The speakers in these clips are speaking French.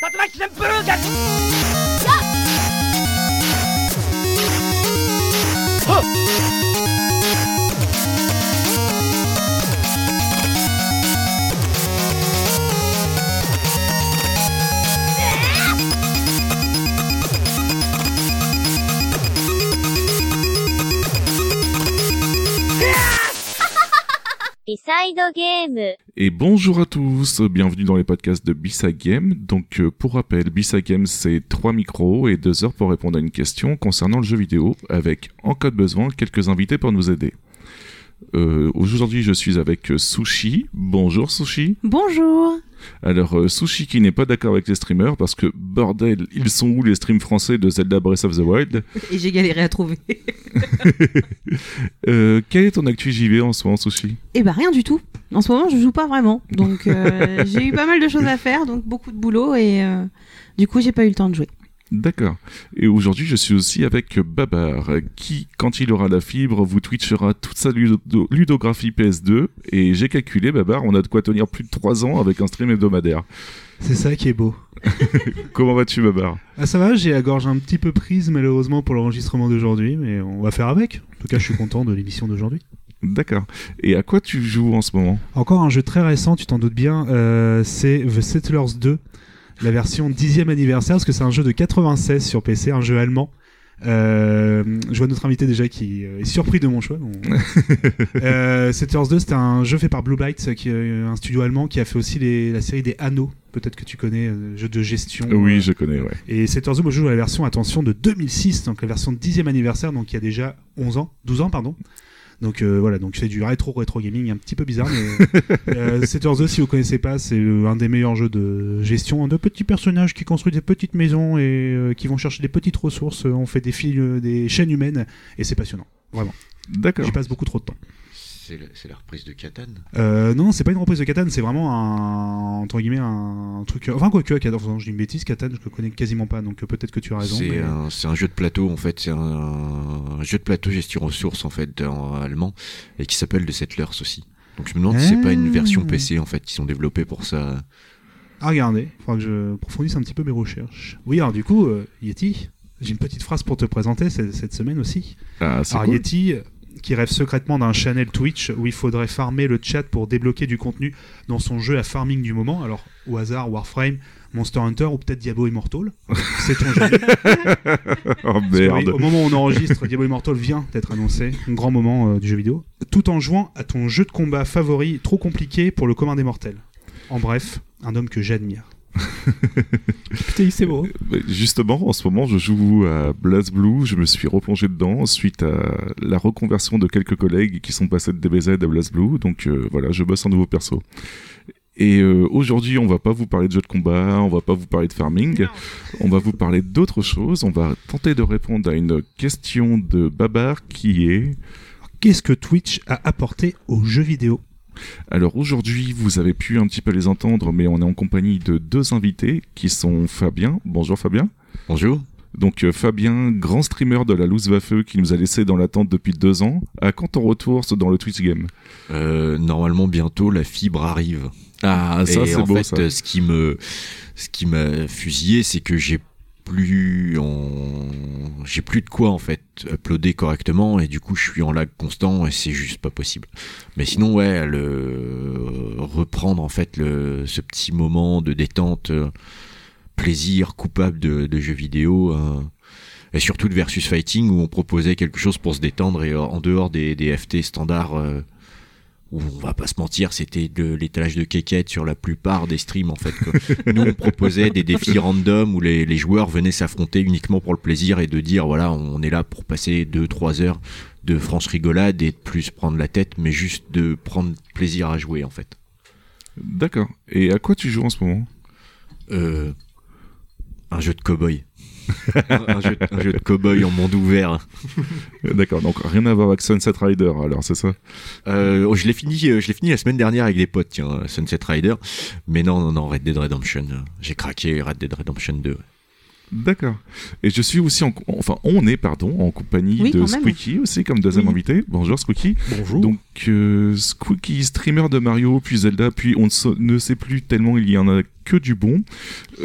竜巻旋風が B-Side Game. Et bonjour à tous, bienvenue dans les podcasts de B-Side Game. Donc euh, pour rappel, B-Side Game c'est trois micros et deux heures pour répondre à une question concernant le jeu vidéo, avec en cas de besoin quelques invités pour nous aider. Euh, Aujourd'hui je suis avec euh, Sushi. Bonjour Sushi. Bonjour. Alors euh, Sushi qui n'est pas d'accord avec les streamers parce que bordel, ils sont où les streams français de Zelda Breath of the Wild? Et j'ai galéré à trouver. Euh, Quel est ton actu JV en ce moment Sushi? Eh ben rien du tout. En ce moment, je joue pas vraiment. Donc j'ai eu pas mal de choses à faire, donc beaucoup de boulot et du coup, j'ai pas eu le temps de jouer. D'accord. Et aujourd'hui, je suis aussi avec Babar, qui, quand il aura la fibre, vous twitchera toute sa ludo- ludographie PS2. Et j'ai calculé, Babar, on a de quoi tenir plus de 3 ans avec un stream hebdomadaire. C'est ça qui est beau. Comment vas-tu, Babar? Ah ça va, j'ai la gorge un petit peu prise malheureusement pour l'enregistrement d'aujourd'hui, mais on va faire avec. En tout cas, je suis content de l'émission d'aujourd'hui. D'accord. Et à quoi tu joues en ce moment? Encore un jeu très récent, tu t'en doutes bien, euh, c'est The Settlers 2, la version 10e anniversaire, parce que c'est un jeu de 96 sur PC, un jeu allemand. Euh, je vois notre invité déjà qui euh, est surpris de mon choix. Euh, Settlers 2, c'était un jeu fait par Blue Byte, qui est un studio allemand qui a fait aussi les- la série des Anneaux. Peut-être que tu connais, euh, jeu de gestion. Oui, euh, je connais, ouais. Et Settlers 2, moi je joue à la version, attention, de 2006, donc la version 10e anniversaire, donc il y a déjà 11 ans, 12 ans, pardon. Donc euh, voilà, donc c'est du rétro rétro gaming un petit peu bizarre, mais euh, Settlers 2, si vous connaissez pas, c'est un des meilleurs jeux de gestion, de petits personnages qui construisent des petites maisons et euh, qui vont chercher des petites ressources. On fait des fils, euh, des chaînes humaines, et c'est passionnant, vraiment. D'accord. J'y passe beaucoup trop de temps. C'est la, reprise de Catan. Euh, non, c'est pas une reprise de Catan, c'est vraiment un entre guillemets un, truc. Enfin quoi que, je dis une bêtise, Catan, je le connais quasiment pas, donc euh, peut-être que tu as raison. C'est mais- un, jeu de plateau en fait, c'est un, un jeu de plateau gestion ressources en fait en allemand et qui s'appelle The Settlers aussi. Donc je me demande si c'est pas une version Ah. PC en fait qui sont développés pour ça. À regarder, il faudra que je approfondisse un petit peu mes recherches. Oui, alors du coup, euh, Yeti, j'ai une petite phrase pour te présenter cette, semaine aussi. Ah, Alors cool. Yeti, qui rêve secrètement d'un channel Twitch où il faudrait farmer le chat pour débloquer du contenu dans son jeu à farming du moment. Alors, au hasard, Warframe, Monster Hunter ou peut-être Diablo Immortal. C'est ton jeu. Oh Parce que oui, merde. au moment où on enregistre, Diablo Immortal vient d'être annoncé, un grand moment euh, du jeu vidéo, tout en jouant à ton jeu de combat favori trop compliqué pour le commun des mortels. En bref, un homme que j'admire. Putain, c'est beau. Euh, Justement, en ce moment, je joue à BlazBlue. Je me suis replongé dedans suite à la reconversion de quelques collègues qui sont passés de DBZ à BlazBlue. Donc euh, voilà, je bosse un nouveau perso. Et euh, aujourd'hui, on va pas vous parler de jeux de combat, on va pas vous parler de farming, on va vous parler d'autre chose. On va tenter de répondre à une question de Babar qui est Qu'est-ce que Twitch a apporté aux jeux vidéo? Alors aujourd'hui, vous avez pu un petit peu les entendre, mais on est en compagnie de deux invités qui sont Fabien. Bonjour Fabien. Bonjour. Donc euh, Fabien, grand streamer de la loose qui nous a laissé dans l'attente depuis deux ans. À quand ton retour dans le Twitch Game? Euh, normalement bientôt la fibre arrive. Ah, ça c'est en beau fait, ça. ce qui me, ce qui m'a fusillé, c'est que j'ai plus en... j'ai plus de quoi en fait uploader correctement et du coup je suis en lag constant et c'est juste pas possible. Mais sinon ouais, le reprendre en fait le ce petit moment de détente, euh, plaisir coupable de, de jeux vidéo. euh, et surtout de versus fighting où on proposait quelque chose pour se détendre et euh, en dehors des, des FT standards euh, on va pas se mentir, c'était de l'étalage de quéquette sur la plupart des streams en fait. quoi. Nous on proposait des défis random où les, les joueurs venaient s'affronter uniquement pour le plaisir et de dire voilà on est là pour passer 2-3 heures de franche rigolade et de plus prendre la tête mais juste de prendre plaisir à jouer en fait. D'accord. Et à quoi tu joues en ce moment? Euh, un jeu de cow-boy. un, jeu, un jeu de cow-boy en monde ouvert. D'accord, donc rien à voir avec Sunset Rider, alors c'est ça? Euh, oh, je l'ai fini, euh, je l'ai fini la semaine dernière avec des potes, tiens, euh, Sunset Rider. Mais non, non, non, Red Dead Redemption. J'ai craqué Red Dead Redemption 2. D'accord. Et je suis aussi en, enfin, on est pardon en compagnie Oui, de. Squeaky aussi comme deuxième Oui. invité. Bonjour Squeaky. Bonjour. Donc euh, Squeaky, streamer de Mario, puis Zelda, puis on ne, sa- ne sait plus tellement il y en a que du bon.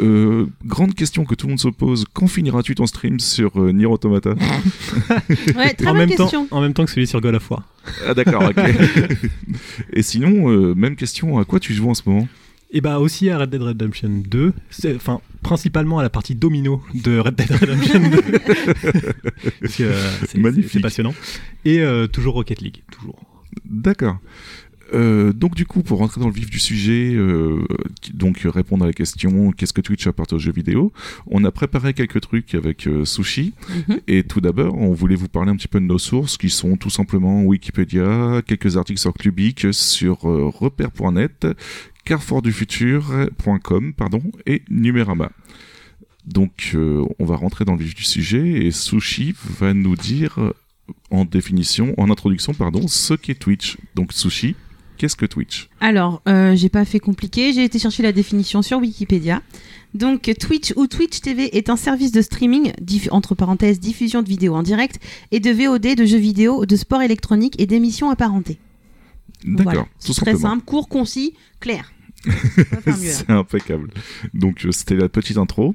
Euh, grande question que tout le monde se pose quand finiras-tu ton stream sur euh, Nier Automata? Ouais, très en, bonne même question. temps, en même temps que celui sur God of War. Ah d'accord, ok. Et sinon, euh, même question, à quoi tu joues en ce moment? Et bah aussi à Red Dead Redemption 2, c'est- enfin principalement à la partie domino de Red Dead Redemption 2. Parce que, euh, c'est- Magnifique. c'est passionnant. Et euh, toujours Rocket League, toujours. D'accord. Euh, donc du coup, pour rentrer dans le vif du sujet, euh, donc répondre à la question qu'est-ce que Twitch apporte aux jeux vidéo, on a préparé quelques trucs avec euh, Sushi. Mhm. Et tout d'abord, on voulait vous parler un petit peu de nos sources, qui sont tout simplement Wikipédia, quelques articles sur Clubic, sur repère.net, carrefourdufutur.com, pardon, et Numérama. Donc, on va rentrer dans le vif du sujet et Sushi va nous dire en définition, en introduction, pardon, ce qu'est Twitch. Donc, Sushi, qu'est-ce que Twitch? Alors, euh, j'ai pas fait compliqué, j'ai été chercher la définition sur Wikipédia. Donc, Twitch ou Twitch TV est un service de streaming, entre parenthèses, diffusion de vidéos en direct, et de VOD de jeux vidéo, de sport électronique et d'émissions apparentées. D'accord, Voilà. tout C'est très simplement. simple, court, concis, clair. Là. C'est impeccable. Donc euh, c'était la petite intro.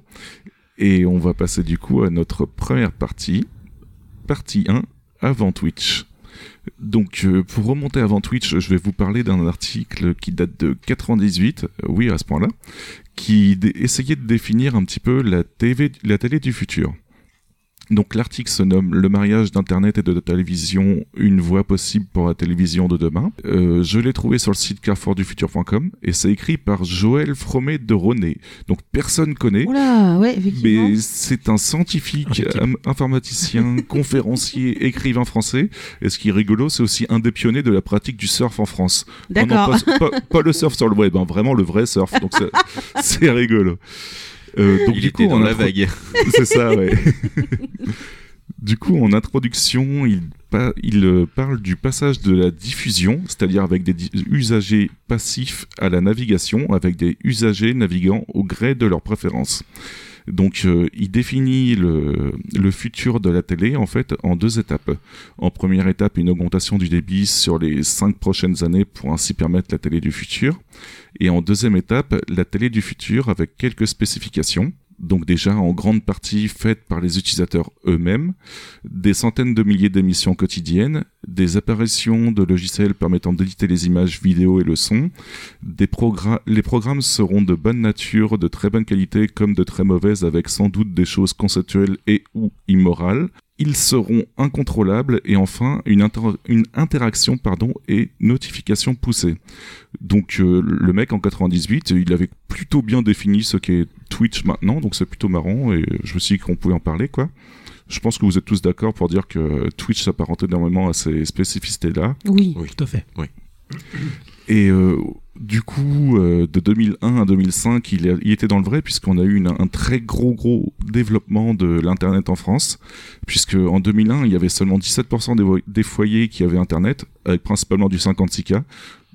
Et on va passer du coup à notre première partie. Partie 1, avant Twitch. Donc euh, pour remonter avant Twitch, je vais vous parler d'un article qui date de 98, euh, oui à ce point-là, qui essayait de définir un petit peu la, TV, la télé du futur. Donc l'article se nomme Le mariage d'Internet et de la télévision, une voie possible pour la télévision de demain. Euh, je l'ai trouvé sur le site carrefourdufutur.com et c'est écrit par Joël Fromet de René. Donc personne connaît. Oula, ouais, effectivement. Mais c'est un scientifique, informaticien, conférencier, écrivain français. Et ce qui est rigolo, c'est aussi un des pionniers de la pratique du surf en France. D'accord. pas, pas- pas le surf sur le web, hein, vraiment le vrai surf. Donc c'est rigolo. Euh, donc Il du était coup, dans la vague. c'est ça, ouais. du coup, en introduction, il, pa- il euh, parle du passage de la diffusion, c'est-à-dire avec des usagers passifs à la navigation, avec des usagers naviguant au gré de leurs préférences. Donc, euh, il définit le, le futur de la télé en fait en deux étapes. En première étape, une augmentation du débit sur les cinq prochaines années pour ainsi permettre la télé du futur. Et en deuxième étape, la télé du futur avec quelques spécifications. Donc déjà en grande partie faites par les utilisateurs eux-mêmes, des centaines de milliers d'émissions quotidiennes, des apparitions de logiciels permettant d'éditer les images, vidéos et le son. Des les programmes seront de bonne nature, de très bonne qualité comme de très mauvaise avec sans doute des choses conceptuelles et ou immorales. Ils seront incontrôlables et enfin une, inter- une interaction pardon, et notification poussée. Donc euh, le mec en 98, il avait plutôt bien défini ce qu'est Twitch maintenant, donc c'est plutôt marrant et je me suis dit qu'on pouvait en parler quoi. Je pense que vous êtes tous d'accord pour dire que Twitch s'apparente énormément à ces spécificités-là. Oui. Oui. Tout à fait. Et euh, du coup, euh, de 2001 à 2005, il, était dans le vrai puisqu'on a eu un très gros gros développement de l'internet en France, puisque en 2001, il y avait seulement 17% des, vo- des foyers qui avaient internet, avec principalement du 56K.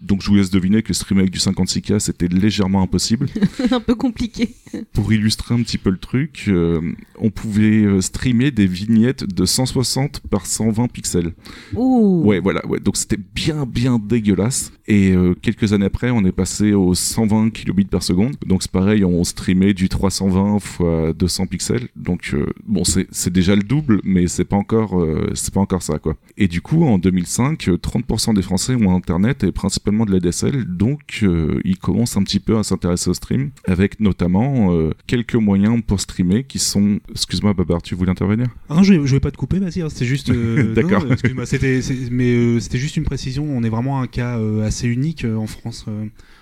Donc je vous laisse deviner que streamer avec du 56K, c'était légèrement impossible. un peu compliqué. Pour illustrer un petit peu le truc, euh, on pouvait euh, streamer des vignettes de 160 par 120 pixels. Ouh. Ouais, voilà, ouais. Donc c'était bien, bien dégueulasse. Et euh, quelques années après, on est passé aux 120 kilobits par seconde. Donc c'est pareil, on streamait du 320 fois 200 pixels. Donc euh, bon, c'est déjà le double, mais c'est pas encore, c'est pas encore ça, quoi. Et du coup, en 2005, euh, 30% des Français ont Internet et principalement de la DSL. Donc euh, ils commencent un petit peu à s'intéresser au stream, avec notamment euh, quelques moyens pour streamer qui sont. Excuse-moi, Babar, tu voulais intervenir? Ah non, je je vais pas te couper, vas-y. hein, C'était juste. euh, D'accord. non, Excuse-moi, c'était, c'est- mais euh, c'était juste une précision. On est vraiment un cas assez unique en France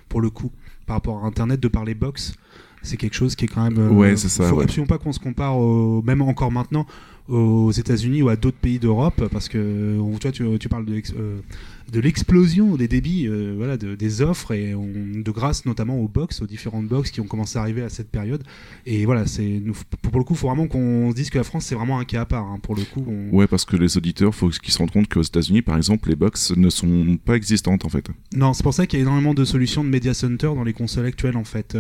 pour le coup, par rapport à Internet, de par les box. C'est quelque chose qui est quand même. euh, Ouais, c'est ça, Faut ouais. absolument pas qu'on se compare, au- même encore maintenant. Aux États-Unis ou à d'autres pays d'Europe parce que toi tu, tu parles de, euh, de l'explosion des débits euh, voilà de- des offres et on- de grâce notamment aux box aux différentes box qui ont commencé à arriver à cette période et voilà c'est pour, le coup faut vraiment qu'on se dise que la France c'est vraiment un cas à part hein. pour le coup on- Ouais, parce que les auditeurs, faut qu'ils se rendent compte qu'aux États-Unis, par exemple, les box ne sont pas existantes en fait. Non, c'est pour ça qu'il y a énormément de solutions de media center dans les consoles actuelles en fait.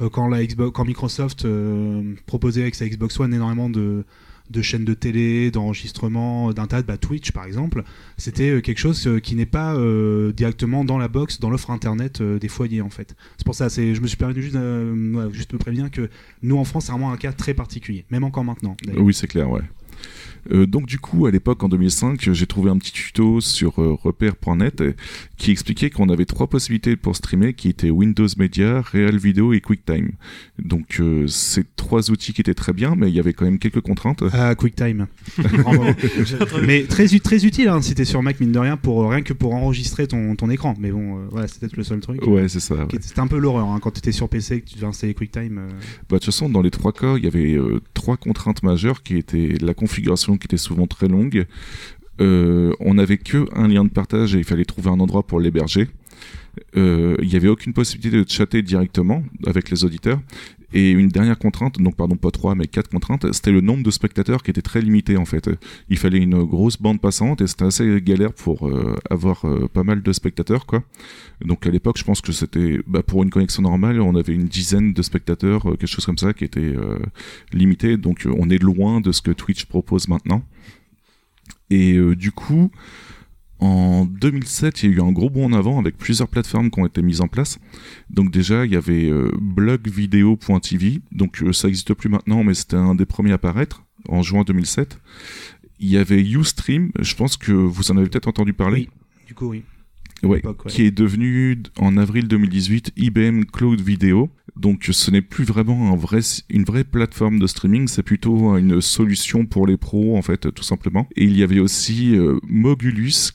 Euh, quand, la Xbox, quand Microsoft euh, proposait avec sa Xbox One énormément de, de chaînes de télé, d'enregistrement, d'un tas de bah, Twitch par exemple, c'était euh, quelque chose euh, qui n'est pas euh, directement dans la box, dans l'offre internet euh, des foyers en fait. C'est pour ça, c'est, je me suis permis de juste, euh, juste me prévenir que nous en France c'est vraiment un cas très particulier, même encore maintenant. Oui, c'est clair, ouais. Euh, donc du coup, à l'époque, en 2005, j'ai trouvé un petit tuto sur euh, repère.net euh, qui expliquait qu'on avait trois possibilités pour streamer, qui étaient Windows Media, Real Video et QuickTime. Donc euh, c'est trois outils qui étaient très bien, mais il y avait quand même quelques contraintes. Ah, QuickTime. Mais très, utile hein, si t'es sur Mac, mine de rien, pour, rien que pour enregistrer ton, ton écran. Mais bon, euh, voilà, c'est peut-être le seul truc. Ouais, c'est ça. ouais. C'était un peu l'horreur hein, quand t'étais sur PC et que tu devais installer QuickTime. euh. Bah, de toute façon, dans les trois cas, il y avait euh, trois contraintes majeures qui étaient la configuration qui était souvent très longue. Euh, on n'avait que un lien de partage et il fallait trouver un endroit pour l'héberger. Euh, Il n'y avait aucune possibilité de chatter directement avec les auditeurs. Et une dernière contrainte, donc pardon, pas trois, mais quatre contraintes, c'était le nombre de spectateurs qui était très limité en fait. Il fallait une grosse bande passante et c'était assez galère pour euh, avoir euh, pas mal de spectateurs quoi. Donc à l'époque, je pense que c'était bah, pour une connexion normale, on avait une dizaine de spectateurs, euh, quelque chose comme ça, qui était euh, limité. Donc on est loin de ce que Twitch propose maintenant. Et du coup, en 2007, il y a eu un gros bond en avant avec plusieurs plateformes qui ont été mises en place. Donc déjà, il y avait euh, blogvideo.tv. Donc euh, ça n'existe plus maintenant, mais c'était un des premiers à apparaître en juin 2007. Il y avait Ustream. Je pense que vous en avez peut-être entendu parler. Oui, du coup, oui. Ouais, qui est devenu en avril 2018 IBM Cloud Video. Donc ce n'est plus vraiment un vrai, une vraie plateforme de streaming, c'est plutôt une solution pour les pros en fait, tout simplement. Et il y avait aussi euh, Mogulus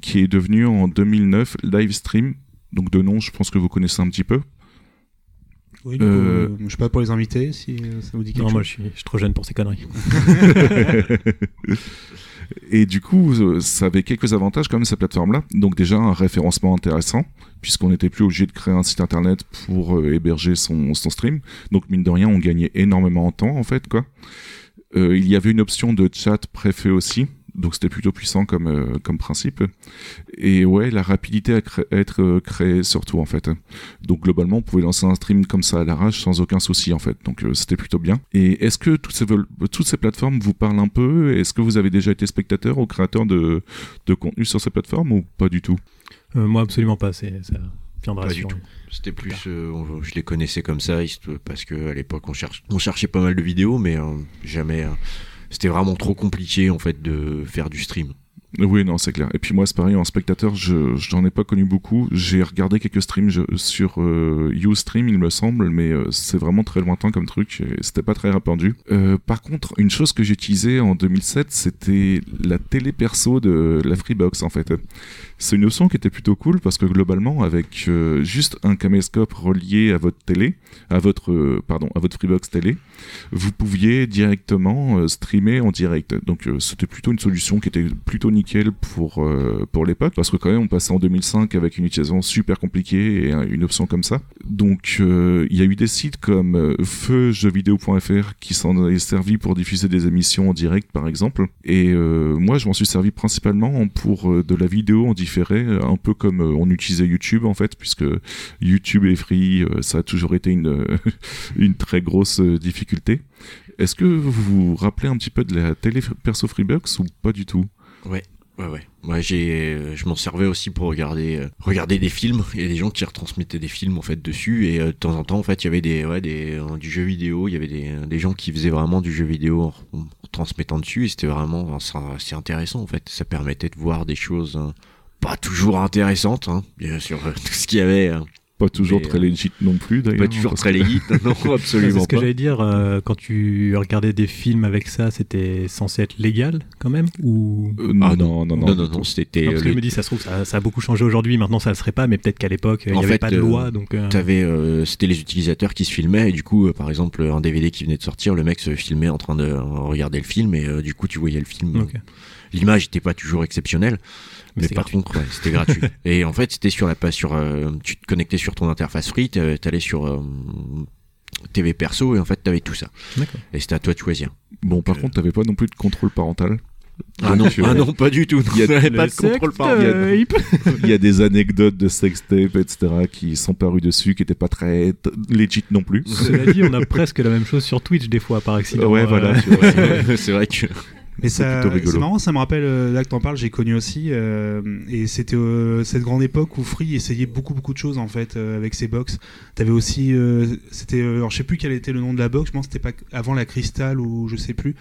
qui est devenu en 2009 Livestream. Donc de nom, je pense que vous connaissez un petit peu. Oui, coup, Euh, je sais pas pour les invités si euh, ça vous dit quelque Non, chose. moi je suis, je suis trop jeune pour ces conneries. Et du coup, euh, ça avait quelques avantages quand même cette plateforme-là. Donc déjà un référencement intéressant, puisqu'on n'était plus obligé de créer un site internet pour euh, héberger son, son stream. Donc mine de rien, on gagnait énormément en temps en fait, quoi. Euh, il y avait une option de chat préfet aussi, donc c'était plutôt puissant comme euh, comme principe. Et ouais, la rapidité à, cré- être euh, créée surtout en fait. Donc globalement, on pouvait lancer un stream comme ça à l'arrache sans aucun souci en fait. Donc euh, c'était plutôt bien. Et est-ce que toutes ces toutes ces plateformes vous parlent un peu? Est-ce que vous avez déjà été spectateur ou créateur de de contenu sur ces plateformes ou pas du tout? Euh, moi, absolument pas. C'est, ça viendra Pas du tout. C'était plus, euh, on- je les connaissais comme ça, parce que à l'époque on, cherche, on cherchait pas mal de vidéos, mais euh, jamais. Euh, c'était vraiment trop compliqué en fait de faire du stream. Oui, non, c'est clair. Et puis moi, c'est pareil, en spectateur, je j'en ai pas connu beaucoup. J'ai regardé quelques streams sur euh, Ustream, il me semble, mais euh, c'est vraiment très lointain comme truc. C'était pas très répandu. Euh, par contre, une chose que j'ai utilisée en 2007, c'était la télé perso de la Freebox, en fait. C'est une option qui était plutôt cool parce que globalement, avec euh, juste un caméscope relié à votre télé, à votre euh, pardon, à votre Freebox télé, vous pouviez directement euh, streamer en direct. Donc c'était plutôt une solution qui était plutôt nickel pour pour l'époque parce que quand même on passait en 2005 avec une utilisation super compliquée et une option comme ça. Donc il y a eu des sites comme feujeuxvideo.fr qui s'en est servi pour diffuser des émissions en direct par exemple. Et moi je m'en suis servi principalement pour de la vidéo en différé, euh, un peu comme euh, on utilisait YouTube en fait puisque YouTube est free, euh, ça a toujours été une une très grosse difficulté. Est-ce que vous vous rappelez un petit peu de la télé perso Freebox ou pas du tout? Ouais, ouais, ouais. Moi, j'ai, je m'en servais aussi pour regarder, regarder des films. Il y a des gens qui retransmettaient des films en fait dessus, et de temps en temps, en fait, il y avait des, ouais, des, du jeu vidéo. Il y avait des, des gens qui faisaient vraiment du jeu vidéo en, transmettant dessus, et c'était vraiment, c'est intéressant en fait. Ça permettait de voir des choses hein, pas toujours intéressantes, hein, bien sûr, euh, tout ce qu'il y avait. hein. Pas toujours Mais, très euh, legit non plus d'ailleurs. Pas toujours très légit, non, C'est absolument ce que j'allais dire, euh, quand tu regardais des films avec ça, c'était censé être légal quand même Ou? Euh, non, Ah, non, non, non, non, non, tout. non, c'était. Non, parce que je me dis, ça se trouve, ça, ça a beaucoup changé aujourd'hui. Maintenant, ça le serait pas, mais peut-être qu'à l'époque, il n'y avait fait, pas de euh, loi. Donc, euh, T'avais, euh, c'était les utilisateurs qui se filmaient et du coup, euh, par exemple, un DVD qui venait de sortir, le mec se filmait en train de regarder le film et euh, du coup, tu voyais le film. L'image n'était pas toujours exceptionnelle, Mais mais, par gratuit. contre, ouais, c'était gratuit. et en fait, c'était sur la page, sur, euh, tu te connectais sur ton interface free, t'a- t'allais sur euh, TV perso et en fait, t'avais tout ça. Et c'était à toi de choisir. Bon, par euh, contre, t'avais pas non plus de contrôle parental. Ah non, euh, ah non, pas du tout. il y a- pas de contrôle par. Il y a des anecdotes de sextape, etc., qui sont parues dessus, qui étaient pas très legit non plus. Cela dit, on a presque la même chose sur Twitch des fois par accident. ouais, Euh, voilà. c'est vrai que. Mais C'est ça, c'est marrant, ça me rappelle, euh, là que t'en parles, j'ai connu aussi, euh, et c'était euh, cette grande époque où Free essayait beaucoup beaucoup de choses en fait euh, avec ses box. T'avais aussi, euh, c'était, euh, alors je sais plus quel était le nom de la box, je pense que c'était pas avant la Crystal ou je sais plus.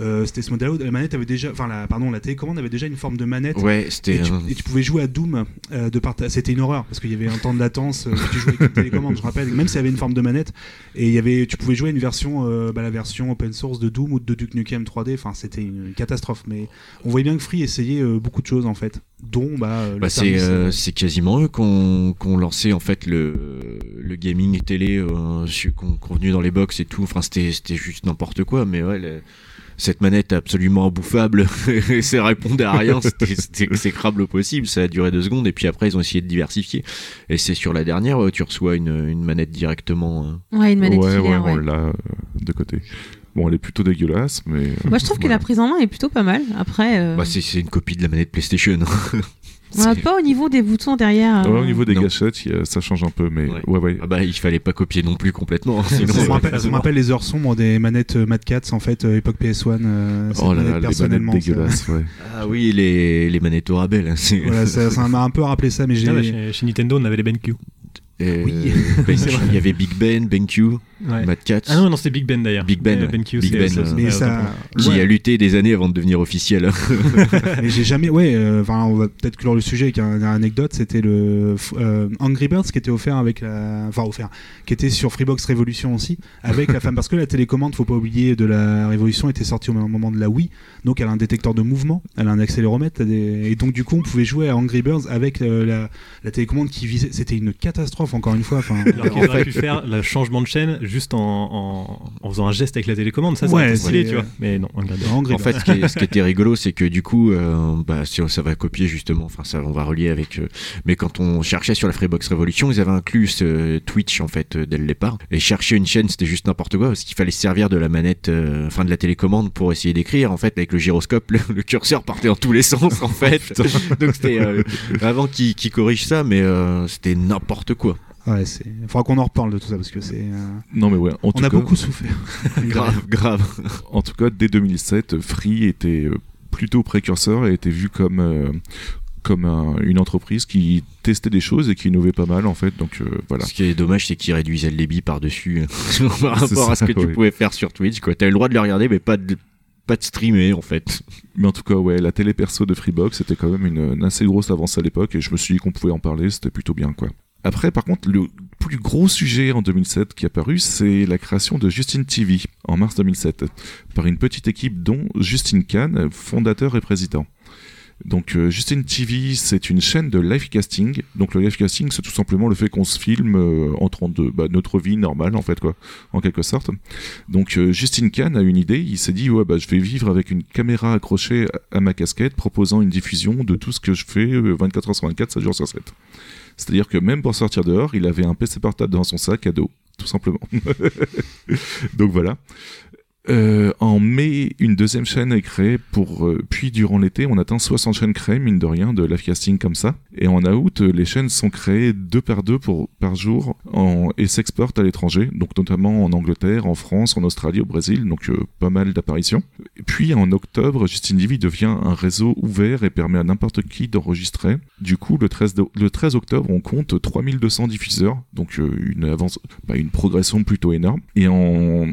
Euh, c'était ce modèle-là. où La manette avait déjà, enfin la, pardon, la télécommande avait déjà une forme de manette. Ouais, Et c'était. tu, et tu pouvais jouer à Doom euh, de par ta- C'était une horreur parce qu'il y avait un temps de latence. euh, tu jouais avec une télécommande, je rappelle, même s'il y avait une forme de manette. Et il y avait, tu pouvais jouer à une version, bah, la version open source de Doom ou de Duke Nukem 3D. Enfin, c'était une, catastrophe. Mais on voyait bien que Free essayait beaucoup de choses en fait, dont bah, Bah, c'est euh, quasiment eux qu'on qu'on lancé en fait le, le gaming télé euh, qu'on qu'on venu dans les box et tout. Enfin c'était c'était juste n'importe quoi. Mais ouais, le- cette manette absolument imbouffable, et ça répondait à rien. C'était exécrable au possible. Ça a duré deux secondes et puis après ils ont essayé de diversifier. Et c'est sur la dernière où tu reçois une, une manette directement. euh. Ouais, une manette ouais, ouais, filaire, on ouais. l'a euh, de côté. Bon, elle est plutôt dégueulasse, mais. euh, Moi, je trouve que la prise en main est plutôt pas mal. Après, euh, Bah, c'est c'est une copie de la manette PlayStation. Ouais, C'est- pas au niveau des boutons derrière. Ouais, euh, au niveau des Non. gâchettes, ça change un peu, mais Ouais. ouais, ouais. Ah bah il fallait pas copier non plus complètement. hein, Sinon, ça, me ça- rappelle, ça me rappelle les heures sombres des manettes euh, Mad Cats en fait, euh, époque PS1. euh, cette Oh là là, les manettes personnellement, dégueulasses, ouais. Ah oui les les manettes au rabais là. Voilà, ça ça m'a un peu rappelé ça, mais j'ai. Ah bah, chez, chez Nintendo, on avait les BenQ. Euh, Oui. Ben- C'est il y avait Big Ben, BenQ, Ouais. Mad Cats, Ah non, non, c'était Big Ben d'ailleurs. Big Ben. BenQ, Big c'est- Ben, c'est- euh, c'est- mais ouais, ça. qui ouais. a lutté des années avant de devenir officiel. Mais j'ai jamais, ouais, euh, enfin, on va peut-être clore le sujet avec un- une anecdote. C'était le euh, Angry Birds qui était offert avec la, enfin offert, qui était sur Freebox Révolution aussi, avec la femme, parce que la télécommande, faut pas oublier, de la Révolution était sortie au même moment de la Wii, donc elle a un détecteur de mouvement, elle a un accéléromètre, des- et donc du coup on pouvait jouer à Angry Birds avec euh, la, la télécommande qui visait. C'était une catastrophe encore une fois. Enfin, Alors qu'ils auraient pu faire le changement de chaîne juste en, en, en faisant un geste avec la télécommande, ça, Ouais, aurait été stylé, c'est- tu vois. Mais non, en Birds. fait, ce qui, est- ce qui était rigolo, c'est que du coup, euh, bah, si on- ça va copier justement, enfin ça, on va relier avec. euh, mais quand on cherchait sur la Freebox Revolution, ils avaient inclus ce Twitch en fait euh, dès le départ. Et chercher une chaîne, c'était juste n'importe quoi parce qu'il fallait se servir de la manette, euh, enfin de la télécommande pour essayer d'écrire. En fait, avec le gyroscope, le, le curseur partait dans tous les sens en fait. Donc c'était euh, avant qu'ils qu'ils corrigent ça, mais euh, c'était n'importe quoi. ouais, c'est. Faudra qu'on en reparle de tout ça parce que c'est. euh, Non, mais ouais, en On tout a cas, beaucoup souffert. Grave, grave. en tout cas, dès 2007, Free était euh, plutôt précurseur et était vu comme euh, comme un- une entreprise qui testait des choses et qui innovait pas mal en fait. Donc euh, voilà. Ce qui est dommage, c'est qu'ils réduisaient le débit par-dessus par rapport à ce que tu pouvais faire sur Twitch. Quoi. T'avais le droit de le regarder, mais pas de, pas de streamer en fait. Mais en tout cas, ouais, la télé perso de Freebox c'était quand même une, une assez grosse avancée à l'époque et je me suis dit qu'on pouvait en parler, c'était plutôt bien quoi. Après, par contre, le plus gros sujet en 2007 qui est apparu, c'est la création de Justin TV en mars 2007 par une petite équipe dont Justin Kahn, fondateur et président. Donc euh, Justin TV, c'est une chaîne de live casting. Donc le live casting, c'est tout simplement le fait qu'on se filme euh, en train de bah, notre vie normale en fait quoi, en quelque sorte. Donc euh, Justin Kahn a une idée, il s'est dit ouais bah je vais vivre avec une caméra accrochée à ma casquette, proposant une diffusion de tout ce que je fais euh, 24 heures sur 24, 7 jours sur 7. C'est-à-dire que même pour sortir dehors, il avait un PC portable dans son sac à dos, tout simplement. Donc voilà. Euh, en mai, une deuxième chaîne est créée pour. euh, puis durant l'été, on atteint 60 chaînes créées, mine de rien, de live casting comme ça. Et en août, les chaînes sont créées deux par deux pour, par jour en, et s'exportent à l'étranger, donc notamment en Angleterre, en France, en Australie, au Brésil, donc euh, pas mal d'apparitions. Puis en octobre, Justin TV devient un réseau ouvert et permet à n'importe qui d'enregistrer. Du coup, le 13, de- le 13 octobre, on compte 3200 diffuseurs, donc euh, une avance, bah, une progression plutôt énorme. Et en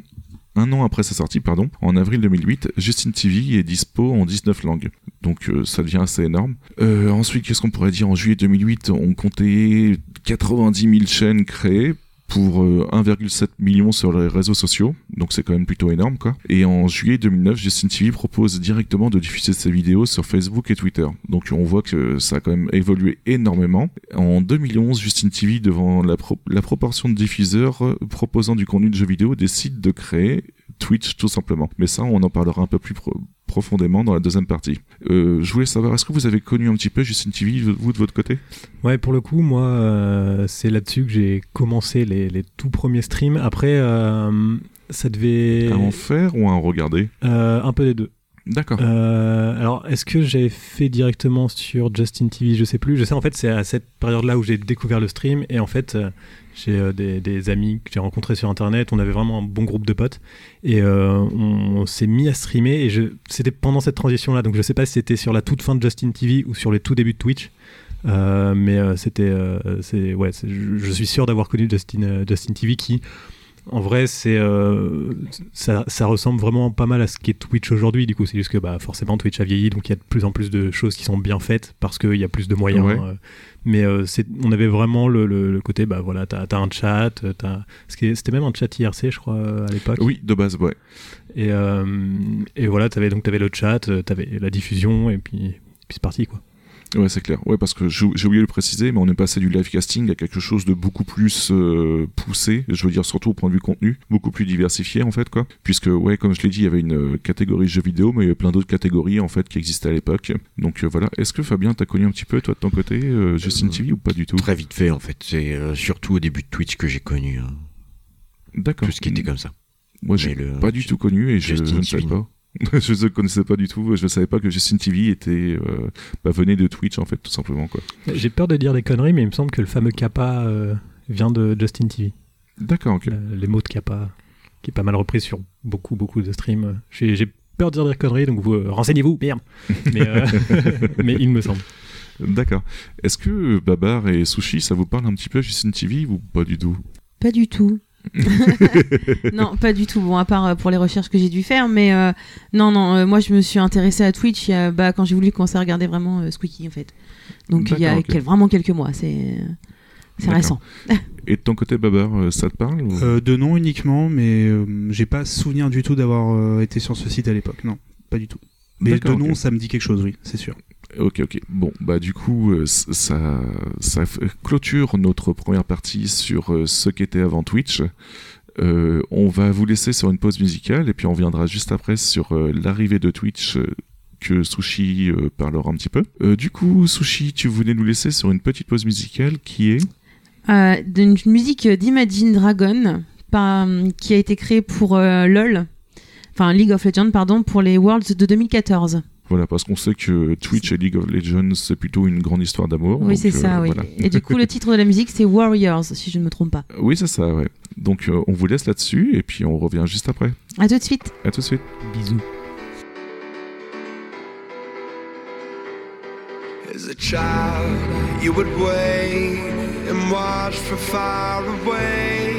un an après sa sortie, pardon, en avril 2008, Justin TV est dispo en 19 langues. Donc euh, ça devient assez énorme. Euh, ensuite, qu'est-ce qu'on pourrait dire? En juillet 2008, on comptait 90 000 chaînes créées pour euh, 1,7 million sur les réseaux sociaux, donc c'est quand même plutôt énorme quoi. Et en juillet 2009, Justin TV propose directement de diffuser ses vidéos sur Facebook et Twitter. Donc on voit que ça a quand même évolué énormément. En 2011, Justin TV, devant la, pro- la proportion de diffuseurs euh, proposant du contenu de jeux vidéo, décide de créer Twitch tout simplement. Mais ça, on en parlera un peu plus profondément dans la deuxième partie. Euh, je voulais savoir, est-ce que vous avez connu un petit peu Justin TV, vous de votre côté? Ouais, pour le coup, moi, euh, c'est là-dessus que j'ai commencé les, les tout premiers streams. Après, euh, ça devait À en faire ou à en regarder un peu des deux. D'accord. Euh, alors, est-ce que j'ai fait directement sur Justin TV Je sais plus. Je sais en fait, c'est à cette période-là où j'ai découvert le stream et en fait, euh, j'ai euh, des, amis que j'ai rencontrés sur Internet. On avait vraiment un bon groupe de potes et on, s'est mis à streamer. Et c'était pendant cette transition-là, donc je sais pas si c'était sur la toute fin de Justin TV ou sur les tout débuts de Twitch. Mais c'était, ouais, je, je suis sûr d'avoir connu Justin, Justin TV qui, en vrai, c'est, euh, ça, ça ressemble vraiment pas mal à ce qu'est Twitch aujourd'hui. Du coup, c'est juste que bah, forcément Twitch a vieilli, donc il y a de plus en plus de choses qui sont bien faites parce qu'il y a plus de moyens. Ouais. euh, mais euh, on avait vraiment le, le- le côté, bah voilà, t'as, t'as un chat, c'était même un chat IRC, je crois, à l'époque. Oui, de base, ouais. Et, et voilà, t'avais donc t'avais le chat, t'avais la diffusion, et puis, puis c'est parti quoi. Ouais, c'est clair. Ouais, parce que j'ai oublié de le préciser, mais on est passé du live casting à quelque chose de beaucoup plus euh, poussé. Je veux dire surtout au point de vue contenu, beaucoup plus diversifié en fait, quoi. Puisque ouais, comme je l'ai dit, il y avait une euh, catégorie jeux vidéo, mais il y avait plein d'autres catégories en fait qui existaient à l'époque. Donc euh, voilà. Est-ce que Fabien, t'as connu un petit peu toi de ton côté euh, Justin TV ou pas du tout? Très vite fait en fait. C'est surtout au début de Twitch que j'ai connu hein, D'accord. tout ce qui était comme ça. Moi, j'ai pas du tout connu et je, Justin je ne savais pas. je ne connaissais pas du tout. Je ne savais pas que Justin TV était euh, bah, venait de Twitch en fait, tout simplement quoi. J'ai peur de dire des conneries, mais il me semble que le fameux Kappa euh, vient de Justin TV. D'accord, ok. Euh, les mots de Kappa, qui est pas mal repris sur beaucoup, beaucoup de streams. J'ai j'ai peur de dire des conneries, donc vous euh, renseignez-vous, merde. Mais, euh, mais il me semble. D'accord. Est-ce que Babar et Sushi, ça vous parle un petit peu Justin TV ou pas du tout? Pas du tout. non, pas du tout. Bon, à part euh, pour les recherches que j'ai dû faire, mais euh, non, non. euh, moi, je me suis intéressée à Twitch bah, quand j'ai voulu commencer à regarder vraiment euh, Squeaky, en fait. Donc il y a quel- vraiment quelques mois. C'est c'est récent. Et de ton côté, Babar, ça te parle ou- Euh, de nom uniquement, mais euh, j'ai pas souvenir du tout d'avoir euh, été sur ce site à l'époque. Non, pas du tout. Mais de D'accord, nom, ça me dit quelque chose, oui, c'est sûr. Ok, ok. Bon, bah du coup, euh, ça, clôture notre première partie sur euh, ce qu'était avant Twitch. Euh, on va vous laisser sur une pause musicale et puis on viendra juste après sur l'arrivée de Twitch que Sushi parlera un petit peu. Du coup, Sushi, tu voulais nous laisser sur une petite pause musicale qui est... D'une musique d'Imagine Dragon qui a été créée pour LOL, enfin League of Legends, pardon, pour les Worlds de 2014. Voilà, parce qu'on sait que Twitch et League of Legends, c'est plutôt une grande histoire d'amour. Oui, c'est ça, euh, oui. voilà. Et du coup, le titre de la musique, c'est Warriors, si je ne me trompe pas. Oui, c'est ça, ouais. Donc euh, on vous laisse là-dessus et puis on revient juste après. À tout de suite. À tout de suite. Bisous. As a child, you would wait and watch from far away.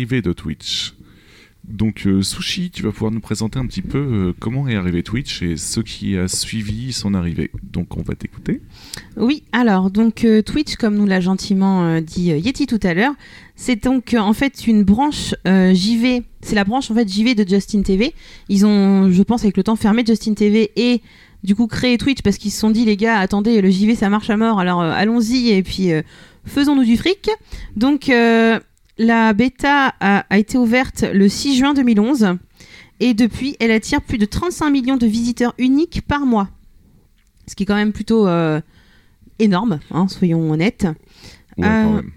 L'arrivée de Twitch. Donc euh, Sushi, tu vas pouvoir nous présenter un petit peu euh, comment est arrivé Twitch et ce qui a suivi son arrivée. Donc on va t'écouter. Oui, alors donc euh, Twitch, comme nous l'a gentiment dit Yeti tout à l'heure, c'est donc en fait une branche JV. C'est la branche en fait JV de Justin TV. Ils ont, je pense, avec le temps fermé Justin TV et du coup créé Twitch parce qu'ils se sont dit les gars, attendez, le JV ça marche à mort, alors allons-y et puis faisons-nous du fric. Donc la bêta a, a été ouverte le 6 juin 2011 et depuis elle attire plus de 35 millions de visiteurs uniques par mois. Ce qui est quand même plutôt euh, énorme, hein, soyons honnêtes. Ouais, Euh, quand même.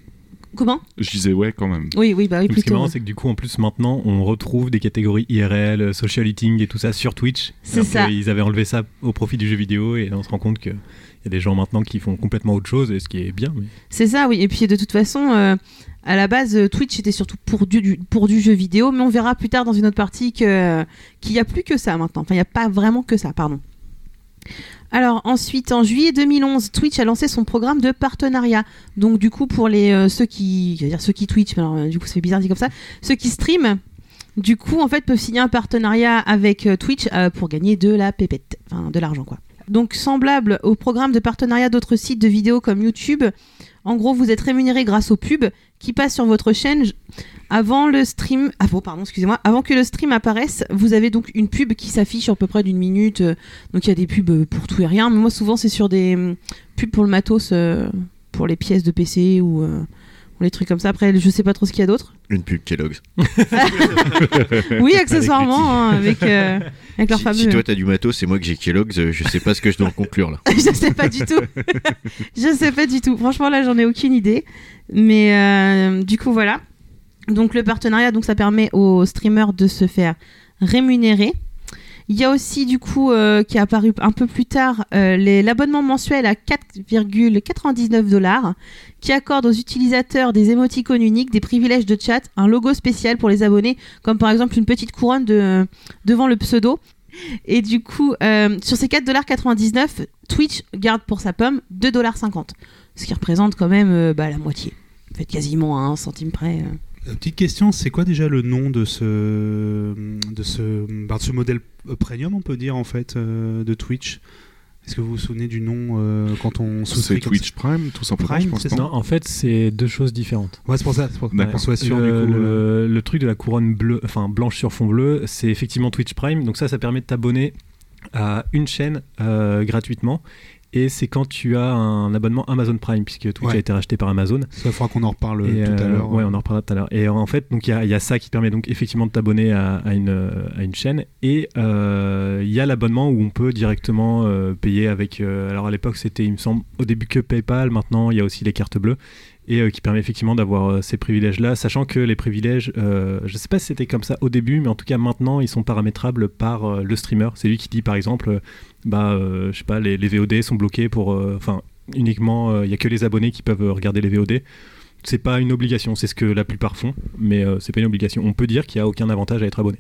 Comment? Je disais ouais quand même. Oui, oui, bah oui, Donc, ce qui est plutôt. marrant, c'est que du coup, en plus, maintenant, on retrouve des catégories IRL, social eating et tout ça sur Twitch. C'est ça. qu'ils avaient enlevé ça au profit du jeu vidéo et on se rend compte qu'il y a des gens maintenant qui font complètement autre chose, et ce qui est bien. C'est ça, oui. Et puis de toute façon, euh, à la base, euh, Twitch était surtout pour du, pour du jeu vidéo, mais on verra plus tard dans une autre partie que- qu'il n'y a plus que ça maintenant. Enfin, il n'y a pas vraiment que ça, pardon. Alors ensuite, en juillet 2011, Twitch a lancé son programme de partenariat. Donc du coup, pour les euh, ceux qui, dire ceux qui Twitch, mais alors euh, du coup, fait bizarre dit comme ça, ceux qui streament, du coup, en fait, peuvent signer un partenariat avec euh, Twitch euh, pour gagner de la pépette, enfin de l'argent quoi. Donc semblable au programme de partenariat d'autres sites de vidéos comme YouTube, en gros, vous êtes rémunéré grâce aux pubs qui passent sur votre chaîne avant le stream. Ah bon, pardon, excusez-moi. Avant que le stream apparaisse, vous avez donc une pub qui s'affiche à peu près d'une minute. Donc il y a des pubs pour tout et rien. Mais moi, souvent, c'est sur des hum, pubs pour le matos, euh, pour les pièces de PC ou, euh, ou les trucs comme ça. Après, je sais pas trop ce qu'il y a d'autre. Une pub Kellogg's. Oui, accessoirement, hein, avec, euh, avec leur Si, fameux. si toi t'as du matos et moi que j'ai Kellogg's, euh, je sais pas ce que je dois en conclure là. je sais pas du tout. je sais pas du tout. Franchement, là, j'en ai aucune idée. Mais euh, du coup, voilà. Donc, le partenariat, donc, ça permet aux streamers de se faire rémunérer. Il y a aussi, du coup, euh, qui est apparu un peu plus tard, euh, l'abonnement mensuel à 4,99 dollars, qui accorde aux utilisateurs des émoticônes uniques, des privilèges de chat, un logo spécial pour les abonnés, comme par exemple une petite couronne de, devant le pseudo. Et du coup, euh, sur ces 4,99$, Twitch garde pour sa pomme 2,50$. Ce qui représente quand même bah, la moitié. En quasiment un centime près. Euh. Euh, Petite question, c'est quoi déjà le nom de ce, de ce, bah, de ce modèle premium, on peut dire, en fait, euh, de Twitch? Est-ce que vous vous souvenez du nom euh, quand on C'est Twitch Prime, tout simplement, Prime, je pense. c'est non en fait, c'est deux choses différentes. Ouais, c'est pour ça, pour soit sûr le, du coup. euh. le- le truc de la couronne bleue, enfin blanche sur fond bleu, c'est effectivement Twitch Prime. Donc ça, ça permet de t'abonner à une chaîne euh, gratuitement. Et c'est quand tu as un abonnement Amazon Prime, puisque Twitch Ouais. a été racheté par Amazon. Ça, faudra qu'on en reparle Et, tout à euh, l'heure. Ouais, on en reparlera tout à l'heure. Et en fait, donc il y, a- il y a ça qui permet donc effectivement de t'abonner à, à une, euh, à une chaîne. Et euh, il y a l'abonnement où on peut directement euh, payer avec. euh, alors à l'époque, c'était, il me semble, au début que PayPal. Maintenant, il y a aussi les cartes bleues. Et euh, qui permet effectivement d'avoir euh, ces privilèges-là, sachant que les privilèges, euh, je sais pas si c'était comme ça au début, mais en tout cas maintenant, ils sont paramétrables par le streamer. C'est lui qui dit par exemple, bah, je sais pas, les, VOD sont bloqués pour, enfin, uniquement, il y a que les abonnés qui peuvent regarder les VOD c'est pas une obligation, c'est ce que la plupart font, mais c'est pas une obligation. On peut dire qu'il n'y a aucun avantage à être abonné,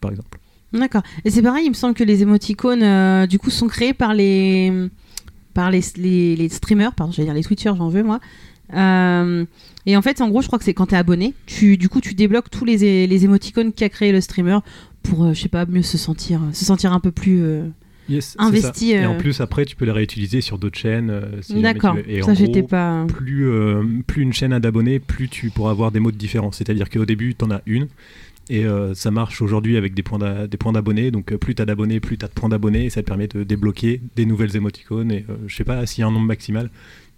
par exemple. D'accord. Et c'est pareil, il me semble que les émoticônes, du coup, sont créés par les, par les, les, les streamers, pardon, j'allais dire les Twitchers, j'en veux moi. Euh, et en fait, en gros, je crois que c'est quand t'es abonné, tu, du coup, tu débloques tous les, les émoticônes qu'a créé le streamer pour, euh, je sais pas, mieux se sentir, se sentir un peu plus. euh, Yes, Investi. Et euh. en plus, après, tu peux les réutiliser sur d'autres chaînes. euh, si D'accord. Et Ça, j'étais pas. plus, euh, plus une chaîne a d'abonnés, plus tu pourras avoir des modes différents. C'est-à-dire qu'au début, tu en as une. Et euh, ça marche aujourd'hui avec des points d'a- des points d'abonnés. Donc euh, plus tu as d'abonnés, plus tu as de points d'abonnés. Et ça te permet de débloquer des nouvelles émoticônes. Et euh, je sais pas s'il y a un nombre maximal,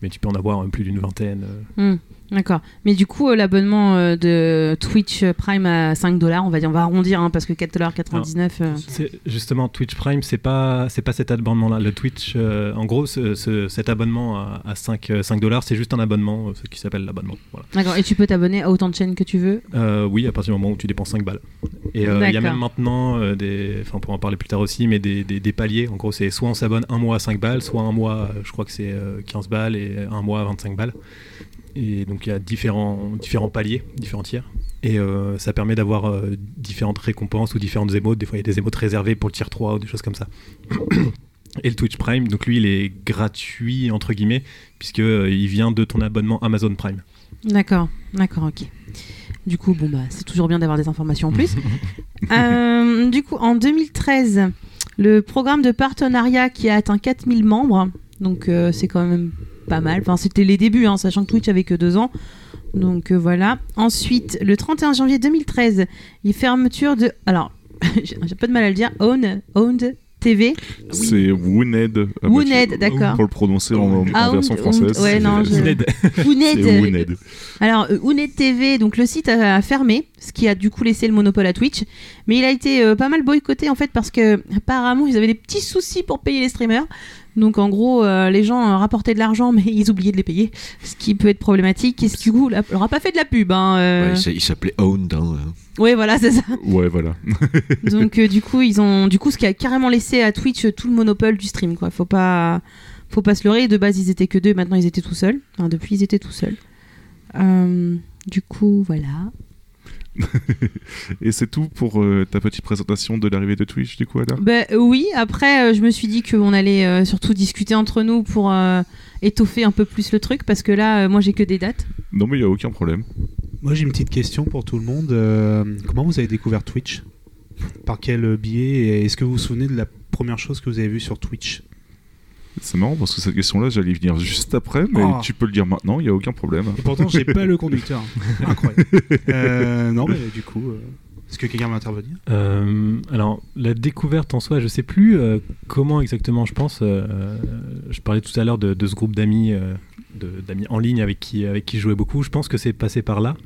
mais tu peux en avoir euh, plus d'une vingtaine. euh. D'accord. Mais du coup, euh, l'abonnement euh, de Twitch Prime à 5 dollars, on va dire, on va arrondir hein, parce que 4,99$. euh, C'est justement Twitch Prime, c'est pas c'est pas cet abonnement-là. Le Twitch, euh, en gros, ce- ce- cet abonnement à, à 5 euh, 5 dollars, c'est juste un abonnement, ce qui s'appelle l'abonnement. Voilà. D'accord. Et tu peux t'abonner à autant de chaînes que tu veux? Euh, oui, à partir du moment où tu dépenses 5 balles. Et euh, il y a même maintenant euh, des, enfin on pourra en parler plus tard aussi, mais des, des, des paliers. En gros, c'est soit on s'abonne un mois à 5 balles, soit un mois, je crois que c'est euh, 15 balles et un mois à 25 balles. Et donc il y a différents, différents paliers, différents tiers. Et euh, ça permet d'avoir euh, différentes récompenses ou différentes émotes. Des fois, il y a des émotes réservées pour le tier 3 ou des choses comme ça. et le Twitch Prime. Donc lui, il est gratuit entre guillemets puisque euh, il vient de ton abonnement Amazon Prime. D'accord, d'accord, ok. Du coup, bon bah, c'est toujours bien d'avoir des informations en plus. Du coup, en 2013, le programme de partenariat qui a atteint 4000 membres, donc c'est quand même pas mal. Enfin, c'était les débuts, hein, sachant que Twitch avait que deux ans. Donc euh, voilà. Ensuite, le 31 janvier 2013, il fermeture de. Alors, j'ai pas de mal à le dire. Own, owned TV. C'est Wooned. ah bah, Wooned, d'accord. Pour le prononcer en, en Ah, version française. ouais, non, je-. Wooned. Wooned. Alors, euh, Ounet TV, donc le site a, a fermé, ce qui a du coup laissé le monopole à Twitch. Mais il a été euh, pas mal boycotté en fait parce que apparemment ils avaient des petits soucis pour payer les streamers. Donc en gros, euh, les gens euh, rapportaient de l'argent mais ils oubliaient de les payer, ce qui peut être problématique. Et ce qui du coup la- leur a pas fait de la pub. Hein, euh. Ouais, il s'a- il s'appelait Owned. hein. Ouais, voilà, c'est ça. Ouais, voilà. Donc euh, du coup, ils ont du coup ce qui a carrément laissé à Twitch tout le monopole du stream quoi. Faut pas faut pas se leurrer, de base ils étaient que deux, maintenant ils étaient tout seuls. Enfin, depuis ils étaient tout seuls. Euh, du coup, voilà. Et c'est tout pour euh, ta petite présentation de l'arrivée de Twitch, du coup, Ada Ben, euh, oui, après, euh, je me suis dit qu'on allait euh, surtout discuter entre nous pour euh, étoffer un peu plus le truc, parce que là, euh, moi, j'ai que des dates. Non, mais il n'y a aucun problème. Moi, j'ai une petite question pour tout le monde. Euh, comment vous avez découvert Twitch? Par quel biais? Et Est-ce que vous vous souvenez de la première chose que vous avez vue sur Twitch? C'est marrant parce que cette question-là, j'allais y venir juste après, mais Oh. tu peux le dire maintenant, il n'y a aucun problème. Et pourtant, j'ai pas le conducteur. Incroyable. Euh, non, mais du coup, euh, est-ce que quelqu'un va intervenir? Euh, alors, la découverte en soi, je sais plus euh, comment exactement, je pense. euh, je parlais tout à l'heure de, de ce groupe d'amis euh, d'amis en ligne avec qui, avec qui je jouais beaucoup. Je pense que c'est passé par là.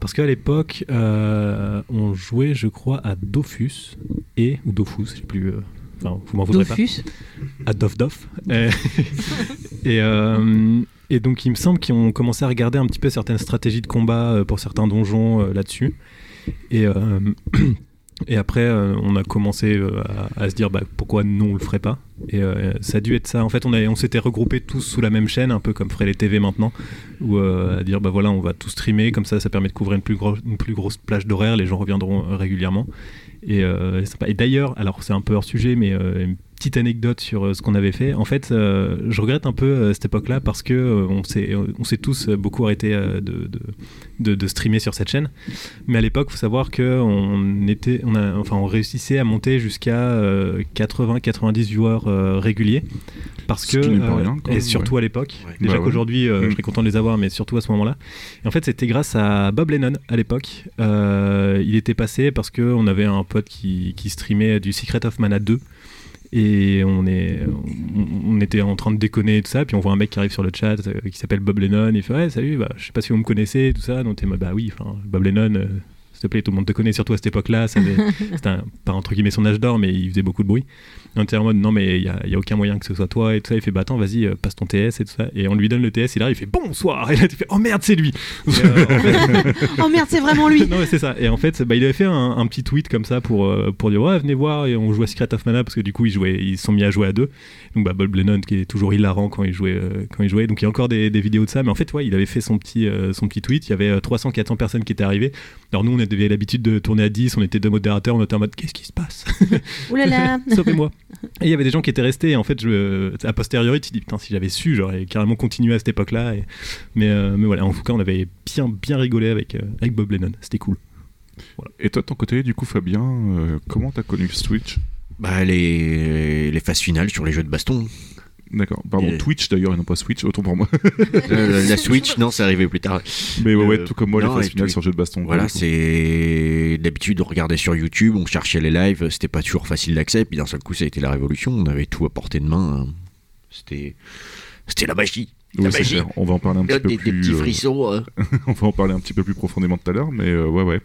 Parce qu'à l'époque, euh, on jouait, je crois, à Dofus et. ou Dofus, je sais plus. Enfin, vous m'en voudrez pas. À Dof Dof. Euh, et, euh, et donc, il me semble qu'ils ont commencé à regarder un petit peu certaines stratégies de combat euh, pour certains donjons euh, là-dessus. Et, euh, et après, on a commencé à, à se dire bah, pourquoi nous on le ferait pas. Et euh, ça a dû être ça. En fait, on, a- on s'était regroupés tous sous la même chaîne, un peu comme ferait les TV maintenant, où euh, à dire bah voilà, on va tout streamer, comme ça, ça permet de couvrir une plus, gros- une plus grosse plage d'horaire, les gens reviendront régulièrement. Et, euh. Et d'ailleurs, alors c'est un peu hors sujet, mais euh, petite anecdote sur euh, ce qu'on avait fait. En fait, euh, je regrette un peu euh, cette époque-là parce que euh, on s'est on s'est tous beaucoup arrêté euh, de, de, de- de streamer sur cette chaîne. Mais à l'époque, faut savoir que on était, on a, enfin, on réussissait à monter jusqu'à 80-90 viewers euh, réguliers parce Ce que euh, rien, et même, surtout à l'époque. Ouais. Déjà Bah ouais. qu'aujourd'hui, euh, Mm. je serais content de les avoir, mais surtout à ce moment-là. Et en fait, c'était grâce à Bob Lennon à l'époque. Euh, il était passé parce que on avait un pote qui, qui streamait du Secret of Mana 2. Et on, est, on, était en train de déconner et tout ça. Puis on voit un mec qui arrive sur le chat euh, qui s'appelle Bob Lennon. Il fait Ouais, salut, bah, je sais pas si vous me connaissez, tout ça. Donc t'es bah oui, Bob Lennon, euh, te plaît, tout le monde te connaît, surtout à cette époque-là. C'était un- pas entre guillemets son âge d'or, mais il faisait beaucoup de bruit. Et on était en mode Non, mais il y a, y a aucun moyen que ce soit toi et tout ça. Il fait Bah attends, vas-y, euh, passe ton TS et tout ça. Et on lui donne le TS, il arrive, il fait Bonsoir. Et là, tu fais Oh merde, c'est lui. Euh, en fait- Oh merde, c'est vraiment lui. non, c'est ça. Et en fait, bah, il avait fait un, un petit tweet comme ça pour, euh, pour dire Ouais, venez voir. Et on joue à Secret of Mana parce que du coup, ils, jouaient, ils se sont mis à jouer à deux. Donc, bah, Bob Lennon qui est toujours hilarant quand il jouait. euh, quand il jouait. Donc, il y a encore des, des vidéos de ça. Mais en fait, ouais, il avait fait son petit, euh, son petit tweet. Il y avait 300-400 personnes qui étaient arrivées. Alors, nous, on avait l'habitude de tourner à 10. On était deux modérateurs. On était en mode Qu'est-ce qui se passe Ouh là là. Sauvez-moi. Et il y avait des gens qui étaient restés. Et en fait, je, a posteriori, tu te dis Putain, si j'avais su, j'aurais carrément continué à cette époque-là. Et- Mais, euh, mais voilà, en tout cas, on avait bien, bien rigolé avec, euh, avec Bob Lennon. C'était cool. Et toi, de ton côté, du coup, Fabien, euh, comment t'as connu Twitch Bah, les, les phases finales sur les jeux de baston. D'accord. Pardon, Et- Twitch d'ailleurs, et non pas Switch, autant pour moi. Euh, la Switch, non, c'est arrivé plus tard. Mais ouais, ouais, Euh, tout comme moi, non, les phases et finales tout- sur jeu de baston. Voilà, c'est d'habitude on regardait sur YouTube, on cherchait les lives, c'était pas toujours facile d'accès, puis d'un seul coup ça a été la révolution, on avait tout à portée de main. hein. C'était c'était la magie. Oui, la c'est magie. clair. On va en parler un petit Des, peu des plus. petits euh, frissons. euh. on va en parler un petit peu plus profondément tout à l'heure, mais euh, ouais, ouais.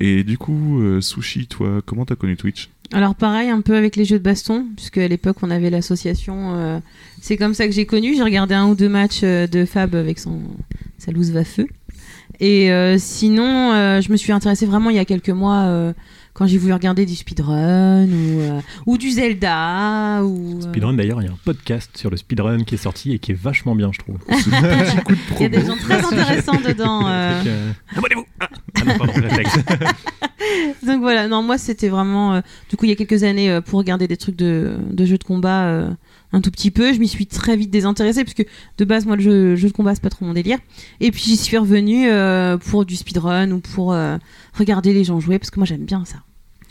Et du coup, euh, Sushi, toi, comment t'as connu Twitch? Alors pareil, un peu avec les jeux de baston, puisque à l'époque on avait l'association. euh, c'est comme ça que j'ai connu. J'ai regardé un ou deux matchs euh, de Fab avec son sa loose va feu. Et euh, sinon, je me suis intéressée vraiment il y a quelques mois quand j'ai voulu regarder du speedrun ou, euh, ou du Zelda ou. euh, Speedrun d'ailleurs, il y a un podcast sur le speedrun qui est sorti et qui est vachement bien, je trouve. Il y a des gens très intéressants dedans. euh. Abonnez-vous ah. Donc voilà, non, moi c'était vraiment. euh, du coup, il y a quelques années, pour regarder des trucs de, de jeux de combat un tout petit peu, je m'y suis très vite désintéressée, parce que de base, moi, le jeu, jeu de combat, c'est pas trop mon délire. Et puis j'y suis revenue euh, pour du speedrun ou pour euh, regarder les gens jouer, parce que moi j'aime bien ça.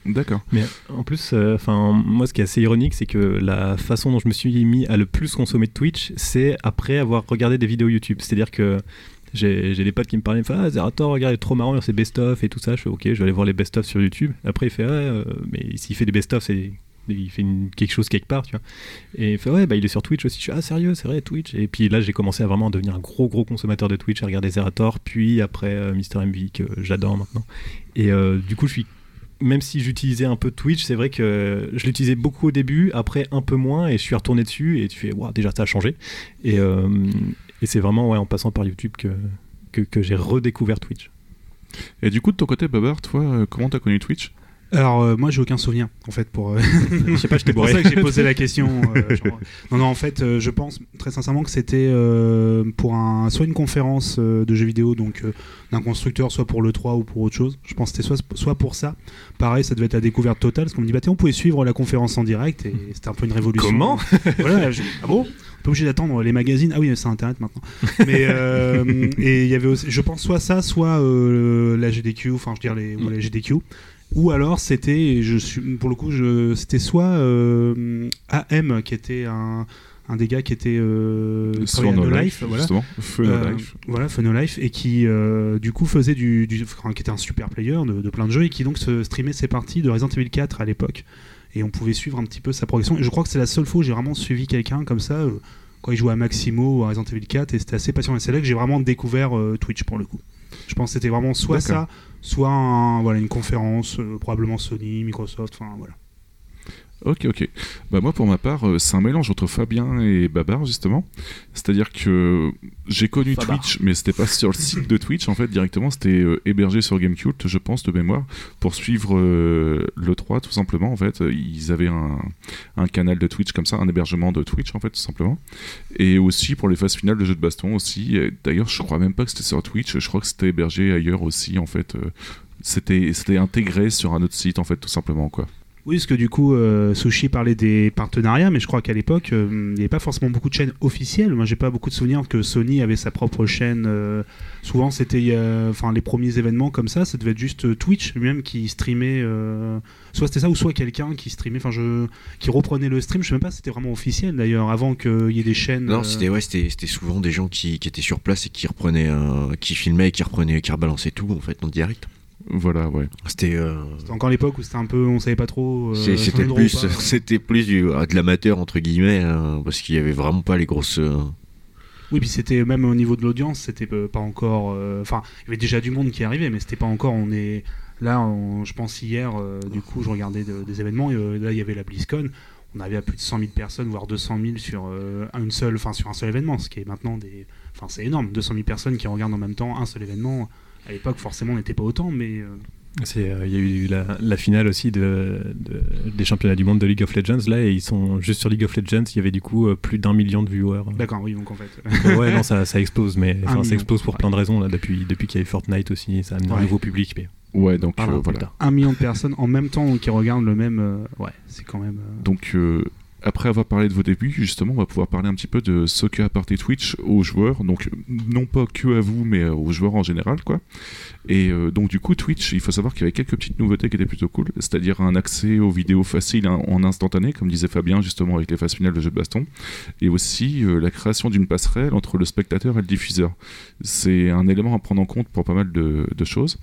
D'accord. Mais en plus, euh, enfin, moi, ce qui est assez ironique, c'est que la façon dont je me suis mis à le plus consommer de Twitch, c'est après avoir regardé des vidéos YouTube. C'est-à-dire que j'ai des potes qui me parlaient, ils me font, ah, Zerator, regarde, il est trop marrant, c'est best-of et tout ça. Je fais, ok, je vais aller voir les best-of sur YouTube. Après, il fait, ouais, euh, mais s'il fait des best-of. Il fait quelque chose quelque part, tu vois. Et il fait, ouais, bah il est sur Twitch aussi. Je suis, ah, sérieux, c'est vrai, Twitch. Et puis là, j'ai commencé à vraiment devenir un gros, gros consommateur de Twitch, à regarder Zerator, puis après euh, Mister MV, que j'adore maintenant. Et euh, du coup, je suis même si j'utilisais un peu Twitch, c'est vrai que je l'utilisais beaucoup au début, après un peu moins, et je suis retourné dessus, et tu fais, déjà ça a changé. Et, euh, c'est vraiment en passant par YouTube que j'ai redécouvert Twitch. Et du coup, de ton côté, Babar, toi, euh, comment t'as connu Twitch? Alors, euh, moi, j'ai aucun souvenir, en fait, pour. euh, je sais pas, je t'ai C'est pour ça que j'ai posé la question. euh, genre, Non, non, en fait, euh, je pense très sincèrement que c'était pour un, soit une conférence de jeux vidéo, donc d'un constructeur, soit pour le 3 ou pour autre chose. Je pense que c'était soit, soit pour ça. Pareil, ça devait être la découverte totale, parce qu'on me dit, bah, on pouvait suivre la conférence en direct, et c'était un peu une révolution. Comment voilà, je- Ah bon? Pas obligé d'attendre les magazines. Ah oui, c'est internet maintenant. Mais euh, et il y avait aussi, je pense soit ça, soit euh, la GDQ, enfin je veux dire les, ou la GDQ. Ou alors c'était, et je suis pour le coup, je, c'était soit euh, AM qui était un, un des gars qui était euh, Sur No Life, voilà. Euh, Life. Voilà, Fun Life, et qui euh, du coup faisait du, du- qui était un super player de, de plein de jeux et qui donc se streamait ses parties de Resident Evil 4 à l'époque. Et on pouvait suivre un petit peu sa progression. Et je crois que c'est la seule fois où j'ai vraiment suivi quelqu'un comme ça, euh, quand il jouait à Maximo ou à Resident Evil 4, et c'était assez passionnant. Et c'est là que j'ai vraiment découvert Twitch pour le coup. Je pense que c'était vraiment soit D'accord. ça, soit voilà, une conférence, euh, probablement Sony, Microsoft, enfin voilà. Ok, ok. Bah moi, pour ma part, euh, c'est un mélange entre Fabien et Babar, justement. C'est-à-dire que j'ai connu. Twitch, mais c'était pas sur le site de Twitch, en fait, directement. C'était euh, hébergé sur Gamecult, je pense, de mémoire, pour suivre euh, le 3, tout simplement. En fait, ils avaient un, un canal de Twitch comme ça, un hébergement de Twitch, en fait, tout simplement. Et aussi pour les phases finales de jeux de baston aussi. D'ailleurs, je crois même pas que c'était sur Twitch, je crois que c'était hébergé ailleurs aussi, en fait. C'était c'était intégré sur un autre site, en fait, tout simplement, quoi. Oui, parce que du coup, euh, Sushi parlait des partenariats, mais je crois qu'à l'époque, euh, il n'y avait pas forcément beaucoup de chaînes officielles. Moi, j'ai pas beaucoup de souvenirs que Sony avait sa propre chaîne. euh, souvent, c'était, enfin, les premiers événements comme ça, ça devait être juste Twitch lui-même qui streamait. soit c'était ça, ou soit quelqu'un qui streamait, enfin, je, qui reprenait le stream. Je sais même pas si c'était vraiment officiel d'ailleurs, avant qu'il y ait des chaînes. Non, c'était ouais, c'était souvent des gens qui, qui étaient sur place et qui reprenaient, qui filmaient, et qui reprenaient, qui rebalançaient tout en fait en direct. Voilà, ouais. C'était euh, C'était encore l'époque où c'était un peu, on savait pas trop. euh, c'était plus, c'était plus du, euh, de l'amateur entre guillemets, hein, parce qu'il y avait vraiment pas les grosses. euh, Oui, puis c'était même au niveau de l'audience, c'était pas encore. euh, Enfin, il y avait déjà du monde qui arrivait, mais c'était pas encore. On est là, on- je pense hier, euh, du coup, je regardais de- des événements. Et, euh, là, il y avait la BlizzCon. On avait à plus de 100 000 personnes, voire 200 000 sur euh, une seule, enfin sur un seul événement, ce qui est maintenant des. Enfin, c'est énorme, 200 000 personnes qui regardent en même temps un seul événement. À l'époque, forcément, on n'était pas autant, mais euh, C'est, euh, Il y a eu la, la finale aussi de, de- des championnats du monde de League of Legends là et ils sont juste sur League of Legends il y avait du coup euh, plus d'un million de viewers. d'accord, oui, donc en fait. Donc, ouais non ça, ça explose mais enfin, ça explose pour ouais. plein de raisons là depuis depuis qu'il y a eu Fortnite aussi ça a amené un Ouais. nouveau public mais Ouais, donc euh, voilà. un million de personnes en même temps qui regardent le même. euh, ouais, c'est quand même. euh, Donc, euh, après avoir parlé de vos débuts, justement, on va pouvoir parler un petit peu de ce qu'a apporté Twitch aux joueurs. Donc, non pas que à vous, mais euh, aux joueurs en général, quoi. Et euh, donc, du coup, Twitch, il faut savoir qu'il y avait quelques petites nouveautés qui étaient plutôt cool. C'est-à-dire un accès aux vidéos faciles en instantané, comme disait Fabien, justement, avec les phases finales de jeux de baston. Et aussi euh, la création d'une passerelle entre le spectateur et le diffuseur. C'est un élément à prendre en compte pour pas mal de choses.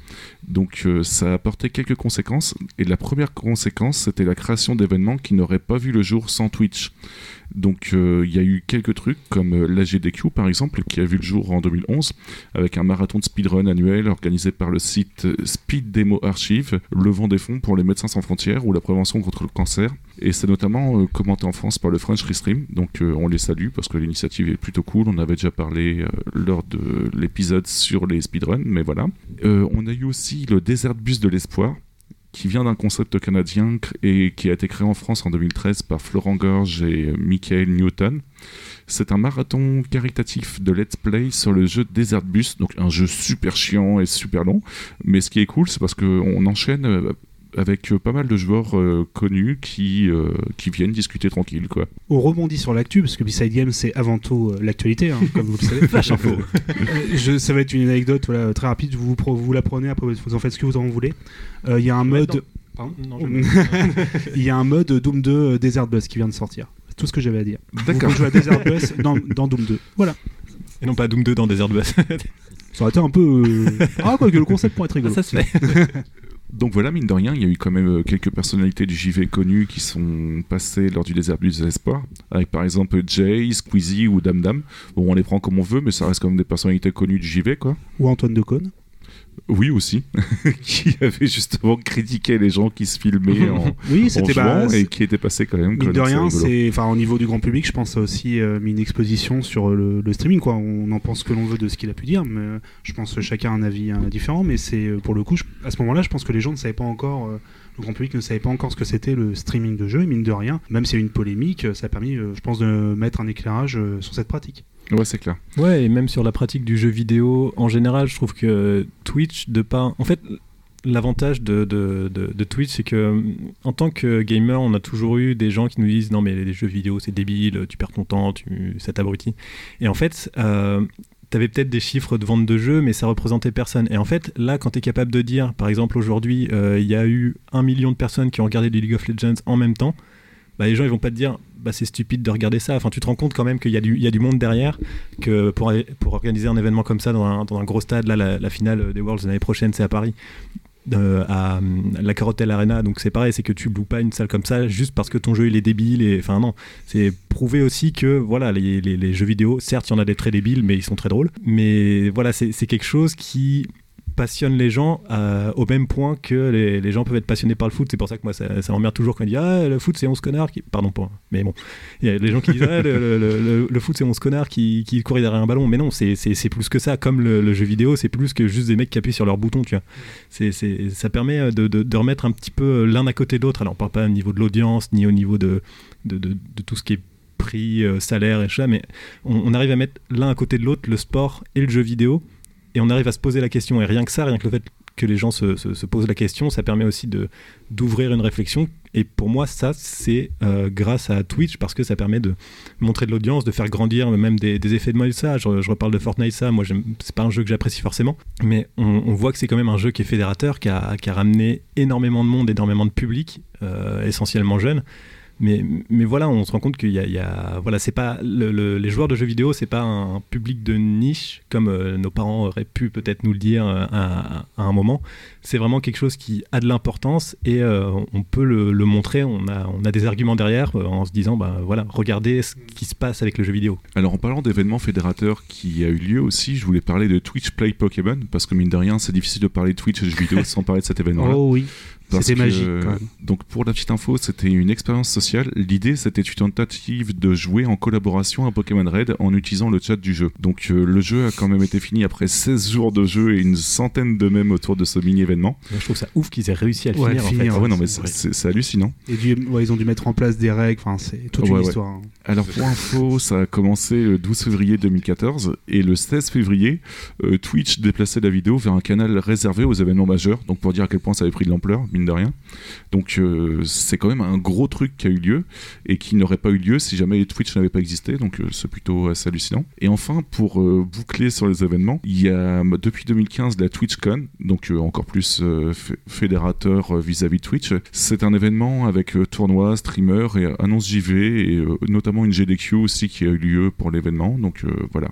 Donc, euh, ça a apporté quelques conséquences. Et la première conséquence, c'était la création d'événements qui n'auraient pas vu le jour sans Twitch. Donc euh, il y a eu quelques trucs comme euh, la GDQ par exemple qui a vu le jour en 2011 avec un marathon de speedrun annuel organisé par le site Speed Demo Archive, levant des fonds pour les médecins sans frontières ou la prévention contre le cancer. Et c'est notamment euh, commenté en France par le French Restream, donc on les salue parce que l'initiative est plutôt cool. On avait déjà parlé lors de l'épisode sur les speedruns, mais voilà. On a eu aussi le Desert Bus de l'espoir qui vient d'un concept canadien et qui a été créé en France en 2013 par Florent Gorge et euh, Michael Newton. C'est un marathon caritatif de let's play sur le jeu Desert Bus, donc un jeu super chiant et super long. Mais ce qui est cool, c'est parce qu'on enchaîne euh, avec euh, pas mal de joueurs euh, connus qui, euh, qui viennent discuter tranquille. Quoi. On rebondit sur l'actu, parce que Beside Game, c'est avant tout euh, l'actualité, hein, comme vous le savez. Flash info. Euh, je, ça va être une anecdote voilà, très rapide, vous, vous, vous la prenez, après vous en faites ce que vous en voulez. Euh, Il y a un mode... Il y a un mode Doom 2 euh, Desert Bus qui vient de sortir. C'est tout ce que j'avais à dire. Vous D'accord. pouvez jouer à Desert Bus dans, dans Doom 2. Voilà. Et non pas Doom 2 dans Desert Bus. Ça aurait été un peu... Ah, quoi que le concept pourrait être rigolo. ça se fait. Donc voilà, mine de rien, il y a eu quand même euh, quelques personnalités du JV connues qui sont passées lors du désert des espoirs, avec par exemple Jay, Squeezie ou Dam Dam. Bon, on les prend comme on veut, mais ça reste quand même des personnalités connues du JV, quoi. Ou Antoine Decaune. Oui, aussi. qui avait justement critiqué les gens qui se filmaient en, Oui, en c'était... jouant Bah, et qui était passé quand même. Mine de rien, c'est, enfin, au niveau du grand public, je pense aussi euh, mis une exposition sur le, le streaming. Quoi. On en pense que l'on veut de ce qu'il a pu dire, mais euh, je pense que chacun a un avis euh, différent. Mais c'est pour le coup, je- à ce moment-là, je pense que les gens ne savaient pas encore, euh, le grand public ne savait pas encore ce que c'était le streaming de jeux. Et mine de rien, même s'il y a eu une polémique, ça a permis, je pense, de mettre un éclairage sur cette pratique. Ouais, c'est clair. Ouais, et même sur la pratique du jeu vidéo en général, je trouve que Twitch, de pas. En fait, l'avantage de, de, de- Twitch, c'est que en tant que gamer, on a toujours eu des gens qui nous disent non, mais les jeux vidéo, c'est débile, tu perds ton temps, tu, ça t'abrutit. Et en fait, euh, T'avais peut-être des chiffres de vente de jeux, mais ça représentait personne. Et en fait, là, quand tu es capable de dire, par exemple, aujourd'hui, euh, il y a eu un million de personnes qui ont regardé du League of Legends en même temps, bah, les gens ils vont pas te dire bah, c'est stupide de regarder ça. Enfin, tu te rends compte quand même qu'il y, a du- il y a du monde derrière, que pour, pour organiser un événement comme ça dans un, dans un gros stade, là, la, finale des Worlds l'année prochaine, c'est à Paris. euh, à la Carotel Arena, donc c'est pareil, c'est que tu loues pas une salle comme ça juste parce que ton jeu il est débile. Et enfin, non, c'est prouver aussi que voilà, les, les- les jeux vidéo, certes, il y en a des très débiles, mais ils sont très drôles. Mais voilà, c'est quelque chose qui passionne les gens euh, au même point que les, les gens peuvent être passionnés par le foot. C'est pour ça que moi, ça, ça m'emmerde toujours quand on dit Ah, le foot, c'est 11 connards. Pardon, pour. Mais bon, il y a des gens qui disent Ah, le, le- foot, c'est 11 connards qui, qui courent derrière un ballon. Mais non, c'est plus que ça. Comme le, jeu vidéo, c'est plus que juste des mecs qui appuient sur leur bouton, tu vois. C'est c'est- ça permet de, de- de remettre un petit peu l'un à côté de l'autre. Alors, on parle pas au niveau de l'audience, ni au niveau de, de, de- tout ce qui est prix, euh, salaire et tout ça, mais on arrive à mettre l'un à côté de l'autre le sport et le jeu vidéo et on arrive à se poser la question. Et rien que ça, rien que le fait que les gens se, se- se posent la question, ça permet aussi de d'ouvrir une réflexion. Et pour moi, ça, c'est euh, grâce à Twitch parce que ça permet de montrer de l'audience, de faire grandir même des, effets de mode. Ça, je, reparle de Fortnite, ça. Moi, c'est pas un jeu que j'apprécie forcément, mais on, voit que c'est quand même un jeu qui est fédérateur, qui a, qui a ramené énormément de monde, énormément de public, euh, essentiellement jeunes. Mais, mais voilà, on se rend compte qu'il y a, il y a- voilà, c'est pas le- le- les joueurs de jeux vidéo, c'est pas un public de niche comme euh, nos parents auraient pu peut-être nous le dire euh, à, à un moment. C'est vraiment quelque chose qui a de l'importance et euh, on peut le, le montrer. On a, on a des arguments derrière euh, en se disant, bah voilà, regardez ce qui se passe avec le jeu vidéo. Alors en parlant d'événements fédérateurs qui a eu lieu aussi, je voulais parler de Twitch Play Pokémon, parce que mine de rien, c'est difficile de parler de Twitch et de jeux vidéo sans parler de cet événement-là. Oh oui, c'était que, magique quand même. Donc pour la petite info, c'était une expérience sociale. L'idée, c'était une tentative de jouer en collaboration à Pokémon Red en utilisant le chat du jeu. Donc euh, le jeu a quand même été fini après 16 jours de jeu et une centaine de mèmes autour de ce mini-événement. Je trouve ça ouf qu'ils aient réussi à le Ouais, finir, en finir, fait. Ah ouais, non mais c'est hallucinant. Et du- ouais, ils ont dû mettre en place des règles, enfin, c'est toute Ouais, une ouais. histoire. hein. Alors pour info, ça a commencé le 12 février 2014 et le 16 février, euh, Twitch déplaçait la vidéo vers un canal réservé aux événements majeurs, donc pour dire à quel point ça avait pris de l'ampleur, de rien. Donc euh, c'est quand même un gros truc qui a eu lieu et qui n'aurait pas eu lieu si jamais Twitch n'avait pas existé, donc euh, c'est plutôt assez hallucinant. Et enfin, pour euh, boucler sur les événements, il y a depuis 2015 la TwitchCon, donc encore plus fé- fédérateur vis-à-vis de Twitch. C'est un événement avec euh, tournoi, streamer et euh, annonce JV et notamment une GDQ aussi qui a eu lieu pour l'événement. Donc voilà,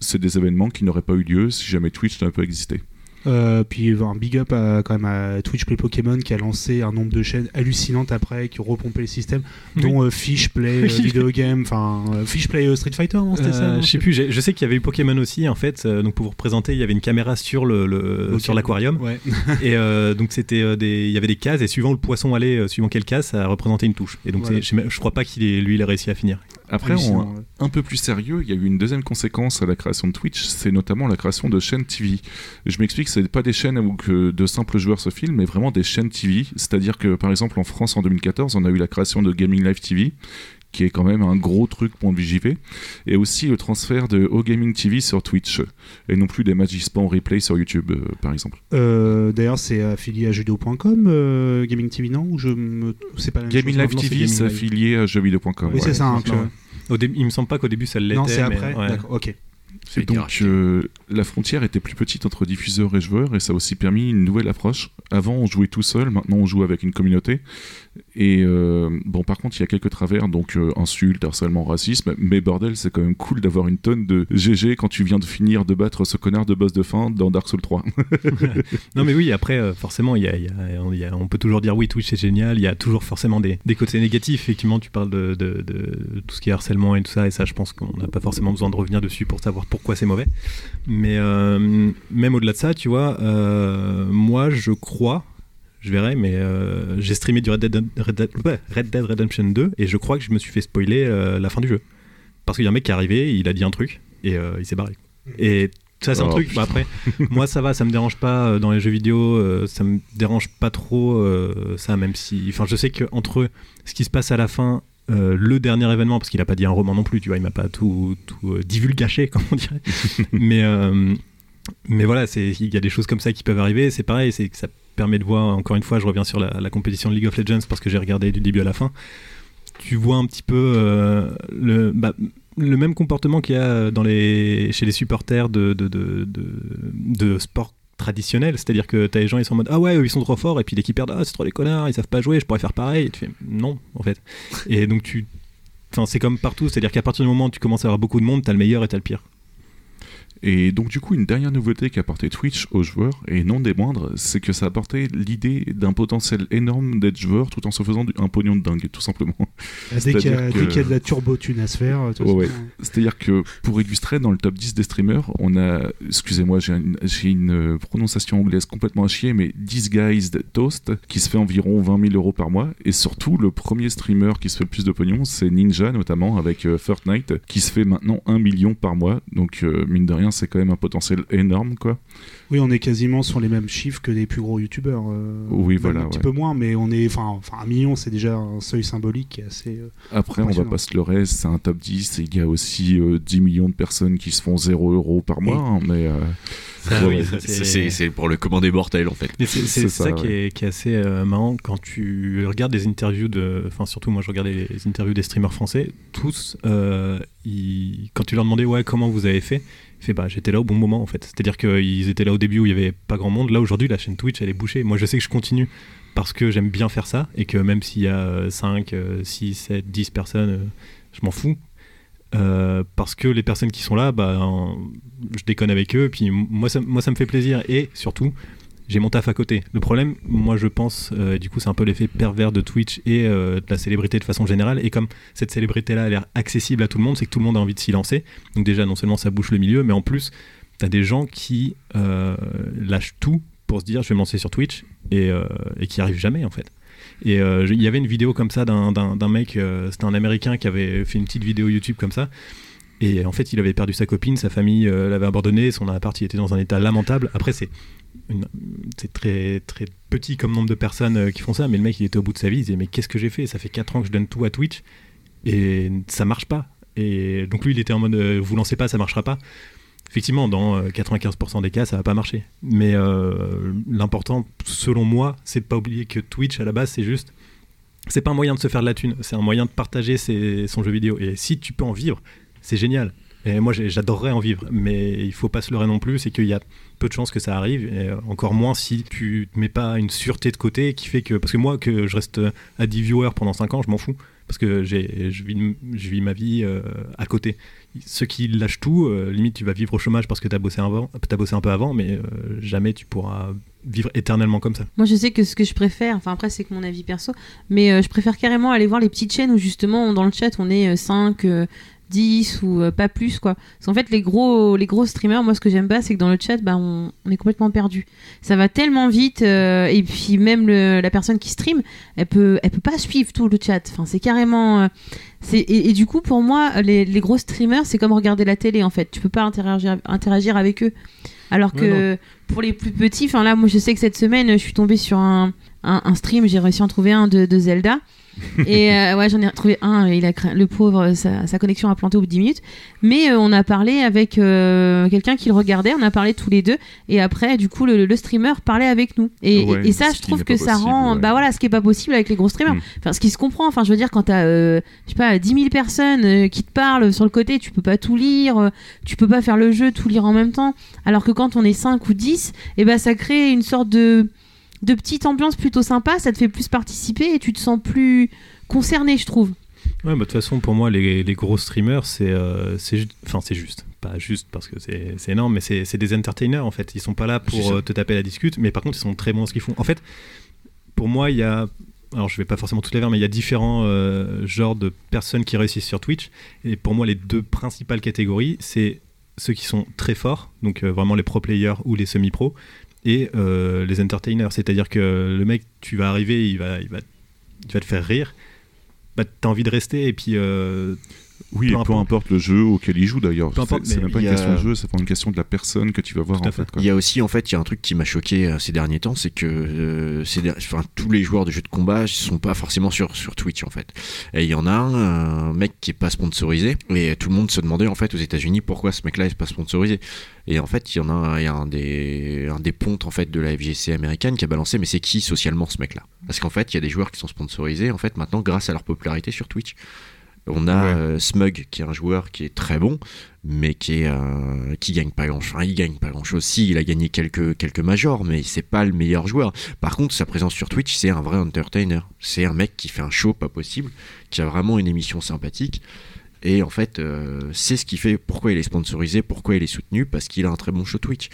c'est des événements qui n'auraient pas eu lieu si jamais Twitch n'avait pas existé. Euh, puis un big up à, quand même à Twitch Play Pokémon qui a lancé un nombre de chaînes hallucinantes après, qui ont repompé le système, dont euh, Fish Play euh. Video Game, enfin euh, Fish Play Street Fighter, non c'était ça non je sais plus, je sais qu'il y avait eu Pokémon aussi en fait. donc pour vous représenter, il y avait une caméra sur le, sur l'aquarium Ouais. et donc c'était des, il y avait des cases et suivant le poisson allait, suivant quelle case, ça représentait une touche. Et donc Voilà. je, je crois pas qu'il ait, lui il a réussi à finir. Après, on- un peu plus sérieux, il y a eu une deuxième conséquence à la création de Twitch, c'est notamment la création de chaînes TV. Je m'explique, c'est pas des chaînes où que de simples joueurs se filment, mais vraiment des chaînes TV. C'est-à-dire que, par exemple, en France en 2014, on a eu la création de Gaming Live TV, qui est quand même un gros truc pour le JV, et aussi le transfert de O Gaming TV sur Twitch, et non plus des matchs e en replay sur YouTube, euh, par exemple. Euh, D'ailleurs, c'est affilié à jeuxvideo.com, euh, Gaming TV, non? Ou je me... c'est pas la même Gaming chose Live non, TV, c'est affilié à jeuxvideo.com. Oui, ouais. c'est ça. hein, que- il me semble pas qu'au début ça l'était. Non, c'est après. ouais. D'accord, ok. Et donc euh, la frontière était plus petite entre diffuseurs et joueurs et ça a aussi permis une nouvelle approche. Avant on jouait tout seul, maintenant on joue avec une communauté. Et euh, bon par contre il y a quelques travers, donc euh, insultes, harcèlement, racisme, mais bordel c'est quand même cool d'avoir une tonne de GG quand tu viens de finir de battre ce connard de boss de fin dans Dark Souls 3. Non mais oui, après euh, forcément, y a- y a- on, il y a- on peut toujours dire oui, Twitch c'est génial, il y a toujours forcément des, des côtés négatifs. Effectivement, tu parles de, de- de tout ce qui est harcèlement et tout ça, et ça je pense qu'on n'a pas forcément besoin de revenir dessus pour savoir pourquoi c'est mauvais. Mais même au-delà de ça, tu vois, moi je crois, je verrai, mais euh, j'ai streamé du Red Dead, Red, Dead, ouais, Red Dead Redemption 2 et je crois que je me suis fait spoiler euh, la fin du jeu. Parce qu'il y a un mec qui est arrivé, il a dit un truc et euh, il s'est barré. Et ça c'est un truc, bah, après, moi ça va, ça me dérange pas euh, dans les jeux vidéo, euh, ça me dérange pas trop euh, ça, même si. Enfin, je sais que entre ce qui se passe à la fin, euh, le dernier événement, parce qu'il a pas dit un roman non plus, tu vois, il m'a pas tout, tout euh, divulgaché, comme on dirait. mais, euh, mais voilà, c'est- il y a des choses comme ça qui peuvent arriver, c'est pareil, c'est que ça permet de voir, encore une fois, je reviens sur la, compétition de League of Legends parce que j'ai regardé du début à la fin. Tu vois un petit peu euh, le. bah, le même comportement qu'il y a chez les supporters de, de, de, sport traditionnel, c'est-à-dire que t'as les gens ils sont en mode ah ouais ils sont trop forts et puis dès qu'ils perdent ah c'est trop les connards ils savent pas jouer je pourrais faire pareil et tu fais non en fait et donc tu enfin c'est comme partout c'est-à-dire qu'à partir du moment où tu commences à avoir beaucoup de monde t'as le meilleur et t'as le pire Et donc du coup, une dernière nouveauté qu'a apporté Twitch aux joueurs, et non des moindres, c'est que ça a apporté l'idée d'un potentiel énorme d'être joueur tout en se faisant un pognon de dingue, tout simplement. Dès qu'il y, a- que- y de la turbo-thune à se faire, toute Ouais, C'est-à-dire que pour illustrer, dans le top 10 des streamers, on a, excusez-moi, j'ai une, euh, prononciation anglaise complètement à chier, mais Disguised Toast, qui se fait environ 20 000 euros par mois. Et surtout, le premier streamer qui se fait le plus de pognon, c'est Ninja, notamment, avec euh, Fortnite, qui se fait maintenant 1 million par mois. Donc, euh, mine de rien, c'est quand même un potentiel énorme, quoi. Oui, on est quasiment sur les mêmes chiffres que les plus gros youtubeurs. euh, Oui, voilà, Un petit peu moins, mais on est. Enfin, un million, c'est déjà un seuil symbolique qui est assez. euh, Après, on va pas se leurrer, c'est un top 10, et il y a aussi euh, 10 millions de personnes qui se font 0 euros par mois, hein, mais... euh, oui, ça, C'est- pour le commander mortel en fait. C'est ça, ça, qui, est, qui est assez euh, marrant quand tu regardes des interviews de. Enfin, surtout moi, je regardais les interviews des streamers français. Tous, euh, ils- quand tu leur demandais, ouais, comment vous avez fait bah, j'étais là au bon moment en fait. C'est-à-dire qu'ils étaient là au début où il y avait pas grand monde. Là, aujourd'hui, la chaîne Twitch, elle est bouchée. Moi, je sais que je continue parce que j'aime bien faire ça et que même s'il y a 5, 6, 7, 10 personnes, euh, je m'en fous. Euh, parce que les personnes qui sont là, bah, je déconne avec eux, puis moi ça me fait plaisir. Et surtout, j'ai mon taf à côté. Le problème, moi je pense, euh, du coup c'est un peu l'effet pervers de Twitch et euh, de la célébrité de façon générale. Et comme cette célébrité-là a l'air accessible à tout le monde, c'est que tout le monde a envie de s'y lancer. Donc déjà, non seulement ça bouche le milieu, mais en plus, t'as des gens qui euh, lâchent tout pour se dire je vais me lancer sur Twitch et, qui arrivent jamais en fait. Et il y avait une vidéo comme ça d'un- mec, c'était un américain qui avait fait une petite vidéo YouTube comme ça. Et en fait, il avait perdu sa copine, sa famille l'avait abandonné, son appart était dans un état lamentable. Après, c'est c'est très très petit comme nombre de personnes euh, qui font ça, mais le mec il était au bout de sa vie, il disait mais qu'est-ce que j'ai fait? Ça fait 4 ans que je donne tout à Twitch et ça marche pas. Et donc lui il était en mode euh, vous lancez pas, ça marchera pas. Effectivement, dans euh, 95% des cas, ça va pas marcher. Mais euh, l'important, selon moi, c'est de pas oublier que Twitch à la base, c'est juste c'est pas un moyen de se faire de la thune, c'est un moyen de partager son jeu vidéo. Et si tu peux en vivre, c'est génial. Et moi, j'adorerais en vivre, mais il faut pas se leurrer non plus, c'est qu'il y a peu de chances que ça arrive, et encore moins si tu te mets pas une sûreté de côté qui fait que. Parce que moi, que je reste à 10 viewers pendant 5 ans, je m'en fous, parce que je vis, je vis ma vie euh, à côté. Ceux qui lâchent tout, euh, limite, tu vas vivre au chômage parce que tu as, bossé t'as bossé un peu avant, mais euh, jamais tu pourras vivre éternellement comme ça. Moi, je sais que ce que je préfère, enfin après, c'est que mon avis perso, mais je préfère carrément aller voir les petites chaînes où justement, dans le chat, on est 5, 10 ou euh, pas plus, quoi. Parce qu'en fait, les gros, les gros streamers, moi, ce que j'aime pas, c'est que dans le chat, bah, on, on est complètement perdu. Ça va tellement vite, euh, et puis même le- la personne qui stream, elle peut, elle peut pas suivre tout le chat. Enfin, c'est carrément. euh, c'est, et, et du coup, pour moi, les, les gros streamers, c'est comme regarder la télé, en fait. Tu peux pas interagir, interagir avec eux. Alors que pour les plus petits, enfin là, moi je sais que cette semaine, je suis tombée sur un, un, un stream, j'ai réussi à en trouver un de, de Zelda. et euh, ouais, j'en ai trouvé un. Il a cra- le pauvre, sa, sa connexion a planté au bout de 10 minutes. Mais euh, on a parlé avec euh, quelqu'un qui le regardait. On a parlé tous les deux. Et après, du coup, le, le streamer parlait avec nous. Et, Ouais, et ça, je trouve que ça possible, rend. ouais. Bah voilà, ce qui est pas possible avec les gros streamers. Mm. Enfin, ce qui se comprend. Enfin, je veux dire, quand t'as, je sais pas, 10 000 personnes qui te parlent sur le côté, tu peux pas tout lire. tu peux pas faire le jeu, tout lire en même temps. Alors que quand on est 5 ou 10, et ben ça crée une sorte de de petite ambiance plutôt sympa, ça te fait plus participer et tu te sens plus concerné, je trouve. Ouais, bah, de toute façon, pour moi, les, les gros streamers, c'est euh, c'est ju- enfin, c'est juste. Pas juste parce que c'est c'est énorme, mais c'est c'est des entertainers en fait. Ils sont pas là pour euh, te taper la discute, mais par contre, ils sont très bons dans ce qu'ils font. En fait, pour moi, il y a. Alors, je vais pas forcément toutes les vers, mais il y a différents euh, genres de personnes qui réussissent sur Twitch. Et pour moi, les deux principales catégories, c'est ceux qui sont très forts, donc euh, vraiment les pro players ou les semi-pro, et euh, les entertainers. C'est-à-dire que le mec, tu vas arriver, il va, il va, il va te faire rire. Bah, t'as envie de rester et puis euh, Oui, Peu et peu importe. importe le jeu auquel il joue d'ailleurs. C'est même pas une a- question de jeu, c'est pas une question de la personne que tu vas voir en fait. fait. quoi. Il y a aussi en fait, il y a un truc qui m'a choqué euh, ces derniers temps, c'est que euh, ces der- enfin, tous les joueurs de jeux de combat ne sont pas forcément sur, sur Twitch en fait. Et il y en a un, un mec qui est pas sponsorisé, et tout le monde se demandait en fait aux États-Unis pourquoi ce mec-là est pas sponsorisé. Et en fait, il y en a, un- il y a un des, un des pontes en fait de la FGC américaine qui a balancé, mais c'est qui socialement ce mec-là? Parce qu'en fait, il y a des joueurs qui sont sponsorisés en fait maintenant grâce à leur popularité sur Twitch. On a Ouais. euh, Smug qui est un joueur qui est très bon, mais qui est euh, qui gagne pas grand chose. il gagne pas grand chose. Si, il a gagné quelques quelques majors, mais c'est pas le meilleur joueur. Par contre, sa présence sur Twitch, c'est un vrai entertainer. C'est un mec qui fait un show pas possible, qui a vraiment une émission sympathique. Et en fait, euh, c'est ce qui fait pourquoi il est sponsorisé, pourquoi il est soutenu, parce qu'il a un très bon show Twitch.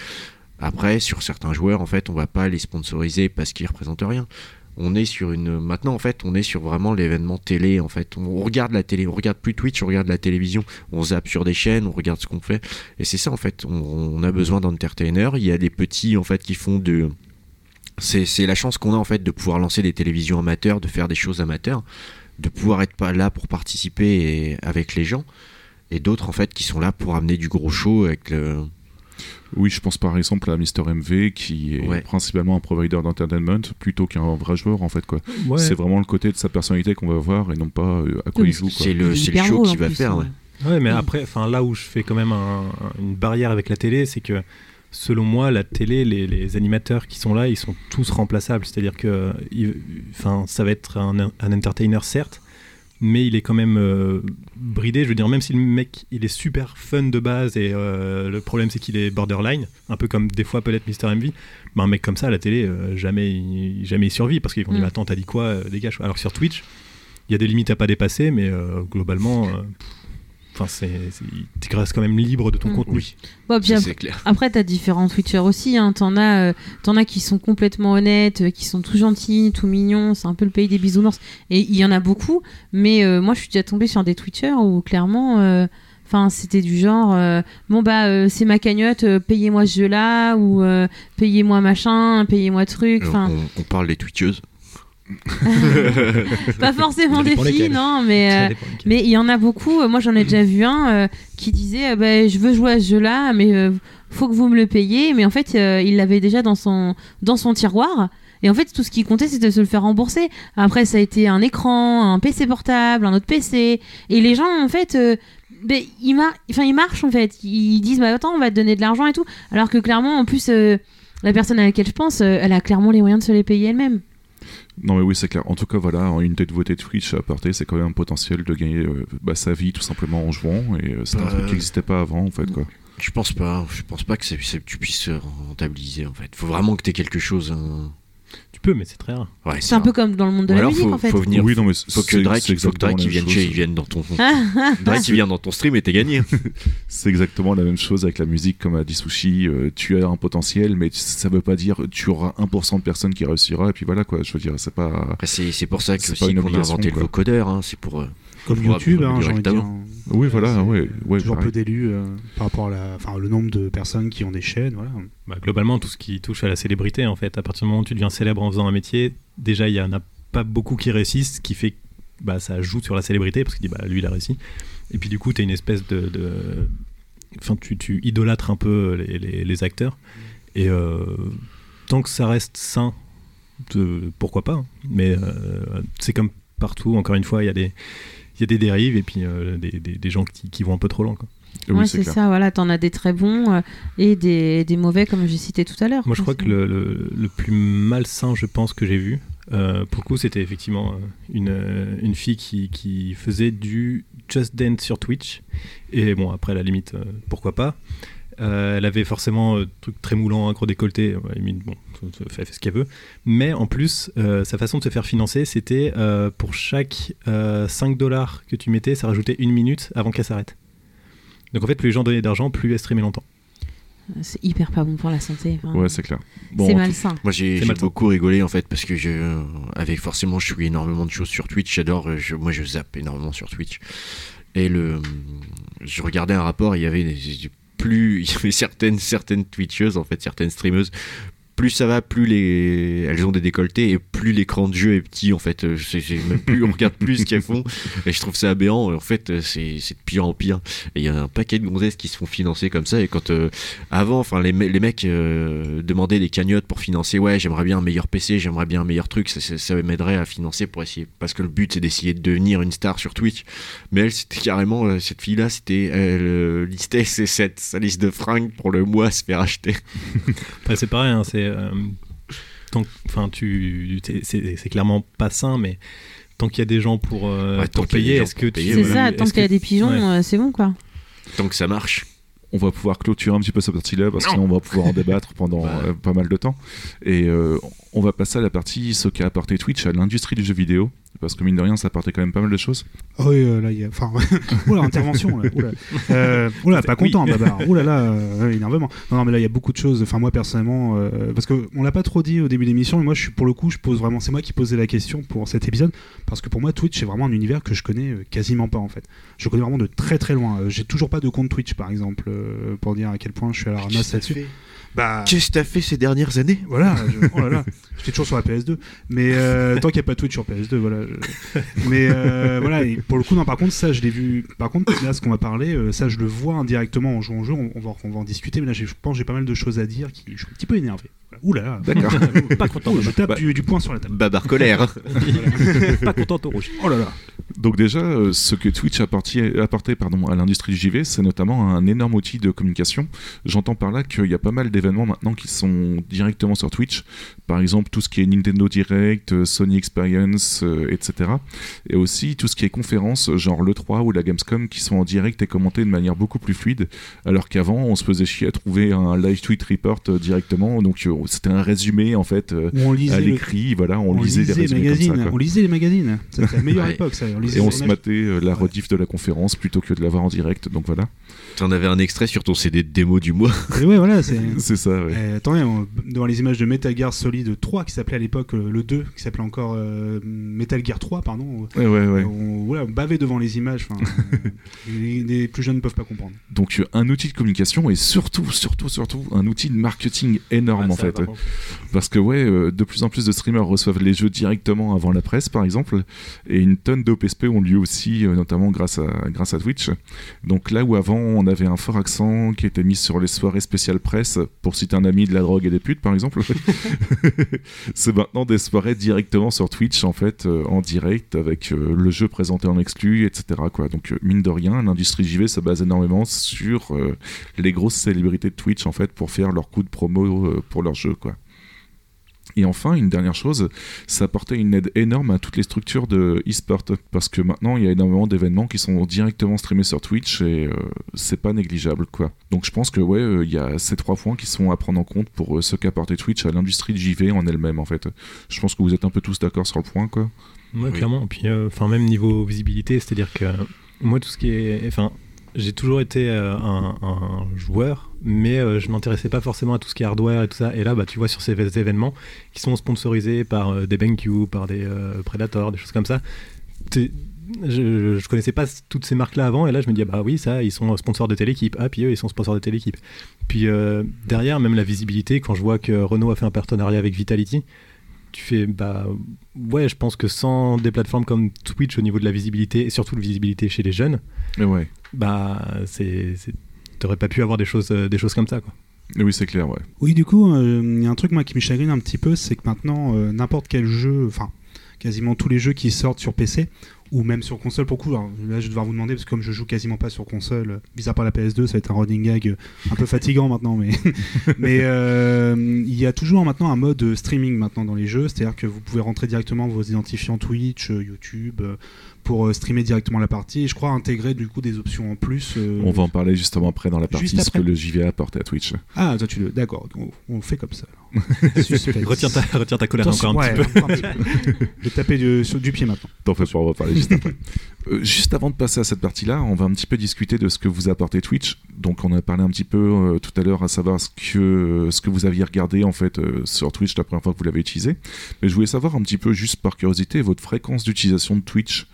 Après, sur certains joueurs, en fait, on va pas les sponsoriser parce qu'ils représentent rien. On est sur une. Maintenant, en fait, on est sur vraiment l'événement télé. En fait, on regarde la télé, on regarde plus Twitch, on regarde la télévision, on zappe sur des chaînes, on regarde ce qu'on fait. Et c'est ça, en fait. On, a besoin d'entertainers. Il y a des petits, en fait, qui font de. C'est c'est la chance qu'on a, en fait, de pouvoir lancer des télévisions amateurs, de faire des choses amateurs, de pouvoir être pas là pour participer et- avec les gens. Et d'autres, en fait, qui sont là pour amener du gros show avec le. Oui, je pense par exemple à Mister MV qui est Ouais. principalement un provider d'entertainment plutôt qu'un vrai joueur en fait quoi. ouais. C'est vraiment le côté de sa personnalité qu'on va voir et non pas euh, à quoi Oui, il joue quoi. C'est le, show qu'il va plus, faire. hein. ouais. Ouais, mais Mm. après, enfin là où je fais quand même un- un- une barrière avec la télé, c'est que selon moi, la télé, les, les animateurs qui sont là, ils sont tous remplaçables. C'est-à-dire que, enfin, ça va être un, un entertainer certes, mais il est quand même euh, bridé. Je veux dire, même si le mec, il est super fun de base et euh, le problème c'est qu'il est borderline, un peu comme des fois peut être Mr MV. Mais un mec comme ça à la télé, euh, jamais, il, jamais il survit parce qu'ils vont dire attends, t'as dit quoi, dégage. Alors que sur Twitch, il y a des limites à pas dépasser, mais euh, globalement. Enfin, tu restes quand même libre de ton Mm. contenu. Bon, puis Ça, ap- c'est clair. après, t'as différents Twitchers aussi. Hein. T'en as, euh, t'en as qui sont complètement honnêtes, euh, qui sont tout gentils, tout mignons. C'est un peu le pays des bisounours. Et il y en a beaucoup. Mais euh, moi, je suis déjà tombée sur des Twitchers où clairement. euh, Enfin, c'était du genre, euh, bon bah euh, c'est ma cagnotte, euh, payez-moi ce jeu-là ou euh, payez-moi machin, payez-moi truc. Alors, Enfin, on, on parle des twitcheuses. pas forcément des filles, non, mais euh, mais il y en a beaucoup. euh, Moi, j'en ai déjà vu un euh, qui disait bah, Je veux jouer à ce jeu-là, mais euh, faut que vous me le payiez. Mais en fait, il l'avait déjà dans son, dans son tiroir. Et en fait, tout ce qui comptait, c'était de se le faire rembourser. Après, ça a été un écran, un PC portable, un autre PC. Et les gens, en fait, ben, ils, mar- enfin, ils marchent, en fait. Ils disent bah, Attends, on va te donner de l'argent et tout. Alors que clairement, en plus, euh, la personne à laquelle je pense, euh, elle a clairement les moyens de se les payer elle-même. Non mais oui c'est clair. En tout cas voilà, une des nouveautés de Twitch à apporter, c'est quand même un potentiel de gagner euh, bah, sa vie tout simplement en jouant et euh, c'est un Bah, truc qui n'existait pas avant en fait quoi. Je pense pas. Je pense pas que c'est- tu puisses rentabiliser en fait. Faut vraiment que tu aies quelque chose. hein. Tu peux, mais c'est très rare. Ouais, C'est un peu comme dans le monde de Ou la alors, musique, faut, en fait. faut venir. oui non mais faut que Drake, faut que Drake il vienne, chez, il vienne dans ton. Drake il vient dans ton stream et t'es gagné. C'est exactement la même chose avec la musique, comme a dit Sushi. euh, tu as un potentiel, mais ça veut pas dire tu auras 1% de personnes qui réussira. Et puis voilà quoi. Je veux dire, c'est pas. C'est c'est pour ça que C'est aussi pas une qu'on a inventé le quoi. vocodeur. Hein, c'est pour. euh, Comme YouTube, hein, j'ai envie de dire. Oui, voilà, c'est ouais, ouais. Toujours pareil. peu d'élus euh, par rapport à la, enfin, le nombre de personnes qui ont des chaînes. Voilà. Bah, globalement, tout ce qui touche à la célébrité, en fait, à partir du moment où tu deviens célèbre en faisant un métier, déjà, il y en a pas beaucoup qui réussissent, ce qui fait que bah, ça joue sur la célébrité, parce qu'il dit, bah, lui, il a réussi. Et puis, du coup, tu as une espèce de. de- Enfin, tu, tu idolâtres un peu les, les- les acteurs. Et euh, tant que ça reste sain, de- pourquoi pas. hein. Mais euh, c'est comme partout, encore une fois, il y a des, y a des dérives et puis euh, des, des- des gens qui, qui vont un peu trop loin. Quoi. Oui, ouais, c'est ça, voilà, t'en as des très bons euh, et des, des mauvais, comme j'ai cité tout à l'heure. Moi, je crois que le, le- le plus malsain, je pense, que j'ai vu, euh, pour le coup, c'était effectivement euh, une, euh, une fille qui, qui faisait du Just Dance sur Twitch. Et bon, après, à la limite, euh, pourquoi pas. Euh, elle avait forcément euh, truc très moulant, un gros décolleté. limite, bon, elle fait, fait ce qu'elle veut. Mais en plus, euh, sa façon de se faire financer, c'était euh, pour chaque euh, 5 dollars que tu mettais, ça rajoutait une minute avant qu'elle s'arrête. Donc en fait, plus les gens donnaient d'argent, plus elle streamait longtemps. C'est hyper pas bon pour la santé. enfin, Ouais, c'est clair. Bon, c'est malsain. Moi j'ai beaucoup rigolé en fait parce que je avec forcément je suis énormément de choses sur Twitch, j'adore euh, je- moi je zappe énormément sur Twitch. Et le je regardais un rapport, il y avait des- plus il y avait certaines certaines Twitcheuses en fait, certaines streameuses plus ça va, plus les elles ont des décolletés et plus l'écran de jeu est petit en fait. Euh, même plus on regarde plus ce qu'elles font et je trouve ça aberrant. En fait, euh, c'est de pire en pire. Il y a un paquet de gonzesses qui se font financer comme ça et quand euh, avant, enfin les, les mecs demandaient des cagnottes pour financer. Ouais, j'aimerais bien un meilleur PC, j'aimerais bien un meilleur truc. Ça, m'aiderait à financer pour essayer. Parce que le but c'est d'essayer de devenir une star sur Twitch. Mais elle, c'était carrément cette fille-là, c'était elle listait ses sets, sa liste de fringues pour le mois se faire acheter. C'est pareil, hein, c'est. Euh, tant que- Enfin, tu. c'est- clairement pas sain, mais tant qu'il y a des gens pour, euh, Ouais, pour payer, est-ce que tu. C'est ça, tant est-ce qu'il y a que- des pigeons, ouais. euh, c'est bon quoi. Tant que ça marche. on va pouvoir clôturer un petit peu cette partie-là parce que sinon on va pouvoir en débattre pendant Bah. euh, pas mal de temps. Et euh, on va passer à la partie ce qu'a apporté Twitch à l'industrie du jeu vidéo. Parce que mine de rien, ça apportait quand même pas mal de choses. Ah oui, euh, là, il y a. Enfin, oula, intervention, là. Oula, Euh, oula pas Oui. content, Babar. Oula, là, euh, énervement. Non, non, mais là, il y a beaucoup de choses. Enfin, moi, personnellement, euh, parce qu'on l'a pas trop dit au début de l'émission, mais moi, je suis, pour le coup, je pose vraiment. C'est moi qui posais la question pour cet épisode. Parce que pour moi, Twitch, c'est vraiment un univers que je connais quasiment pas, en fait. Je connais vraiment de très très loin. J'ai toujours pas de compte Twitch, par exemple, pour dire à quel point je suis à la ramasse là-dessus. Bah. Qu'est-ce que t'as fait ces dernières années? Voilà, je- oh là là, j'étais toujours sur la PS2. Mais euh, tant qu'il n'y a pas Twitch sur PS2, voilà. je- Mais euh, voilà, et pour le coup, non, par contre, ça, je l'ai vu. Par contre, là, ce qu'on va parler, euh, ça, je le vois indirectement en jouant au jeu. On, on va, on va en discuter, mais là, je pense que j'ai pas mal de choses à dire qui. Je suis un petit peu énervé. Là. D'accord. Pas content. Oh, je tape Bah. du, du poing sur la table. Babar colère. pas content au rouge. Oh là là. Donc déjà, euh, ce que Twitch a apporté, apporté, pardon, à l'industrie du JV, c'est notamment un énorme outil de communication. J'entends par là qu'il y a pas mal d'événements maintenant qui sont directement sur Twitch. Par exemple, tout ce qui est Nintendo Direct, euh, Sony Experience, euh, etc. Et aussi tout ce qui est conférences, genre l'E3 ou la Gamescom, qui sont en direct et commentées de manière beaucoup plus fluide. Alors qu'avant, on se faisait chier à trouver un live tweet report directement. Donc c'était un résumé, en fait, euh, on à le- l'écrit. Voilà, on, on lisait, lisait les résumés magazines. comme ça. quoi. on lisait les magazines. C'était la meilleure Ouais. époque, ça. On lisait Et on se matait euh, la Ouais. rediff de la conférence plutôt que de l'avoir en direct. Donc voilà. T'en avais un extrait sur ton CD de démo du mois. Et ouais, voilà, c'est. Ça, ouais. Euh, attendez, on- devant les images de Metal Gear Solid 3 qui s'appelait à l'époque euh, le 2, qui s'appelait encore euh, Metal Gear 3, pardon. Ouais, ouais, ouais. On, voilà, on bavait devant les images. les, les plus jeunes ne peuvent pas comprendre. Donc un outil de communication et surtout, surtout, surtout un outil de marketing énorme en fait. Parce que ouais, euh, de plus en plus de streamers reçoivent les jeux directement avant la presse par exemple, et une tonne d'OPSP ont lieu aussi, euh, notamment grâce à, grâce à Twitch. Donc là où avant on avait un fort accent qui était mis sur les soirées spéciales presse, pour citer un ami de la drogue et des putes par exemple, c'est maintenant des soirées directement sur Twitch en fait, euh, en direct avec euh, le jeu présenté en exclu, etc. Quoi. Donc euh, mine de rien, l'industrie JV se base énormément sur euh, les grosses célébrités de Twitch en fait pour faire leur coup de promo euh, pour leur jeu quoi. Et enfin, une dernière chose, ça apportait une aide énorme à toutes les structures de e-sport parce que maintenant il y a énormément d'événements qui sont directement streamés sur Twitch et euh, c'est pas négligeable quoi. Donc je pense que ouais, euh, il y a ces trois points qui sont à prendre en compte pour euh, ce qu'apportait Twitch à l'industrie de JV en elle-même en fait. Je pense que vous êtes un peu tous d'accord sur le point quoi. Ouais, Oui. clairement. Puis, euh, enfin, même niveau visibilité, c'est-à-dire que moi, tout ce qui est, enfin, j'ai toujours été euh, un, joueur, mais euh, je m'intéressais pas forcément à tout ce qui est hardware et tout ça. Et là, bah, tu vois, sur ces événements qui sont sponsorisés par euh, des BenQ, par des euh, Predator, des choses comme ça, je, je connaissais pas toutes ces marques-là avant, et là, je me dis, ah bah oui, ça, ils sont sponsors de telle équipe. Ah, puis eux, ils sont sponsors de telle équipe. Puis derrière, même la visibilité, quand je vois que Renault a fait un partenariat avec Vitality, tu fais bah ouais je pense que sans des plateformes comme Twitch au niveau de la visibilité et surtout de visibilité chez les jeunes ouais. bah c'est t'aurais pas pu avoir des choses euh, des choses comme ça quoi Oui, c'est clair, ouais. Oui, du coup, euh, il y a un truc moi qui me chagrine un petit peu, c'est que maintenant, euh, n'importe quel jeu, enfin, quasiment tous les jeux qui sortent sur PC ou même sur console pour coup. alors, là, je vais devoir vous demander parce que comme je joue quasiment pas sur console, euh, mis à part la PS2, ça va être un running gag euh, un peu fatigant maintenant, mais mais euh, il y a toujours maintenant un mode streaming maintenant dans les jeux, c'est-à-dire que vous pouvez rentrer directement vos identifiants Twitch, euh, YouTube. Pour euh, streamer directement la partie et je crois intégrer du coup des options en plus euh, On va en parler justement après dans la partie ce que le JVA apporte à Twitch. ah toi tu le d'accord on, on fait comme ça. Retiens ta, retiens ta colère encore un ouais, petit peu. encore un petit peu. Je vais taper du, sur- du pied maintenant. T'en fais pas, on va parler juste après. Euh, juste avant de passer à cette partie-là, on va un petit peu discuter de ce que vous apportez Twitch. Donc, on a parlé un petit peu euh, tout à l'heure à savoir ce que, ce que vous aviez regardé en fait euh, sur Twitch la première fois que vous l'avez utilisé. Mais je voulais savoir un petit peu, juste par curiosité, votre fréquence d'utilisation de Twitch.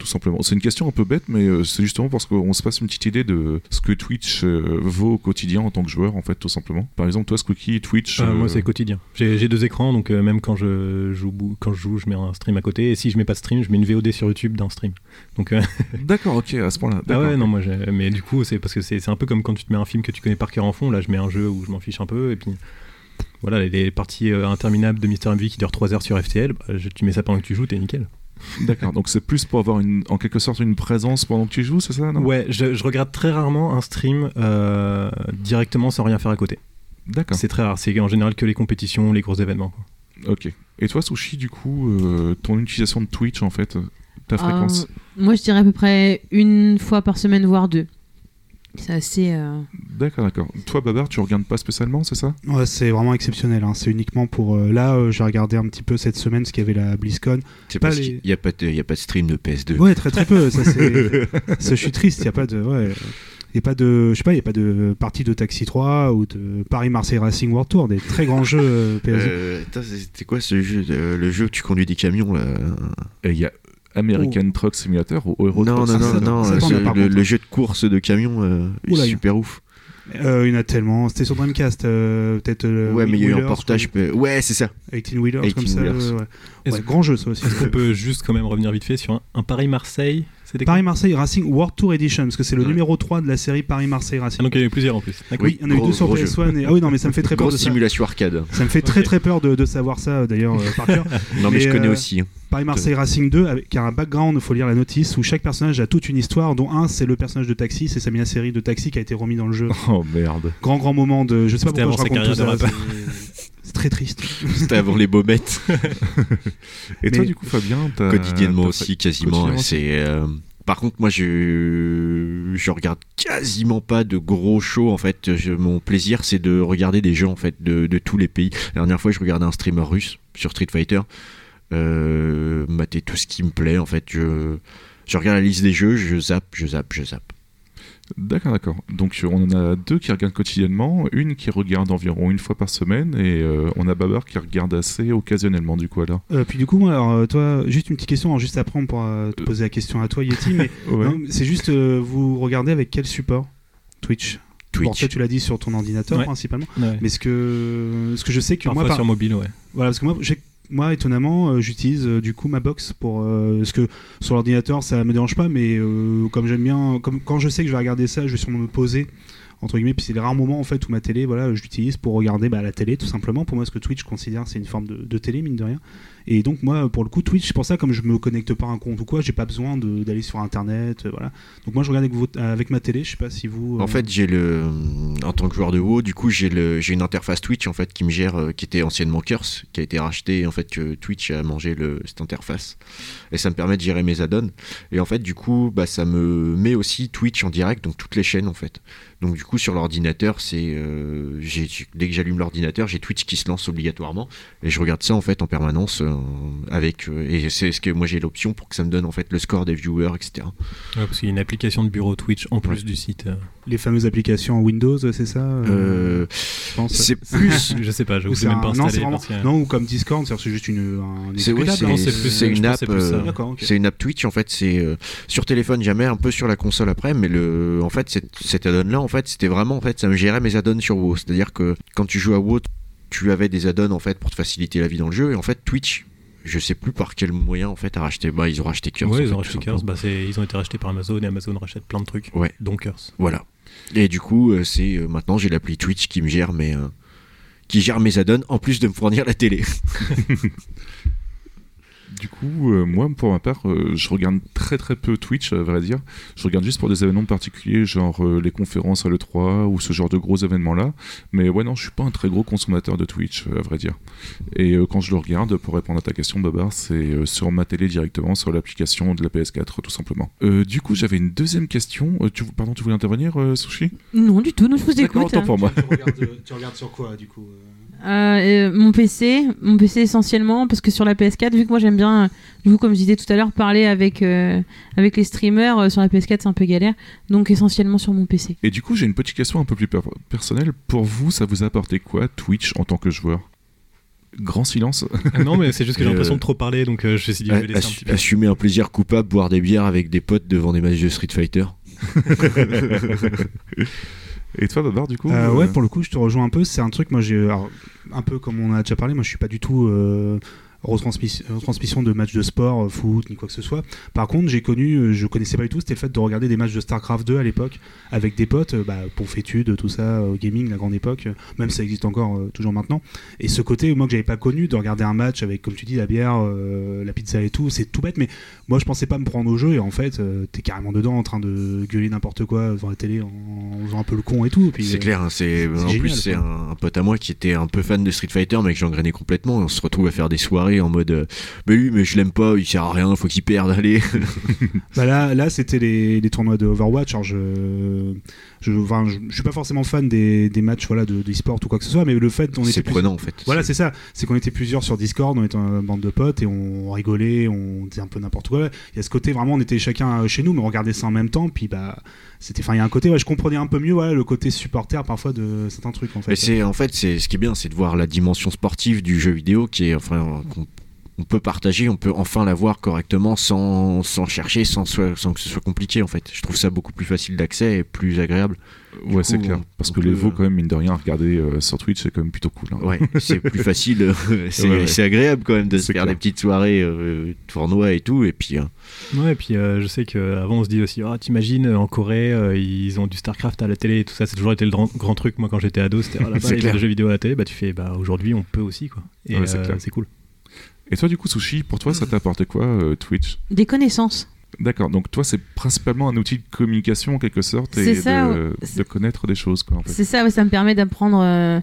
Tout simplement. C'est une question un peu bête, mais euh, c'est justement parce qu'on se passe une petite idée de ce que Twitch euh, vaut au quotidien en tant que joueur, en fait, tout simplement. Par exemple, toi, Skooky, Twitch. Euh, euh, moi, c'est quotidien. J'ai deux écrans, donc euh, même quand je, joue, quand je joue, je mets un stream à côté. Et si je mets pas de stream, je mets une VOD sur YouTube d'un stream. Donc, euh, D'accord, ok, à ce point-là. ah ouais, non, moi, mais du coup, c'est parce que c'est un peu comme quand tu te mets un film que tu connais par cœur en fond. Là, je mets un jeu où je m'en fiche un peu. Et puis, voilà, les, les parties euh, interminables de Mister MV qui durent 3 heures sur FTL, bah, je- tu mets ça pendant que tu joues, t'es nickel. D'accord, donc c'est plus pour avoir une, en quelque sorte une présence pendant que tu joues, c'est ça non? Ouais, je, je regarde très rarement un stream euh, directement sans rien faire à côté. D'accord. C'est très rare. C'est en général que les compétitions, les gros événements. quoi. Ok. Et toi, Sushi, du coup, euh, ton utilisation de Twitch, en fait, ta fréquence? Euh, moi, je dirais à peu près une fois par semaine, voire deux. C'est assez. euh, D'accord, d'accord. Toi, Babar, tu regardes pas spécialement, c'est ça? Ouais, c'est vraiment exceptionnel. hein. C'est uniquement pour. euh, là, euh, j'ai regardé un petit peu cette semaine ce qu'il y avait la BlizzCon. C'est Pas parce les- qu'il n'y a, pas de- il y a pas de stream de PS2. Ouais, très très peu. Ça, c'est. ça, je suis triste. Il y a pas de. Ouais. Il y a pas de, je sais pas, il y a pas de partie de Taxi 3 ou de Paris-Marseille Racing World Tour, des très grands jeux euh, PS2. Euh, attends, C'était quoi ce jeu euh, Le jeu où tu conduis des camions là? Il y a American Truck Simulator ou Euro Non, non, non, non, euh, par le, le jeu de course de camions euh, est Oula, super ouf. Euh, il y en a tellement. C'était sur Dreamcast, euh, peut-être. euh, ouais, mais il y a eu un portage. Ouais, c'est ça. 18 Wheelers, 18 comme ça. Wheelers. ouais, ouais. Grand jeu, ça aussi. Est-ce qu'on peut juste quand même revenir vite fait sur un, un Paris-Marseille Paris-Marseille Racing World Tour Edition, parce que c'est le Ouais. numéro 3 de la série Paris-Marseille Ah, Racing. donc il y en a eu plusieurs en plus. Oui, il y en a eu deux sur gros jeu. PS1. Et... Ah oui, non, mais ça me fait très peur de Grosse ça. simulation arcade. Ça me fait très très peur de, de savoir ça, d'ailleurs, euh, par cœur. Non, mais, Mais, je connais euh, aussi. hein. Paris-Marseille Racing 2, avec, qui a un background, il faut lire la notice, où chaque personnage a toute une histoire, dont un, c'est le personnage de Taxi, c'est Samina Série de Taxi qui a été remis dans le jeu. Oh merde. Grand, grand moment de. Je sais pas pourquoi je raconte tout ça. c'est- très triste. C'était avant les baumettes. Et toi, du coup, Fabien, quotidiennement aussi, quasiment. C'est. euh, Par contre, moi, je je regarde quasiment pas de gros shows. En fait, Je- mon plaisir, c'est de regarder des jeux en fait de, de tous les pays. La dernière fois, je regardais un streamer russe sur Street Fighter. Euh, mater tout ce qui me plaît. En fait, je je regarde la liste des jeux, je zappe, je zappe, je zappe. D'accord, d'accord. Donc, euh, on en a deux qui regardent quotidiennement, une qui regarde environ une fois par semaine, et euh, on a Babar qui regarde assez occasionnellement, du coup, alors. Euh, puis du coup, moi, alors, toi, juste une petite question, alors, juste après, on pourra te poser la question à toi, Yeti, mais Ouais. c'est juste, euh, vous regardez avec quel support? Twitch Bon, Twitch. toi, tu l'as dit sur ton ordinateur Ouais. principalement, Ouais. mais ce que, ce que je sais que Parfois moi, par- sur mobile, ouais. Voilà, parce que moi, j'ai- moi étonnamment, euh, j'utilise euh, du coup ma box pour. euh, parce que sur l'ordinateur, ça me dérange pas, mais comme j'aime bien. Comme, quand je sais que je vais regarder ça, je vais sûrement me poser. Entre guillemets, puis c'est les rares moments en fait où ma télé, voilà, je l'utilise pour regarder bah, la télé tout simplement. Pour moi, ce que Twitch considère, c'est une forme de, télé mine de rien. Et donc moi, pour le coup, Twitch, c'est pour ça, comme je me connecte pas à un compte ou quoi, j'ai pas besoin d'aller sur Internet, euh, voilà. Donc moi, je regarde avec ma télé. Je sais pas si vous. euh, En fait, j'ai le, en tant que joueur de WoW, du coup, j'ai le, j'ai une interface Twitch en fait qui me gère, euh, qui était anciennement Curse, qui a été racheté. En fait, que Twitch a mangé le, cette interface et ça me permet de gérer mes add-ons. Et en fait, du coup, bah, ça me met aussi Twitch en direct, donc toutes les chaînes en fait. Donc du coup, sur l'ordinateur, c'est, euh, dès que j'allume l'ordinateur, j'ai Twitch qui se lance obligatoirement et je regarde ça en fait en permanence euh, avec. euh, et c'est ce que moi j'ai l'option pour que ça me donne en fait le score des viewers, etc. Ouais, parce qu'il y a une application de bureau Twitch en plus Ouais. du site. euh. les fameuses applications Windows, c'est ça euh, Euh, je pense. c'est plus je sais pas, je ai même un- pas non, vraiment- non, ou comme Discord, c'est juste une, un C'est hein. je une app. que c'est une app Twitch en fait. C'est euh, sur téléphone jamais, un peu sur la console après, mais le, en fait, cette, cet add-on là, en fait, c'était vraiment en fait, ça me gérait mes add-ons sur WoW. C'est-à-dire que quand tu joues à WoW, tu avais des add-ons en fait pour te faciliter la vie dans le jeu, et en fait, Twitch, je sais plus par quel moyen en fait a racheté. Bah, ils ont racheté Curse. Ouais, ils fait, ont racheté. Curse, bah, c'est- ils ont été rachetés par Amazon et Amazon rachète plein de trucs. Ouais. Dont Curse. Voilà. Et du coup, euh, c'est euh, maintenant j'ai l'appli Twitch qui me gère mes euh, qui gère mes add-ons en plus de me fournir la télé. Du coup, euh, moi, pour ma part, euh, je regarde très très peu Twitch, à vrai dire. Je regarde juste pour des événements particuliers, genre euh, les conférences à l'E3 ou ce genre de gros événements-là. Mais ouais, non, je suis pas un très gros consommateur de Twitch, à vrai dire. Et euh, quand je le regarde, pour répondre à ta question, Babar, c'est euh, sur ma télé directement, sur l'application de la PS4, tout simplement. Euh, du coup, j'avais une deuxième question. Euh, tu, pardon, tu voulais intervenir, euh, Sushi? Non, du tout, non, je vous écoute. hein. pour moi. tu, regardes, tu regardes sur quoi du coup euh? Euh, euh, mon PC, mon PC essentiellement, parce que sur la PS4, vu que moi j'aime bien, euh, du coup, comme je disais tout à l'heure, parler avec, euh, avec les streamers, euh, sur la PS4 c'est un peu galère, donc essentiellement sur mon PC. Et du coup, j'ai une petite question un peu plus per- personnelle. Pour vous, ça vous a apporté quoi, Twitch, en tant que joueur? Grand silence. Ah non, mais c'est juste que j'ai Euh, l'impression de trop parler, donc euh, je me suis dit, je vais laisser un petit peu. assumer un plaisir coupable, boire des bières avec des potes devant des matchs de Street Fighter. Et toi, Babar, du coup Euh, euh, ouais, pour le coup, je te rejoins un peu. C'est un truc, moi, j'ai. Un peu comme on a déjà parlé, moi, je suis pas du tout. euh, retransmission, retransmission de matchs de sport, euh, foot, ni quoi que ce soit. Par contre, j'ai connu, euh, je connaissais pas du tout, c'était le fait de regarder des matchs de StarCraft 2 à l'époque, avec des potes, euh, bah, pour études, tout ça, gaming, la grande époque, même ça existe encore toujours maintenant. Et ce côté, moi, que j'avais pas connu, de regarder un match avec, comme tu dis, la bière, euh, la pizza et tout, c'est tout bête, mais moi, je pensais pas me prendre au jeu, et en fait, euh, t'es carrément dedans en train de gueuler n'importe quoi devant la télé en, en faisant un peu le con et tout. et C'est euh, clair, hein, c'est en génial, plus c'est un, un pote à moi qui était un peu fan de Street Fighter, mais que j'engrenais complètement. On se retrouve à faire des soirées en mode, euh, mais lui, mais je l'aime pas, il sert à rien, faut qu'il perde, allez. Bah là, là c'était les, les tournois de Overwatch. Alors je, je, enfin, je, je suis pas forcément fan des, des matchs voilà, de, de e-sport ou quoi que ce soit, mais le fait qu'on était c'est plus- prenant en fait. Voilà, c'est ça. C'est qu'on était plusieurs sur Discord, on était une bande de potes et on rigolait, on disait un peu n'importe quoi. Il y a ce côté vraiment, on était chacun chez nous, mais on regardait ça en même temps. Puis bah, c'était, enfin, il y a un côté, ouais, je comprenais un peu mieux, le côté supporter parfois de certains trucs en fait. C'est en fait c'est ce qui est bien, c'est de voir la dimension sportive du jeu vidéo qui est enfin qu'on on peut partager, on peut enfin la voir correctement sans, sans chercher, sans, sans que ce soit compliqué en fait. Je trouve ça beaucoup plus facile d'accès et plus agréable. Ouais, coup, c'est clair. on- Parce on que les peut, veaux, euh, quand même, mine de rien, à regarder euh, sur Twitch, c'est quand même plutôt cool. hein. Ouais, c'est plus facile, euh, c'est Ouais, ouais. c'est agréable quand même de se faire clair. des petites soirées euh, tournois et tout et puis euh, Ouais, et puis euh, je sais qu'avant on se dit aussi, ah, t'imagines en Corée, euh, ils ont du StarCraft à la télé et tout ça, c'est toujours été le grand, grand truc. Moi quand j'étais ado, c'était ah, là-bas, clair. des jeux vidéo à la télé, bah tu fais, bah aujourd'hui on peut aussi quoi. Et Ouais, c'est euh, clair. c'est cool. Et toi, du coup, Sushi, pour toi, ça t'a apporté quoi, euh, Twitch? Des connaissances. D'accord, donc toi, c'est principalement un outil de communication en quelque sorte et ça, de, connaître des choses, quoi, en fait. C'est ça, ouais, ça me permet d'apprendre euh,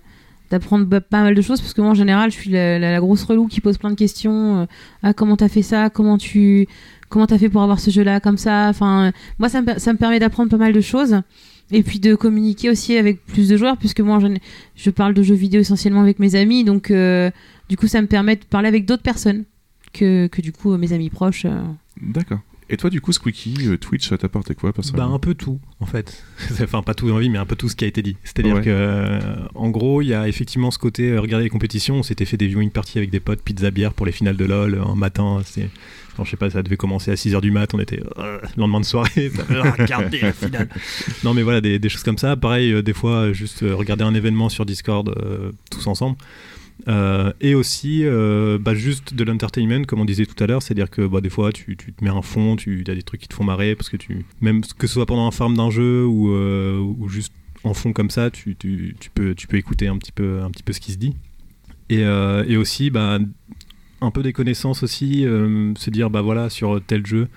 d'apprendre pas mal de choses parce que moi en général je suis la, la- la grosse relou qui pose plein de questions. euh, ah comment t'as fait ça? Comment tu comment t'as fait pour avoir ce jeu-là? Comme ça Enfin moi ça me, ça me permet d'apprendre pas mal de choses et puis de communiquer aussi avec plus de joueurs puisque moi en gén- je parle de jeux vidéo essentiellement avec mes amis donc euh, du coup ça me permet de parler avec d'autres personnes que, que du coup mes amis proches. euh. D'accord. Et toi, du coup, Squeaky, euh, Twitch, ça t'a apporté quoi, Bah, un peu tout, en fait. enfin, pas tout dans la vie, mais un peu tout ce qui a été dit. C'est-à-dire Ouais. que, euh, en gros, il y a effectivement ce côté euh, regarder les compétitions. On s'était fait des viewing parties avec des potes, pizza bière pour les finales de LoL un matin. Enfin, je sais pas, ça devait commencer à 6h du mat, on était euh, lendemain de soirée, regardez la finale. Non mais voilà, des, choses comme ça. Pareil, euh, des fois, euh, juste euh, regarder un événement sur Discord tous ensemble. Et aussi bah, juste de l'entertainment comme on disait tout à l'heure c'est à dire que bah, des fois tu, te mets un fond tu as des trucs qui te font marrer parce que tu même que ce soit pendant un farm d'un jeu ou, juste en fond comme ça tu, peux écouter un petit peu ce qui se dit et, et aussi bah, un peu des connaissances aussi euh, se dire bah voilà sur tel jeu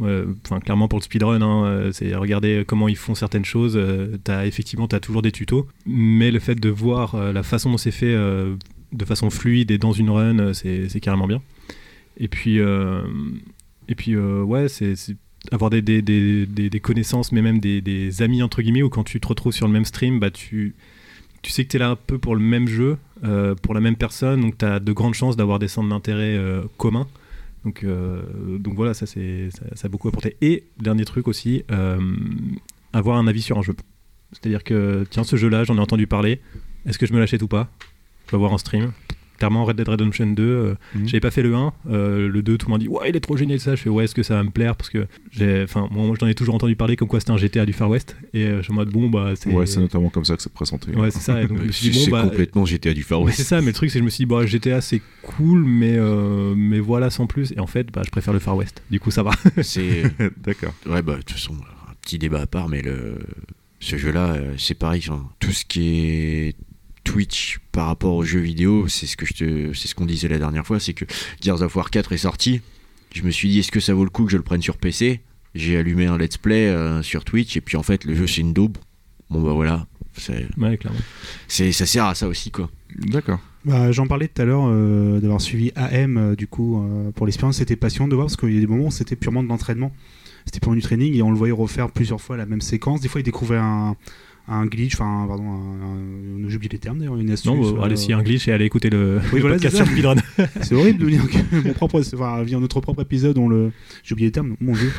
euh, enfin clairement pour le speedrun hein, euh, c'est regarder comment ils font certaines choses t'as effectivement t'as toujours des tutos. Mais le fait de voir la façon dont c'est fait de façon fluide et dans une run c'est carrément bien. Et puis et puis ouais c'est avoir des, connaissances mais même des, des amis entre guillemets où quand tu te retrouves sur le même stream bah tu tu sais que tu es là un peu pour le même jeu, euh, pour la même personne, donc tu as de grandes chances d'avoir des centres d'intérêt euh, communs. Donc, euh, donc voilà, ça, c'est, ça, ça a beaucoup apporté. Et dernier truc aussi, avoir un avis sur un jeu. C'est-à-dire que, tiens, ce jeu-là, j'en ai entendu parler, est-ce que je me l'achète ou pas? Je vais voir en stream. Clairement, Red Dead Redemption 2, euh, Mhm. j'avais pas fait le 1, euh, le 2, tout le monde dit ouais, il est trop génial ça. Je fais ouais, est-ce que ça va me plaire? Parce que j'ai, enfin, moi, moi, j'en ai toujours entendu parler comme quoi c'était un GTA du Far West, et euh, je suis en mode bon, bah, c'est. Ouais, c'est notamment comme ça que c'est présenté. Ouais, c'est ça. Et donc, je me suis dit, c'est bon, bah, complètement GTA du Far West. c'est ça, mais le truc, c'est que je me suis dit, bon, GTA, c'est cool, mais, euh, mais voilà, sans plus. Et en fait, bah, je préfère le Far West. Du coup, ça va. C'est D'accord. ouais bah de toute façon un petit débat à part mais le Ce jeu-là, euh, c'est pareil. tout ce qui est Twitch par rapport aux jeux vidéo, c'est ce que je te, c'est ce qu'on disait la dernière fois, c'est que Gears of War 4 est sorti. Je me suis dit, est-ce que ça vaut le coup que je le prenne sur PC J'ai allumé un let's play euh, sur Twitch et puis en fait, le jeu c'est une daube. Bon bah voilà, c'est, Ouais, clairement. c'est, ça sert à ça aussi quoi. D'accord. Bah, J'en parlais tout à l'heure euh, d'avoir suivi AM euh, du coup euh, pour l'expérience, c'était passionnant de voir parce qu'il y a des moments où c'était purement de l'entraînement, c'était purement du training et on le voyait refaire plusieurs fois la même séquence. Des fois il découvrait un, un glitch, enfin pardon, un, un- j'ai oublié les termes d'ailleurs, une astuce. Non, euh, allez, a un glitch et allez écouter le, Oui, le voilà, podcast c'est horrible de dire que mon propre, enfin, via notre propre épisode, on le, j'ai oublié le terme, mon dieu.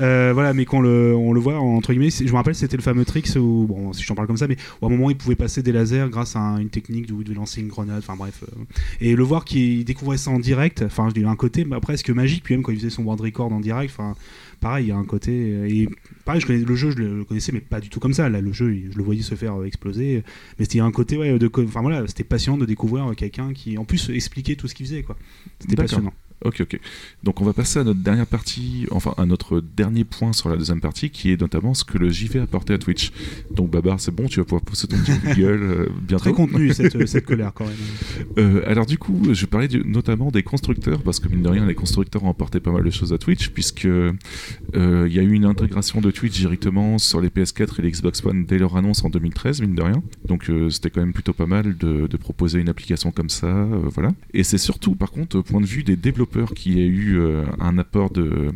Euh, voilà, mais qu'on le, on le voit entre guillemets. Je me rappelle, c'était le fameux trick où, bon, si je t'en parle comme ça, mais où à un moment il pouvait passer des lasers grâce à un- une technique il devait lancer une grenade. Enfin bref, euh, et le voir qu'il découvrait ça en direct. Enfin, y a un côté bah, presque magique? Puis même quand il faisait son world record en direct, enfin, pareil, il y a un côté. euh, Et pareil, je connais, le jeu, je le, connaissais, mais pas du tout comme ça. Là, le jeu, je le voyais se faire euh, exploser. Mais c'était un côté, ouais, de, enfin voilà, c'était passionnant de découvrir euh, quelqu'un qui, en plus, expliquait tout ce qu'il faisait, quoi. C'était passionnant. Ok, ok. Donc on va passer à notre dernière partie, enfin à notre dernier point sur la deuxième partie, qui est notamment ce que le JV a apporté à Twitch. Donc Babar, c'est bon, tu vas pouvoir pousser ton petit Google euh, bientôt. Très contenu cette, cette colère quand même. Euh, alors du coup, je parlais du- notamment des constructeurs, parce que mine de rien, les constructeurs ont apporté pas mal de choses à Twitch, puisque euh, il y a eu une intégration de Twitch directement sur les PS4 et les Xbox One dès leur annonce en 2013, mine de rien. Donc euh, c'était quand même plutôt pas mal de, de proposer une application comme ça, euh, voilà. Et c'est surtout, par contre, au point de vue des développeurs, qu'il y a eu euh, un apport de,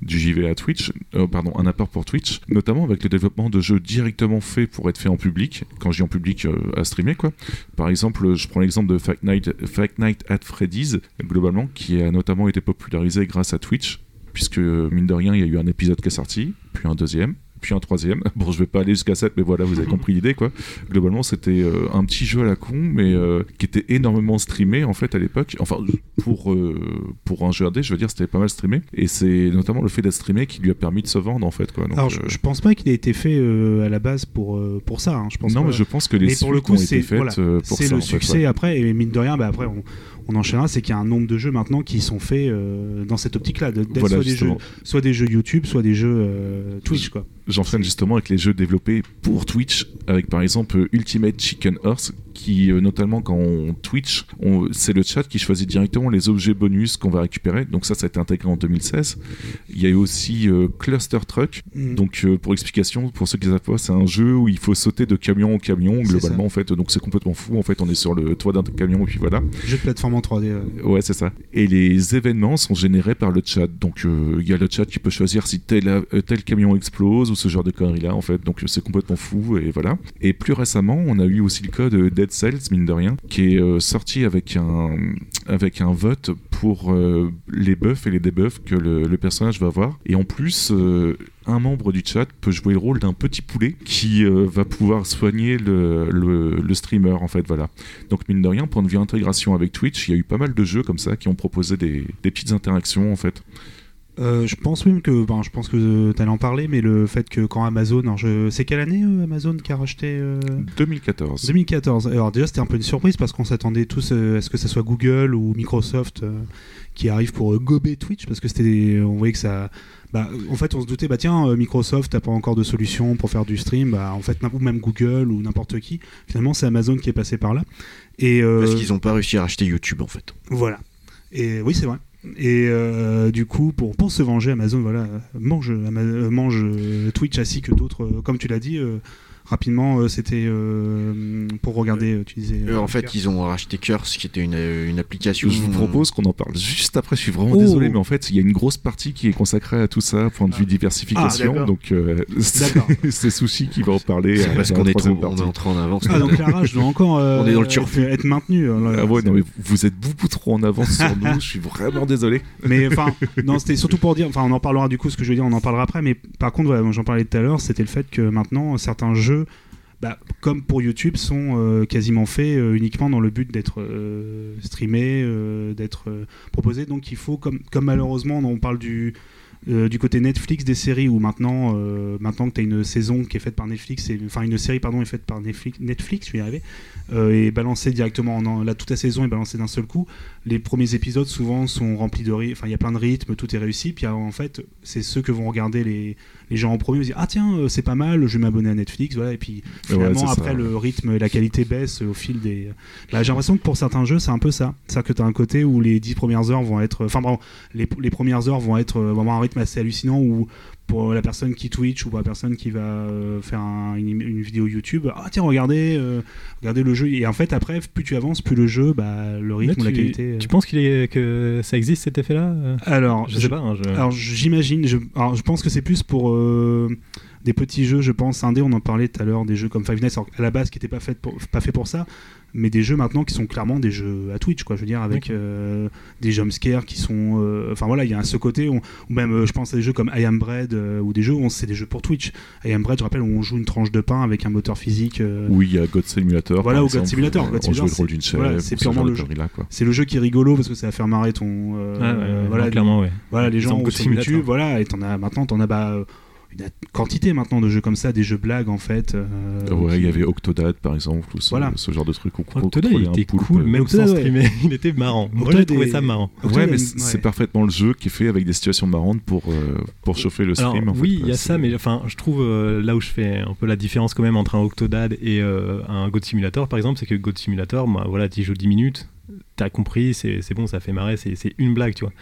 du JV à Twitch, euh, pardon, un apport pour Twitch, notamment avec le développement de jeux directement faits pour être faits en public, quand je dis en public, euh, à streamer quoi. Par exemple, je prends l'exemple de Fight Night, Fight Night at Freddy's, globalement, qui a notamment été popularisé grâce à Twitch, puisque mine de rien, il y a eu un épisode qui est sorti, puis un deuxième, puis un troisième. Bon, je vais pas aller jusqu'à 7, mais voilà, vous avez compris l'idée, quoi. Globalement, c'était euh, un petit jeu à la con, mais euh, qui était énormément streamé, en fait, à l'époque. Enfin, pour, euh, pour un jeu AD, je veux dire, c'était pas mal streamé. Et c'est notamment le fait d'être streamé qui lui a permis de se vendre, en fait, quoi. Donc, Alors, je, je pense pas qu'il ait été fait à la base pour, pour ça. hein. Je pense non, pas. mais je pense que les Mais pour le coup, ont c'est voilà, le fait, succès ouais. après. Et mine de rien, bah, après, on, on enchaînera. C'est qu'il y a un nombre de jeux maintenant qui sont faits euh, dans cette optique-là. de- d'être Voilà, soit, des jeux, justement. soit des jeux YouTube, soit des jeux euh, Twitch. Quoi. J'enchaîne justement avec les jeux développés pour Twitch, avec par exemple Ultimate Chicken Horse, qui euh, notamment quand on Twitch, on- c'est le chat qui choisit directement les objets bonus qu'on va récupérer. Donc ça, ça a été intégré en 2016. Il y a eu aussi euh, Cluster Truck. Mm. Donc euh, pour explication, pour ceux qui savent pas, c'est un jeu où il faut sauter de camion en camion globalement en fait. Donc c'est complètement fou. En fait, on est sur le toit d'un camion et puis voilà. Jeu de plateforme en 3D. euh. Ouais, c'est ça. Et les événements sont générés par le chat. Donc, il y a le chat qui peut choisir si tel, tel camion explose ce genre de conneries-là, en fait. Donc, c'est complètement fou, et voilà. Et plus récemment, on a eu aussi le code Dead Cells, mine de rien, qui est euh, sorti avec un, avec un vote pour euh, les buffs et les debuffs que le, personnage va avoir. Et en plus, euh, un membre du chat peut jouer le rôle d'un petit poulet qui va pouvoir soigner le, streamer, en fait, voilà. Donc mine de rien, point de vue intégration avec Twitch, il y a eu pas mal de jeux comme ça qui ont proposé des petites interactions en fait. Euh, je pense même que, ben, je pense que tu allais en parler, mais le fait que quand Amazon, alors je, c'est quelle année euh, Amazon qui a racheté euh, 2014. 2014. Alors déjà c'était un peu une surprise parce qu'on s'attendait tous euh, à ce que ça soit Google ou Microsoft euh, qui arrive pour euh, gober Twitch parce que c'était, on voyait que ça. Bah, en fait, on se doutait, bah tiens, euh, Microsoft n'a pas encore de solution pour faire du stream, bah en fait, ou même Google ou n'importe qui. Finalement, c'est Amazon qui est passé par là. Et euh, Parce qu'ils n'ont pas réussi à racheter YouTube en fait. voilà. Et oui, c'est vrai. Et euh, du coup, pour, pour se venger, Amazon voilà, euh, mange, Ama- euh, mange euh, Twitch ainsi que d'autres, euh, comme tu l'as dit, euh, rapidement, euh, c'était euh, pour regarder, euh, tu disais. Euh, euh, en fait, ils ont racheté Curse, qui était une, une application. Je vous propose qu'on en parle juste après. Je suis vraiment Oh. désolé, mais en fait, il y a une grosse partie qui est consacrée à tout ça, point de vue diversification. Ah, donc, euh, c'est Sushi qui va en parler. C'est parce qu'on la est, trop, on est partie. entré en avance. Ah, donc Clara, je dois encore euh, On est dans le être, maintenu. là, Ah ouais, c'est- non, mais vous êtes beaucoup trop en avance sur nous. Je suis vraiment désolé. Mais enfin, non, c'était surtout pour dire, enfin, on en parlera du coup, ce que je veux dire, on en parlera après. Mais par contre, j'en parlais tout à l'heure, c'était le fait que maintenant, certains jeux, bah, comme pour YouTube, sont euh, quasiment faits euh, uniquement dans le but d'être euh, streamés, d'être proposés. Donc il faut, comme, malheureusement, on parle du côté Netflix des séries où maintenant, maintenant que tu as une saison qui est faite par Netflix, et- enfin une série pardon est faite par Netflix, Netflix je vais y arriver, euh, et balancée directement, en, là toute la saison est balancée d'un seul coup. Les premiers épisodes souvent sont remplis de rythme, il y a plein de rythmes, tout est réussi. Puis en fait, c'est ceux que vont regarder les, les gens en premier, ils disent ah tiens euh, c'est pas mal, je vais m'abonner à Netflix, voilà. Et puis finalement après ça. le rythme et la qualité baisse au fil des. Bah, j'ai l'impression que pour certains jeux c'est un peu ça, c'est-à-dire que tu as un côté où les 10 premières heures vont être, enfin bon, les, les premières heures vont être euh, vraiment un rythme assez hallucinant où pour la personne qui Twitch ou pour la personne qui va euh, faire un- une, une vidéo YouTube, ah tiens regardez, euh, regardez le jeu et en fait après plus tu avances plus le jeu, bah le rythme, Là, la qualité. euh. tu penses qu'il est, que ça existe cet effet-là Alors Je sais pas. hein, je- alors j'imagine, je, alors, je pense que c'est plus pour euh, des petits jeux, je pense, indé, on en parlait tout à l'heure, des jeux comme Five Nights, alors, à la base qui n'étaient pas fait pour, pas fait pour ça, mais des jeux maintenant qui sont clairement des jeux à Twitch, quoi, je veux dire, avec euh, des jumpscares qui sont... euh, Enfin voilà, il y a ce côté, où- ou même euh, je pense à des jeux comme I Am Bread, euh, ou des jeux où on- c'est des jeux pour Twitch. I Am Bread, je rappelle, où on joue une tranche de pain avec un moteur physique. euh, Oui, il y a God Simulator. Voilà, ou God Simulator. on joue le rôle c'est- d'une chef. voilà, c'est purement le jeu. C'est le jeu qui est rigolo parce que ça va faire marrer ton... euh, Ah voilà, clairement, ouais. voilà, les gens sur. YouTube, voilà, et t'en as maintenant, t'en as bah, euh, une quantité maintenant de jeux comme ça, des jeux blagues en fait. euh, Ouais, il qui- y avait Octodad par exemple, ou ce, Voilà. ce genre de truc où on Octodad, il un était poulpe. cool, même sans Octodad, ouais. streamer. Il était marrant. Moi, j'ai trouvé ça marrant. Ouais, mais ouais. c'est parfaitement le jeu qui est fait avec des situations marrantes pour, euh, pour chauffer le Alors, stream. en oui, il y a ça, mais enfin, je trouve euh, là où je fais un peu la différence quand même entre un Octodad et euh, un God Simulator, par exemple, c'est que God Simulator, moi, voilà, tu joues 10 minutes, t'as compris, c'est c'est bon, ça fait marrer, c'est c'est une blague, tu vois.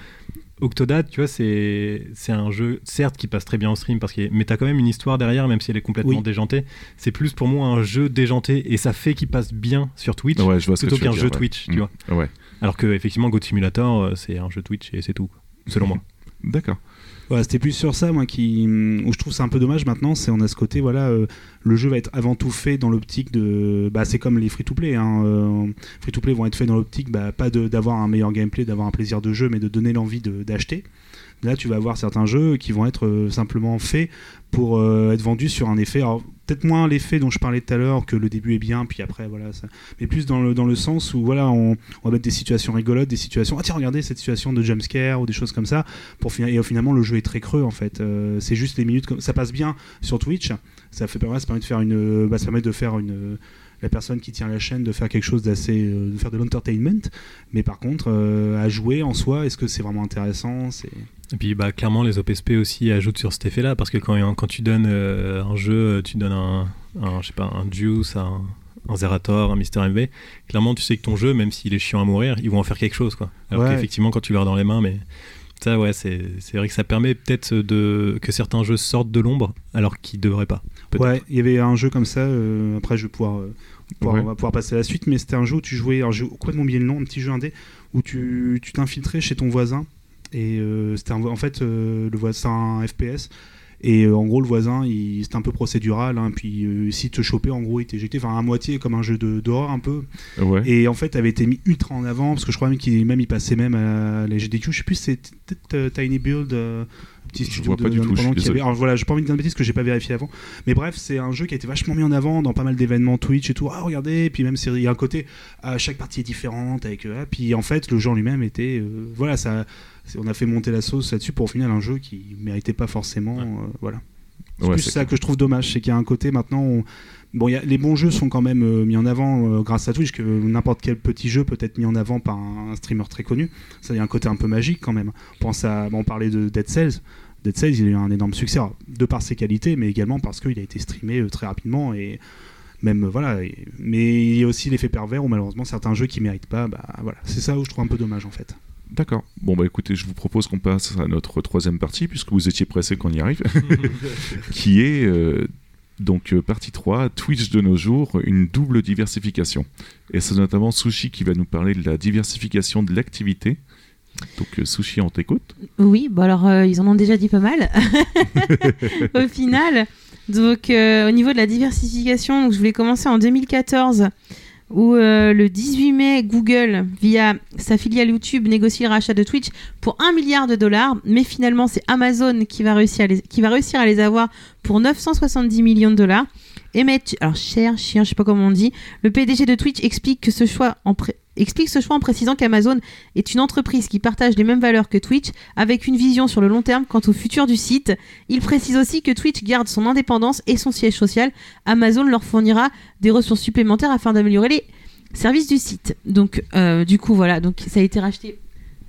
Octodad, tu vois, c'est c'est un jeu, certes, qui passe très bien en stream, parce que, mais t'as quand même une histoire derrière, même si elle est complètement Oui. déjantée. C'est plus pour moi un jeu déjanté, et ça fait qu'il passe bien sur Twitch, Ouais, je vois ce que plutôt qu'un dire, jeu ouais. Twitch, tu Mm. vois. Ouais, Alors que, effectivement, God Simulator, euh, c'est un jeu Twitch, et c'est tout, selon moi. d'accord. Voilà, c'était plus sur ça, moi, qui, où je trouve ça un peu dommage maintenant, c'est on a ce côté, voilà, euh, le jeu va être avant tout fait dans l'optique de, bah, c'est comme les free-to-play, hein, euh, free-to-play vont être faits dans l'optique, bah, pas d'avoir un meilleur gameplay, d'avoir un plaisir de jeu, mais de donner l'envie d'acheter. Là, tu vas avoir certains jeux qui vont être euh, simplement faits pour euh, être vendus sur un effet. Peut-être moins l'effet dont je parlais tout à l'heure, que le début est bien, puis après, voilà, ça. Mais plus dans le, dans le sens où, voilà, on, va mettre des situations rigolotes, des situations. Ah, tiens, regardez cette situation de jumpscare ou des choses comme ça. Pour et finalement, le jeu est très creux, en fait. C'est juste les minutes. comme- Ça passe bien sur Twitch. Ça, fait, ça permet de faire une. Bah, ça permet de faire une la personne qui tient la chaîne de faire quelque chose d'assez euh, de faire de l'entertainment mais par contre euh, à jouer en soi est-ce que c'est vraiment intéressant? C'est Et puis bah, clairement les OPSP aussi ajoutent sur cet effet-là parce que quand, quand tu donnes euh, un jeu, tu donnes un, un, je sais pas, un Juice, un, un Zerator, un Mister MV, clairement tu sais que ton jeu, même s'il est chiant à mourir, ils vont en faire quelque chose quoi. Alors Ouais. qu'effectivement quand tu l'as dans les mains, mais ça ouais c'est c'est vrai que ça permet peut-être de que certains jeux sortent de l'ombre alors qu'ils devraient pas. Peut-être. ouais il y avait un jeu comme ça euh, après je vais pouvoir, euh, pouvoir- Ouais. on va pouvoir passer à la suite mais c'était un jeu où tu jouais alors j'ai complètement oublié le nom un petit jeu indé où tu tu t'infiltrais chez ton voisin et euh, c'était un- en fait le voisin un FPS et euh, en gros le voisin il c'était un peu procédural hein, puis euh, s'il te chopait en gros il t'éjectait enfin à moitié comme un jeu de d'horreur un peu Ouais. Et en fait, avait été mis ultra en avant parce que je crois même qu'il même il passait même à la GDQ. Je sais plus, c'est peut-être euh, Tiny Build, euh, petit Je studio vois pas du tout, je avait- Alors voilà, j'ai pas envie de dire de parce que j'ai pas vérifié avant. Mais bref, c'est un jeu qui a été vachement mis en avant dans pas mal d'événements Twitch et tout. Ah regardez, et puis même il y a un côté, ah, chaque partie est différente avec. euh, ah, puis en fait, le en lui-même était, euh, voilà, ça, on a fait monter la sauce là-dessus pour au final un jeu qui méritait pas forcément, Ouais. euh, voilà. C'est Ouais, plus c'est ça que je trouve dommage, c'est qu'il y a un côté maintenant. on- Bon, il y a- les bons jeux sont quand même euh, mis en avant euh, grâce à Twitch, que n'importe quel petit jeu peut être mis en avant par un, un streamer très connu. Ça, il y a un côté un peu magique quand même. On pense à, bon, on parlait de Dead Cells. Dead Cells, il a eu un énorme succès, alors, de par ses qualités, mais également parce qu'il a été streamé euh, très rapidement et même voilà. et- mais il y a aussi l'effet pervers où malheureusement certains jeux qui méritent pas, bah voilà, c'est ça où je trouve un peu dommage en fait. D'accord. Bon, bah écoutez, je vous propose qu'on passe à notre troisième partie, puisque vous étiez pressé qu'on y arrive, qui est euh, donc euh, partie 3, Twitch de nos jours, une double diversification. Et c'est notamment Sushi qui va nous parler de la diversification de l'activité. Donc euh, Sushi, on t'écoute. Oui, bon alors euh, ils en ont déjà dit pas mal. Au final, donc euh, au niveau de la diversification, donc, je voulais commencer en 2014 où euh, le 18 mai, Google, via sa filiale YouTube, négocie le rachat de Twitch pour 1 milliard de dollars, mais finalement c'est Amazon qui va, réussir à les, avoir pour 970 millions de dollars. Emmett, alors cher, chien, je sais pas comment on dit, le PDG de Twitch explique que ce choix en pré- explique ce choix en précisant qu'Amazon est une entreprise qui partage les mêmes valeurs que Twitch, avec une vision sur le long terme quant au futur du site. Il précise aussi que Twitch garde son indépendance et son siège social. Amazon leur fournira des ressources supplémentaires afin d'améliorer les services du site. Donc, euh, du coup, voilà, donc ça a été racheté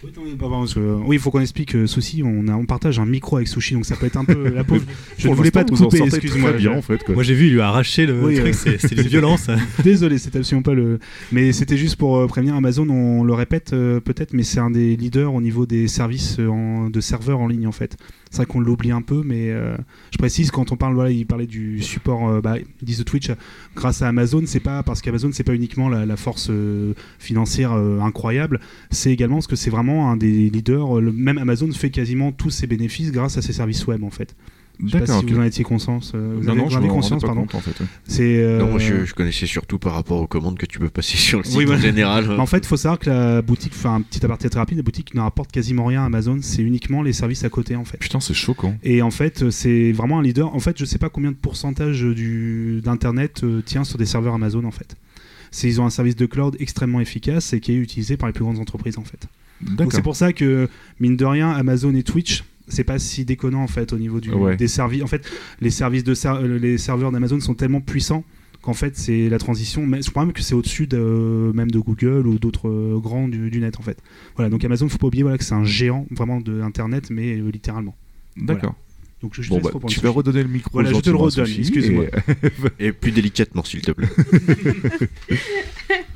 Oui, non, oui, pardon, parce que- oui, il faut qu'on explique euh, Souci, on, a, on partage un micro avec Sushi, donc ça peut être un peu la pauvre. Je ne voulais pas te couper, excuse-moi. bien en fait. Quoi. Moi j'ai vu, il lui a arraché le Oui, truc, euh, c'est violence. Désolé, c'est absolument pas le. Mais c'était juste pour euh, prévenir Amazon, on le répète euh, peut-être, mais c'est un des leaders au niveau des services euh, en- de serveurs en ligne en fait. C'est vrai qu'on l'oublie un peu, mais euh, je précise quand on parle, voilà, il parlait du support, euh, bah, ils disent de Twitch, euh, grâce à Amazon, c'est pas parce qu'Amazon c'est pas uniquement la, force euh, financière euh, incroyable, c'est également parce que c'est vraiment un des leaders. le- même Amazon fait quasiment tous ses bénéfices grâce à ses services web en fait. D'accord. si ok. vous en étiez conscience. euh, vous Non, avez, non, vous je rendais conscience, pardon. compte en fait. ouais. C'est. euh, Non, moi je, je connaissais surtout par rapport aux commandes que tu peux passer sur le site Oui, en général. En fait, il faut savoir que la boutique, enfin un petit aparté très rapide, la boutique ne rapporte quasiment rien à Amazon, c'est uniquement les services à côté en fait. Putain, c'est choquant. Et en fait, c'est vraiment un leader. En fait, je sais pas combien de pourcentage du d'internet euh, tient sur des serveurs Amazon en fait. C'est ils ont un service de cloud extrêmement efficace et qui est utilisé par les plus grandes entreprises en fait. Donc D'accord. c'est pour ça que mine de rien, Amazon et Twitch c'est pas si déconnant en fait au niveau du, Ouais. des services. En fait, les services de ser- euh, les serveurs d'Amazon sont tellement puissants qu'en fait c'est la transition. Mais je crois même que c'est au-dessus de, même de Google ou d'autres euh, grands du, du net en fait. Voilà, donc Amazon, faut pas oublier voilà, que c'est un géant vraiment de Internet, mais euh, littéralement. D'accord. Donc je, Bon, bah, tu vas redonner le micro. Voilà, je te le redonne, excuse-moi. et- Et plus délicatement, s'il te plaît.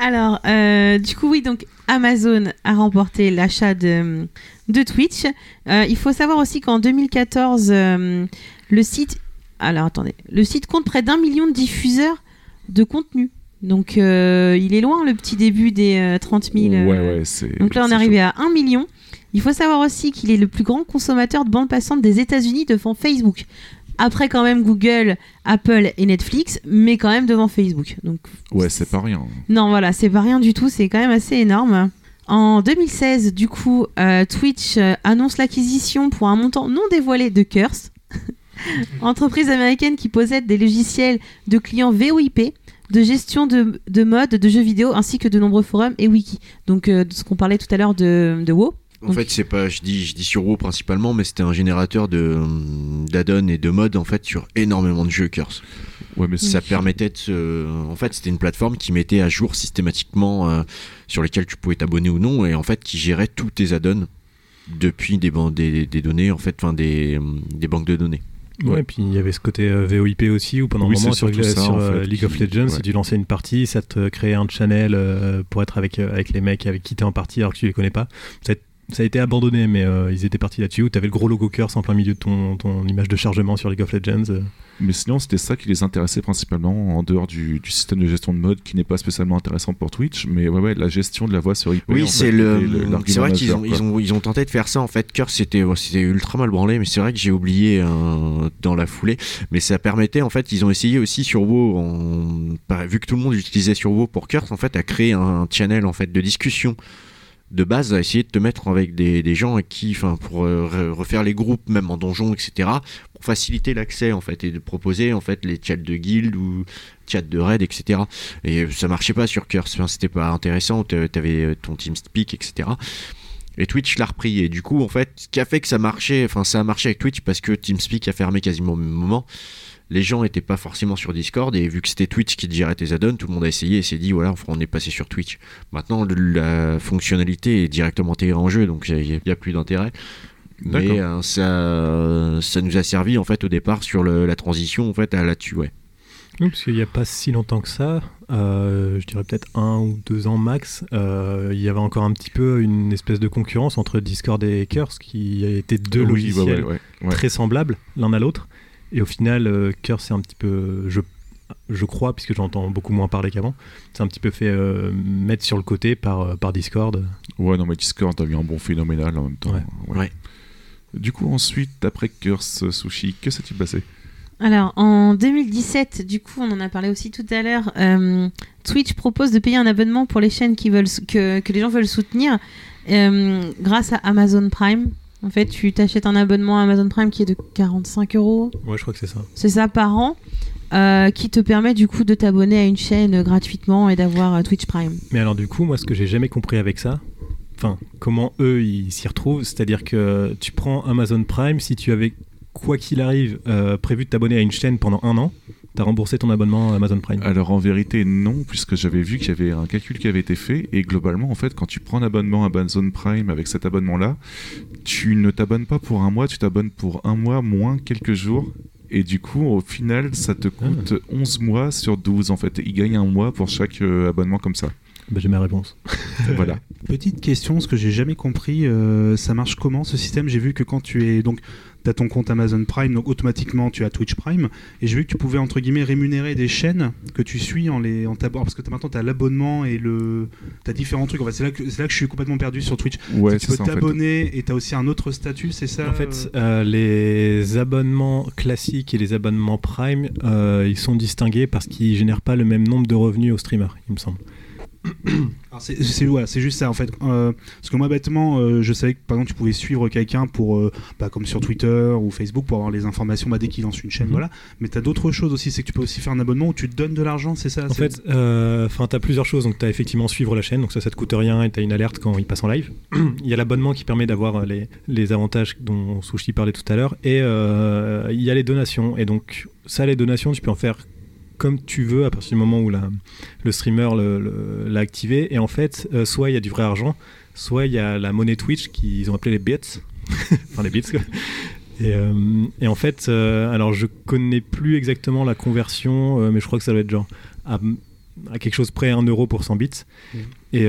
Alors, euh, du coup, oui, donc Amazon a remporté l'achat de, de Twitch. Euh, il faut savoir aussi qu'en 2014, euh, le site. Alors, attendez. Le site compte près d'un million de diffuseurs de contenu. Donc, il est loin le petit début des euh, 30 000. euh, Ouais, ouais, c'est. donc là, on est arrivé à 1 million. Il faut savoir aussi qu'il est le plus grand consommateur de bande passante des États-Unis devant Facebook. Après, quand même, Google, Apple et Netflix, mais quand même devant Facebook. Donc. Ouais, c'est pas rien. non, voilà, c'est pas rien du tout, c'est quand même assez énorme. En 2016, du coup, euh, Twitch euh, annonce l'acquisition pour un montant non dévoilé de Curse, entreprise américaine qui possède des logiciels de clients VoIP, de gestion de, de mode, de jeux vidéo, ainsi que de nombreux forums et wikis. Donc, euh, de ce qu'on parlait tout à l'heure de, de WoW. En Donc- fait, c'est pas, je dis, je dis sur WoW principalement, mais c'était un générateur de hum, d'add-on et de modes en fait sur énormément de jeux Curse. Ouais, mais Ça permettait de, en fait, c'était une plateforme qui mettait à jour systématiquement euh, sur lesquels tu pouvais t'abonner ou non, et en fait qui gérait tous tes add-ons depuis des, ban- des, des données, en fait, enfin des, des banques de données. Ouais, puis il y avait ce côté euh, VoIP aussi, où pendant Oui, un moment sur, ça, sur, en euh, fait, League of Legends, ouais. si tu lançais une partie, ça te créait un channel euh, pour être avec, euh, avec les mecs avec qui t'es en partie alors que tu les connais pas. Ça a, ça a été abandonné, mais euh, ils étaient partis là-dessus, où t'avais le gros logo Curse en plein milieu de ton, ton image de chargement sur League of Legends. euh. Mais sinon, c'était ça qui les intéressait principalement, en dehors du, du système de gestion de mode qui n'est pas spécialement intéressant pour Twitch. Mais ouais, ouais, la gestion de la voix sur IP. en Oui, c'est le. C'est vrai qu'ils ont, ils ont, ils ont tenté de faire ça en fait. Curse, c'était, ouais, c'était ultra mal branlé, mais c'est vrai que j'ai oublié euh, dans la foulée. Mais ça permettait en fait, ils ont essayé aussi sur WoW, en- par- vu que tout le monde utilisait sur WoW pour Curse, en fait, à créer un channel en fait de discussion de base, à essayer de te mettre avec des, gens qui, enfin, pour euh, re- refaire les groupes, même en donjon, etc. Pour faciliter l'accès en fait et de proposer en fait les chats de guild ou chats de raid, etc. Et ça marchait pas sur Curse, enfin, c'était pas intéressant. t'a- T'avais euh, ton TeamSpeak, etc. Et Twitch l'a repris. Et du coup, en fait, ce qui a fait que ça marchait, enfin, ça a marché avec Twitch parce que TeamSpeak a fermé quasiment au même moment. Les gens étaient pas forcément sur Discord et vu que c'était Twitch qui gérait tes add-ons, tout le monde a essayé et s'est dit voilà, on est passé sur Twitch. Maintenant, la fonctionnalité est directement intégrée en jeu, donc il n'y a, plus d'intérêt. Mais euh, ça, ça nous a servi en fait au départ sur le- la transition en fait à là-dessus, ouais. Oui, parce qu'il n'y a pas si longtemps que ça, euh, je dirais peut-être un ou deux ans max, euh, il y avait encore un petit peu une espèce de concurrence entre Discord et Curse, qui étaient deux Oui, logiciels ouais, ouais, ouais, ouais. très semblables l'un à l'autre. Et au final, euh, Curse c'est un petit peu, je, je crois, puisque j'entends beaucoup moins parler qu'avant, c'est un petit peu fait euh, mettre sur le côté par, euh, par Discord. Ouais, non, mais Discord a eu un bon phénoménal en même temps. Ouais. Ouais. Du coup, ensuite, après Curse Sushi, que s'est-il passé? Alors, en 2017, du coup, on en a parlé aussi tout à l'heure, euh, Twitch propose de payer un abonnement pour les chaînes qui veulent, que, que les gens veulent soutenir euh, grâce à Amazon Prime. En fait, tu t'achètes un abonnement à Amazon Prime qui est de 45 euros, Ouais, je crois que c'est ça. c'est ça par an. euh, qui te permet du coup de t'abonner à une chaîne gratuitement et d'avoir euh, Twitch Prime. Mais alors du coup, moi ce que j'ai jamais compris avec ça, enfin comment eux ils s'y retrouvent, c'est-à-dire que tu prends Amazon Prime, si tu avais quoi qu'il arrive euh, prévu de t'abonner à une chaîne pendant un an, t'as remboursé ton abonnement à Amazon Prime. Alors en vérité non, puisque j'avais vu qu'il y avait un calcul qui avait été fait et globalement en fait quand tu prends un abonnement à Amazon Prime avec cet abonnement là, tu ne t'abonnes pas pour un mois, tu t'abonnes pour un mois moins quelques jours et du coup au final ça te coûte 11 mois sur 12 en fait. Il gagne un mois pour chaque euh, abonnement comme ça. Bah, j'ai ma réponse. voilà. Petite question, ce que j'ai jamais compris, euh, ça marche comment ce système? J'ai vu que quand tu es donc tu as ton compte Amazon Prime, donc automatiquement tu as Twitch Prime, et j'ai vu que tu pouvais entre guillemets rémunérer des chaînes que tu suis en les en t'abonnant parce que t'as- maintenant tu as l'abonnement et le tu as différents trucs. En fait, c'est là que c'est là que je suis complètement perdu sur Twitch. Ouais, tu peux ça en fait. t'abonner et tu as aussi un autre statut, c'est ça En fait, euh, les abonnements classiques et les abonnements Prime, euh, ils sont distingués parce qu'ils génèrent pas le même nombre de revenus aux streamers, il me semble. C'est ouais, c'est juste ça en fait. Euh, parce que moi bêtement, euh, je savais que par exemple tu pouvais suivre quelqu'un pour, euh, bah, comme sur Twitter ou Facebook pour avoir les informations bah, dès qu'il lance une chaîne, Mhm. voilà. Mais tu as d'autres choses aussi, c'est que tu peux aussi faire un abonnement où tu te donnes de l'argent, c'est ça En fait, enfin, tu as plusieurs choses. Donc, tu as effectivement suivre la chaîne, donc ça, ça te coûte rien et tu as une alerte quand il passe en live. il y a l'abonnement qui permet d'avoir les, les avantages dont Sushi parlait tout à l'heure. Et il y a les donations. Et donc, ça, les donations, tu peux en faire comme tu veux à partir du moment où la- le streamer l'a activé. Et en fait, euh, soit il y a du vrai argent, soit il y a la monnaie Twitch qu'ils ont appelé les bits. enfin, les bits, quoi. Et, euh, et en fait, euh, alors je connais plus exactement la conversion, mais je crois que ça doit être genre à, à quelque chose près à 1 euro pour 100 bits. Mhm. Et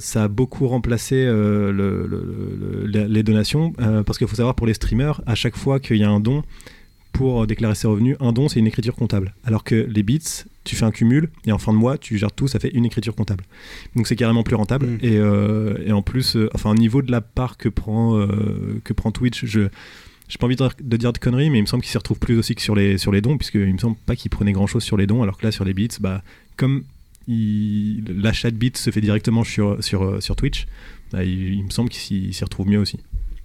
ça a beaucoup remplacé le- le- le- le- les donations, parce qu'il faut savoir pour les streamers, à chaque fois qu'il y a un don, pour déclarer ses revenus, un don c'est une écriture comptable. Alors que les bits, tu fais un cumul et en fin de mois, tu gères tout, ça fait une écriture comptable. Donc c'est carrément plus rentable. Et, euh, et en plus, euh, enfin au niveau de la part que prend, euh, que prend Twitch, je j'ai pas envie de dire, de dire de conneries, mais il me semble qu'il s'y retrouve plus aussi que sur les, sur les dons, puisqu'il me semble pas qu'il prenait grand chose sur les dons, alors que là sur les bits, bah, comme l'achat de bits se fait directement sur, sur, sur Twitch, bah, il, il me semble qu'il s'y retrouve mieux aussi.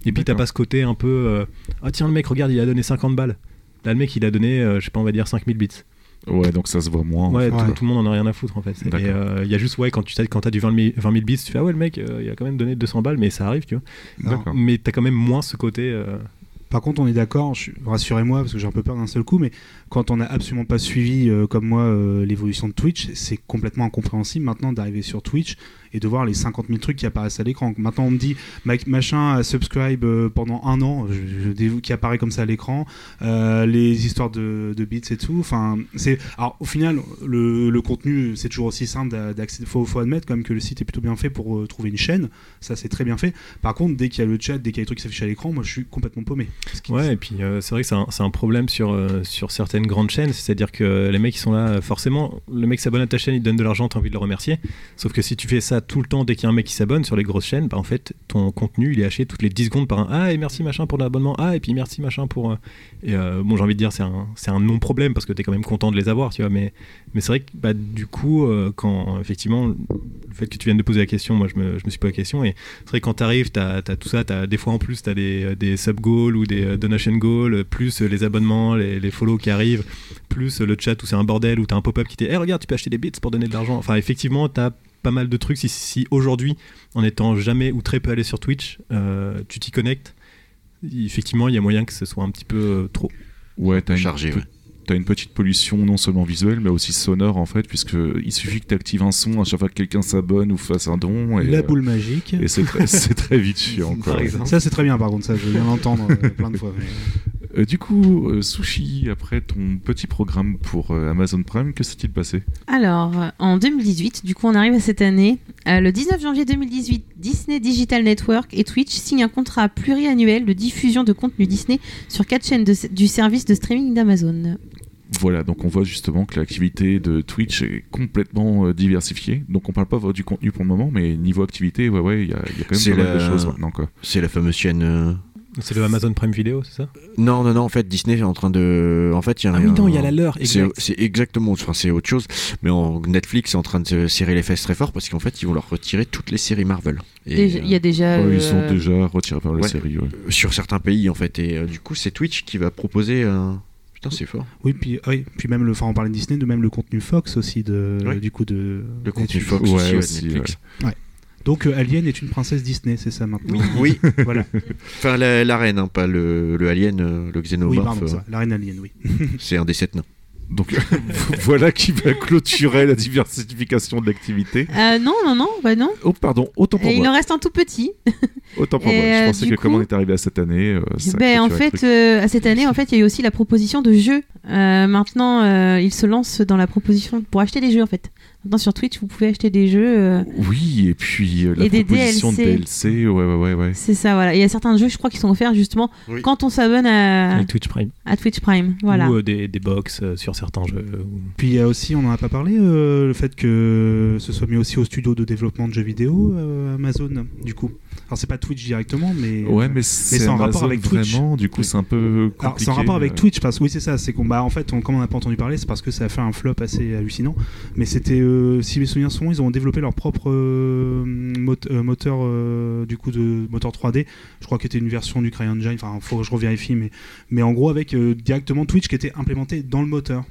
Et puis t'as pas ce côté un peu Ah tiens, le mec, regarde, il a donné 50 balles. Là, le mec, il a donné, euh, je sais pas, on va dire 5000 bits. Ouais, donc ça se voit moins. Ouais, tout, Ouais. tout le monde en a rien à foutre en fait. Et euh, il y a juste, ouais, quand tu as, quand t'as du 20 000, 20 000 bits, tu fais Ah ouais, le mec, euh, il a quand même donné 200 balles, mais ça arrive, tu vois. D'accord. Mais t'as quand même moins ce côté. euh, Par contre, on est d'accord, rassurez-moi parce que j'ai un peu peur d'un seul coup, mais quand on n'a absolument pas suivi, euh, comme moi, euh, l'évolution de Twitch, c'est complètement incompréhensible maintenant d'arriver sur Twitch et de voir les 50 000 trucs qui apparaissent à l'écran. Maintenant, on me dit, machin a subscribe euh, pendant un an, qui apparaît comme ça à l'écran, les histoires de, de bits et tout. Enfin, c'est. Alors, au final, le, contenu, c'est toujours aussi simple d'a- d'accéder. Faut, faut admettre quand même que le site est plutôt bien fait pour trouver une chaîne. Ça, c'est très bien fait. Par contre, dès qu'il y a le chat, dès qu'il y a les trucs qui s'affichent à l'écran, moi, je suis complètement paumé. Ouais, et puis c'est vrai que c'est un, un problème sur, sur certaines grandes chaînes, c'est-à-dire que les mecs ils sont là, euh, forcément, le mec s'abonne à ta chaîne, il donne de l'argent, t'as envie de le remercier. Sauf que si tu fais ça tout le temps dès qu'il y a un mec qui s'abonne sur les grosses chaînes, bah en fait ton contenu il est haché toutes les 10 secondes par un Ah, et merci machin pour l'abonnement, ah, et puis merci machin pour. euh, Et euh, bon, j'ai envie de dire, c'est un, un non-problème parce que t'es quand même content de les avoir, tu vois, mais, mais c'est vrai que bah, du coup, quand effectivement, le fait que tu viennes de poser la question, moi je me, je me suis posé la question, et c'est vrai que quand t'arrives, t'as as tout ça, t'as des fois en plus, t'as des, des sub-goals ou des donation goals, plus les abonnements, les, les follow qui arrivent, plus le chat où c'est un bordel, où t'as un pop-up qui t'est Eh regarde, tu peux acheter des bits pour donner de l'argent. Enfin, effectivement, t'as pas mal de trucs. Si, si aujourd'hui, en étant jamais ou très peu allé sur Twitch, euh, tu t'y connectes, effectivement, il y a moyen que ce soit un petit peu euh, trop. Ouais, t'as une, Chargé, pe- ouais. t'as une petite pollution non seulement visuelle, mais aussi sonore en fait, puisque il suffit que tu actives un son à chaque fois que quelqu'un s'abonne ou fasse un don. Et, La euh, boule magique. Et c'est très, c'est très vite chiant. Quoi. Par exemple. Ça, c'est très bien, par contre, ça, je viens d'entendre euh, plein de fois. mais- Euh, du coup, euh, Sushi, après ton petit programme pour euh, Amazon Prime, que s'est-il passé? Alors, en 2018, du coup, on arrive à cette année. Euh, le 19 janvier 2018, Disney Digital Network et Twitch signent un contrat pluriannuel de diffusion de contenu Disney sur quatre chaînes de- du service de streaming d'Amazon. Voilà, donc on voit justement que l'activité de Twitch est complètement euh, diversifiée. Donc on parle pas du contenu pour le moment, mais niveau activité, ouais, ouais, il y, a il y a quand même pas mal de choses maintenant. C'est la fameuse chaîne. Euh, C'est le Amazon Prime Video, c'est ça? Non, non, non, en fait, Disney est en train de. En fait, il y a Ah oui, non, il y a la leur, C'est exact. c'est exactement, enfin c'est autre chose, mais en Netflix est en train de se serrer les fesses très fort parce qu'en fait ils vont leur retirer toutes les séries Marvel. Et, Il y a déjà. Ouais, ils sont euh, déjà retirés par la ouais. série. ouais. euh, sur certains pays en fait et euh, du coup c'est Twitch qui va proposer Putain, c'est fort. Oui, puis, oui, puis même le, enfin, on parlait de Disney, de même le contenu Fox aussi, de, Ouais. du coup de. Le contenu Netflix. Fox Ouais, aussi, ouais, Netflix. Donc euh, Alien est une princesse Disney, c'est ça maintenant. Oui, voilà. enfin la, la reine, hein, pas le, le alien, euh, le Oui, xénomorphe. pardon, euh, ça. La reine Alien, oui. c'est un des sept nains. Donc voilà qui va clôturer la diversification de l'activité. Euh, non, non, non, bah non. Oh pardon, autant pour Et il moi. en reste un tout petit. Autant pour Et, moi. Je euh, pensais que comme coup- on est arrivé à cette année, euh, ça Ben, en fait, euh, à cette année, en fait, il y a eu aussi la proposition de jeux. Euh, maintenant, euh, il se lance dans la proposition pour acheter des jeux, en fait. Maintenant, sur Twitch, vous pouvez acheter des jeux. euh, Oui, et puis euh, la Et des proposition de DLC. Ouais, ouais, ouais, ouais. c'est ça, voilà. Il y a certains jeux, je crois, qui sont offerts justement Oui. quand on s'abonne à, Twitch Prime. à Twitch Prime. Voilà. Ou euh, des, des box euh, sur certains jeux. ou- Puis il y a aussi, on n'en a pas parlé, euh, le fait que ce soit mis aussi au studio de développement de jeux vidéo, euh, Amazon, du coup. Alors c'est pas Twitch directement, mais. Ouais, mais c'est en rapport avec Twitch. vraiment, du coup, Oui. c'est un peu compliqué. Alors c'est en rapport avec. Twitch parce que oui c'est ça c'est qu'on bah en fait on, comme on n'a pas entendu parler c'est parce que ça a fait un flop assez hallucinant mais c'était euh, si mes souvenirs sont ils ont développé leur propre euh, euh, moteur du coup de moteur 3D je crois que c'était une version du CryEngine enfin faut que je revérifie mais mais en gros avec directement Twitch qui était implémenté dans le moteur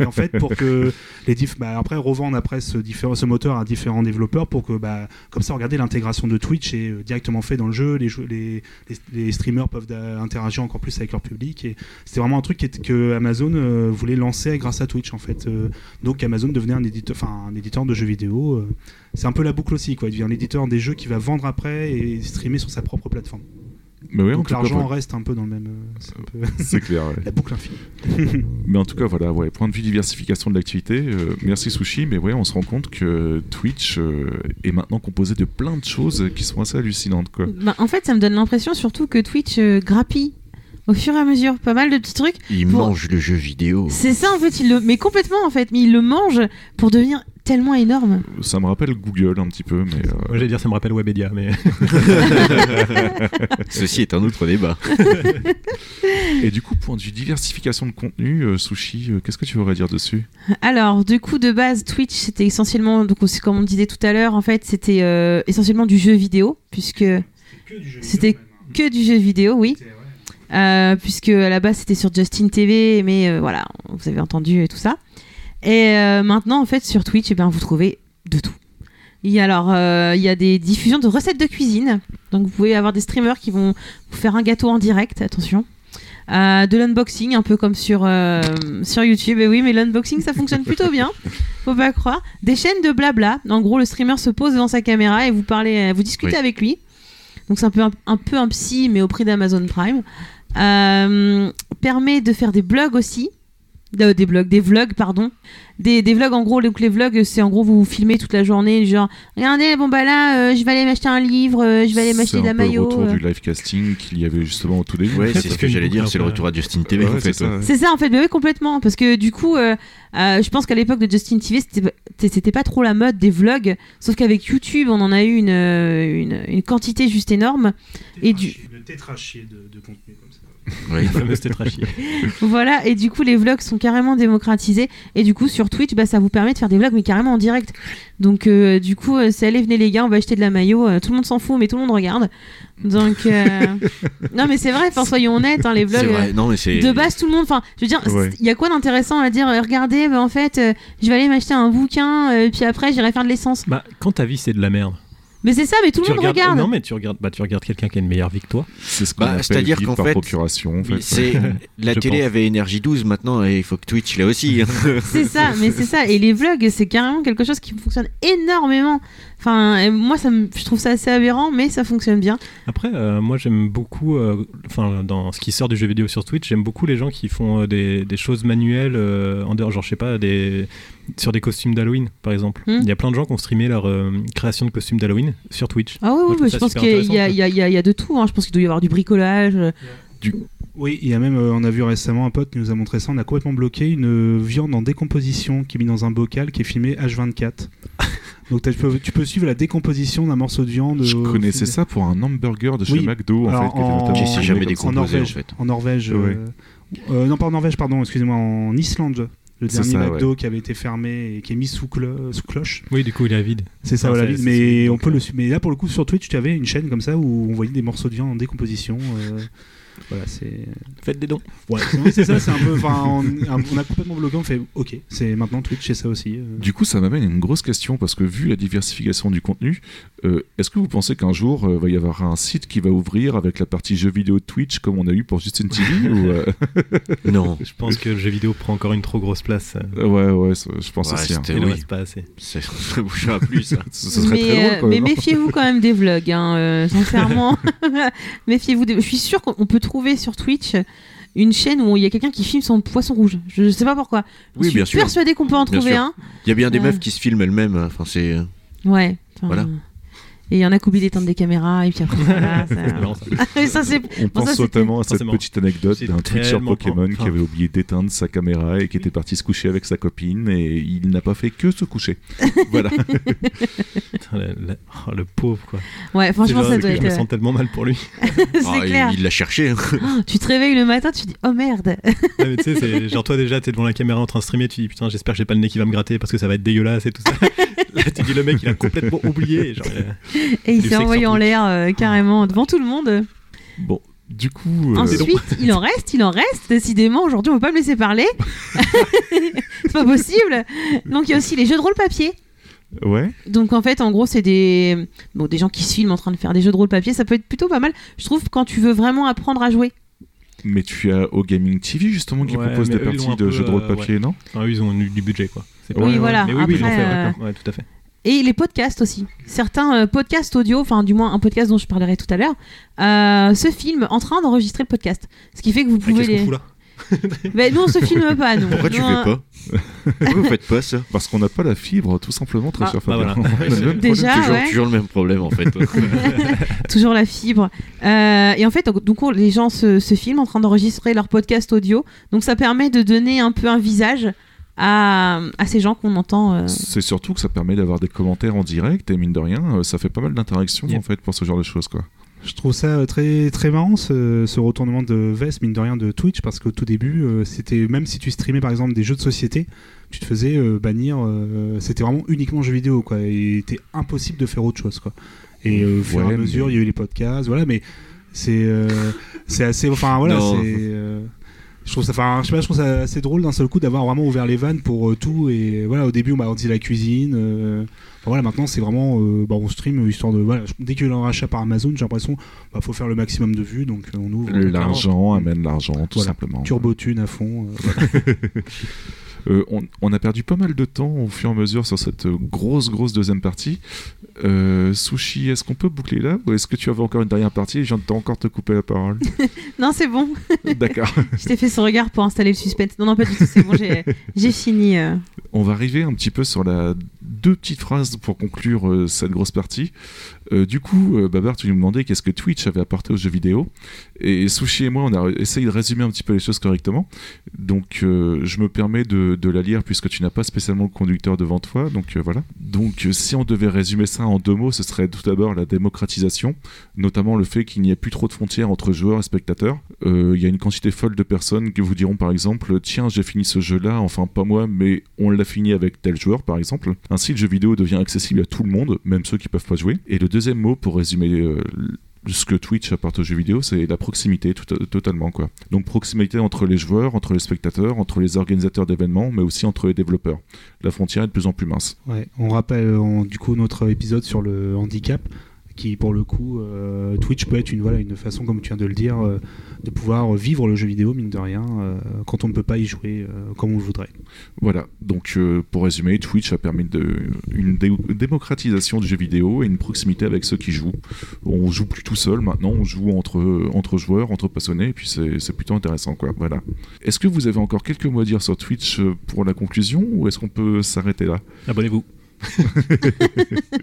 et en fait pour que les diff bah, après revendre après ce, différent, ce moteur à différents développeurs pour que bah comme ça regardez l'intégration de Twitch est euh, fait dans le jeu. Les, streamers peuvent interagir encore plus avec leur public. Et c'était vraiment un truc que Amazon euh, voulait lancer grâce à Twitch en fait. Euh, donc Amazon devenait un éditeur enfin un éditeur de jeux vidéo euh, c'est un peu la boucle aussi quoi. Il devient l'éditeur des jeux qui va vendre après et streamer sur sa propre plateforme Mais oui, donc l'argent reste un peu dans le même euh, c'est un peu c'est clair. ouais. la boucle infinie Mais en tout cas, voilà, ouais, point de vue diversification de l'activité, euh, merci Sushi, mais ouais, on se rend compte que Twitch euh, est maintenant composé de plein de choses qui sont assez hallucinantes, quoi. Bah, en fait, ça me donne l'impression surtout que Twitch euh, grappille au fur et à mesure pas mal de petits trucs. Il Pour- mange le jeu vidéo. C'est ça en fait, il le... mais complètement en fait, mais il le mange pour devenir tellement énorme. Ça me rappelle Google un petit peu, mais euh, Moi, j'allais dire, ça me rappelle Webedia, mais Ceci est un autre débat. et du coup, point de vue diversification de contenu, euh, Sushi, euh, qu'est-ce que tu voudrais dire dessus? Alors, du coup, de base, Twitch, c'était essentiellement, donc comme on disait tout à l'heure, en fait, c'était euh, essentiellement du jeu vidéo, puisque C'était que du jeu vidéo, oui. Euh, puisque à la base c'était sur Justin TV, mais euh, voilà, vous avez entendu et tout ça. Et euh, maintenant, en fait, sur Twitch, eh bien, vous trouvez de tout. Il y a alors, euh, il y a des diffusions de recettes de cuisine. Donc, vous pouvez avoir des streamers qui vont vous faire un gâteau en direct. Attention. Euh, de l'unboxing, un peu comme sur, euh, sur YouTube. Et oui, mais l'unboxing, ça fonctionne plutôt bien. Faut pas croire. Des chaînes de blabla. En gros, le streamer se pose devant sa caméra et vous parlez, vous discutez Oui. avec lui. Donc c'est un peu un, un peu un psy, mais au prix d'Amazon Prime. Euh, permet de faire des blogs aussi. De- des blogs, des vlogs, pardon. Des, des vlogs, en gros, donc les vlogs, c'est en gros, vous vous filmez toute la journée, genre, regardez, bon bah là, euh, je vais aller m'acheter un livre, euh, je vais aller m'acheter de C'est la un peu le maillot. retour euh. du live casting qu'il y avait justement au tout début. Ouais, c'est ce que j'allais dire, c'est le retour à Justin TV Ouais, en c'est fait. ça, ouais. C'est ça en fait, mais oui, complètement. Parce que du coup, euh, euh, je pense qu'à l'époque de Justin TV, c'était c'était pas trop la mode des vlogs. Sauf qu'avec YouTube, on en a eu une, une, une quantité juste énorme. Et du- de tétrachier de, de contenu comme ça Tétrachier. Voilà, et du coup, les vlogs sont carrément démocratisés. Et du coup, sur Twitch, bah, ça vous permet de faire des vlogs, mais carrément en direct. Donc, euh, du coup, euh, c'est allez, venez les gars, on va acheter de la maillot. Euh, tout le monde s'en fout, mais tout le monde regarde. Donc, euh, non, mais c'est vrai, enfin, soyons honnêtes, hein, les C'est vlogs. vrai, non mais c'est. De base, tout le monde. Enfin, je veux dire, Ouais. il y a quoi d'intéressant à dire Regardez, bah, en fait, euh, je vais aller m'acheter un bouquin, euh, puis après, j'irai faire de l'essence. Bah, quand ta vie c'est de la merde, Mais c'est ça, mais tout le monde regardes, regarde. Non, mais tu regardes, bah, tu regardes quelqu'un qui a une meilleure vie que toi. C'est ce qu'on Bah, appelle c'est-à-dire vivre qu'en par fait, procuration. En fait. C'est la télé pense. avait énergie 12 maintenant et il faut que Twitch l'a aussi. hein. C'est ça, mais c'est ça. Et les vlogs, c'est carrément quelque chose qui fonctionne énormément. Enfin, moi, ça me- je trouve ça assez aberrant, mais ça fonctionne bien. Après, euh, moi j'aime beaucoup, euh, enfin dans ce qui sort du jeu vidéo sur Twitch, j'aime beaucoup les gens qui font euh, des, des choses manuelles euh, en dehors, genre je sais pas, des, sur des costumes d'Halloween par exemple. Hmm. Il y a plein de gens qui ont streamé leur euh, création de costumes d'Halloween sur Twitch. Ah oui, Moi, oui, je pense qu'il y, a- intéressant, il y a- il y y a- de tout. hein. Je pense qu'il doit y avoir du bricolage. euh. Oui, il y a même, euh, on a vu récemment un pote qui nous a montré ça, on a complètement bloqué une euh, viande en décomposition qui est mise dans un bocal qui est filmé H24. Donc tu peux, tu peux suivre la décomposition d'un morceau de viande. Je euh, connaissais filmé. ça pour un hamburger de chez Oui. McDo en Alors, fait. qui était en- notamment Qui s'est jamais ça. en décomposé, Norvège. en fait. En Norvège. Ouais. euh, non, pas en Norvège, pardon, excusez-moi, en Islande. Le C'est dernier ça, McDo qui avait été fermé et qui est mis sous, clo- sous cloche. Oui, du coup il est vide. C'est ça, Ah, voilà. vide. Mais on peut le. Mais là, pour le coup, sur Twitch, tu avais une chaîne comme ça où on voyait des morceaux de viande en décomposition. Euh, Voilà, c'est. Faites des dons. Ouais, oui, c'est ça, c'est un peu. On, on a complètement bloqué, on fait OK, c'est maintenant Twitch, c'est ça aussi. euh. Du coup, ça m'amène à une grosse question parce que vu la diversification du contenu, euh, est-ce que vous pensez qu'un jour euh, va y avoir un site qui va ouvrir avec la partie jeux vidéo Twitch comme on a eu pour Justin TV ou, euh, Non. Je pense que le jeu vidéo prend encore une trop grosse place. euh, Ouais, ouais, je pense Ouais, aussi. hein. Il ne oui. reste pas assez. Ça plus, ça. Serait mais, très drôle euh, quand mais même. hein. méfiez-vous quand même des vlogs, hein, euh, sincèrement. méfiez-vous. des- Je suis sûre qu'on peut trouver sur Twitch une chaîne où il y a quelqu'un qui filme son poisson rouge. Je, je sais pas pourquoi. Je Oui, suis bien sûr. persuadée qu'on peut en Bien trouver sûr. un. Il y a bien des Ouais. meufs qui se filment elles-mêmes. hein. Enfin, c'est. Ouais. enfin, Voilà. Et il y en a qui oublient d'éteindre des caméras et puis après voilà, ça- ça. C'est On Bon, pense notamment à cette petite anecdote C'est d'un Twitcher Pokémon enfin- qui avait oublié d'éteindre sa caméra et qui était parti se coucher avec sa copine et il n'a pas fait que se coucher. voilà. Putain, la- la- oh, le pauvre, quoi. Ouais, franchement, C'est ça doit Je me être. sens tellement mal pour lui. c'est Ah, il- clair. il l'a cherché. hein. Oh, tu te réveilles le matin, tu dis oh merde. Ouais, mais tu sais, c'est genre toi déjà, t'es devant la caméra en train de streamer, tu dis putain, j'espère que j'ai pas le nez qui va me gratter parce que ça va être dégueulasse et tout ça. Là, tu dis le mec, il a complètement oublié. Genre, euh, Et il s'est envoyé en l'air euh, carrément devant tout le monde. Bon, du coup. euh, Ensuite, il en reste, il en reste. Décidément, aujourd'hui, on peut pas me laisser parler. c'est pas possible. Donc, il y a aussi les jeux de rôle papier. Ouais. Donc, en fait, en gros, c'est des, bon, des gens qui se filment en train de faire des jeux de rôle papier. Ça peut être plutôt pas mal. Je trouve quand tu veux vraiment apprendre à jouer. Mais tu as au Gaming TV justement qui Ouais, propose des eux, parties de peu, jeux de rôle euh, papier, non? Ah, ils ont eu du budget, quoi. C'est Oui, pas- voilà. Mais oui, oui, ils Après, fait, euh. Ouais, tout à fait. Et les podcasts aussi. Certains euh, podcasts audio, enfin du moins un podcast dont je parlerai tout à l'heure, euh, se filment en train d'enregistrer le podcast. Ce qui fait que vous Ah, pouvez les... fout là Mais nous on se filme pas nous. Pourquoi tu Nous, fais euh, pas Pourquoi vous faites pas ça Parce qu'on n'a pas la fibre, tout simplement, très Ah, cher bah voilà. On a le même Déjà, toujours, ouais. toujours le même problème en fait. Toujours la fibre. Euh, et en fait, donc, donc, on- les gens se, se filment en train d'enregistrer leur podcast audio. Donc ça permet de donner un peu un visage à, à ces gens qu'on entend. euh. C'est surtout que ça permet d'avoir des commentaires en direct et mine de rien, euh, ça fait pas mal d'interactions en fait pour ce genre de choses quoi. Je trouve ça euh, très très marrant ce, ce retournement de veste mine de rien de Twitch parce qu'au tout début euh, c'était même si tu streamais par exemple des jeux de société tu te faisais euh, bannir euh, c'était vraiment uniquement jeux vidéo quoi et c'était impossible de faire autre chose quoi et euh, au fur et Ouais, à mesure mais- il y a eu les podcasts voilà mais c'est euh, c'est assez enfin voilà c'est euh, je trouve ça enfin je sais pas je trouve ça assez drôle d'un seul coup d'avoir vraiment ouvert les vannes pour euh, tout et voilà au début on m'a dit la cuisine euh, Enfin, voilà, maintenant c'est vraiment euh, bah, on stream histoire de voilà, dès qu'il y a un rachat par Amazon, j'ai l'impression bah, faut faire le maximum de vues donc on ouvre L'argent amène l'argent tout Voilà. simplement. turbo thune à fond. voilà. Euh, on, on a perdu pas mal de temps au fur et à mesure sur cette grosse grosse deuxième partie. Euh, Sushi, est-ce qu'on peut boucler là ou est-ce que tu avais encore une dernière partie et je viens de encore te couper la parole Non, c'est bon. D'accord. Je t'ai fait ce regard pour installer le suspense. Non, non, pas du tout. C'est bon, j'ai fini. euh. On va arriver un petit peu sur la deux petites phrases pour conclure cette grosse partie. Euh, du coup, euh, Babar, tu nous demandais qu'est-ce que Twitch avait apporté aux jeux vidéo. Et Sushi et moi, on a essayé de résumer un petit peu les choses correctement. Donc, euh, je me permets de, la lire puisque tu n'as pas spécialement le conducteur devant toi. Donc, euh, voilà. Donc, si on devait résumer ça en deux mots, ce serait tout d'abord la démocratisation, notamment le fait qu'il n'y ait plus trop de frontières entre joueurs et spectateurs. Il y a une quantité folle de personnes qui vous diront par exemple Tiens, j'ai fini ce jeu-là, enfin pas moi, mais on l'a fini avec tel joueur par exemple. Ainsi, le jeu vidéo devient accessible à tout le monde, même ceux qui peuvent pas jouer. Et le deuxième mot pour résumer euh, ce que Twitch apporte aux jeux vidéo, c'est la proximité totalement quoi. Donc proximité entre les joueurs, entre les spectateurs, entre les organisateurs d'événements, mais aussi entre les développeurs. La frontière est de plus en plus mince. Ouais, on rappelle euh, du coup notre épisode sur le handicap qui pour le coup euh, Twitch peut être une voilà une façon comme tu viens de le dire euh, de pouvoir vivre le jeu vidéo mine de rien euh, quand on ne peut pas y jouer euh, comme on le voudrait. Voilà, donc euh, pour résumer, Twitch a permis de, une dé- démocratisation du jeu vidéo et une proximité avec ceux qui jouent. On joue plus tout seul maintenant, on joue entre, entre joueurs, entre passionnés, et puis c'est plutôt intéressant quoi. Voilà. Est-ce que vous avez encore quelques mots à dire sur Twitch pour la conclusion ou est-ce qu'on peut s'arrêter là? Abonnez-vous.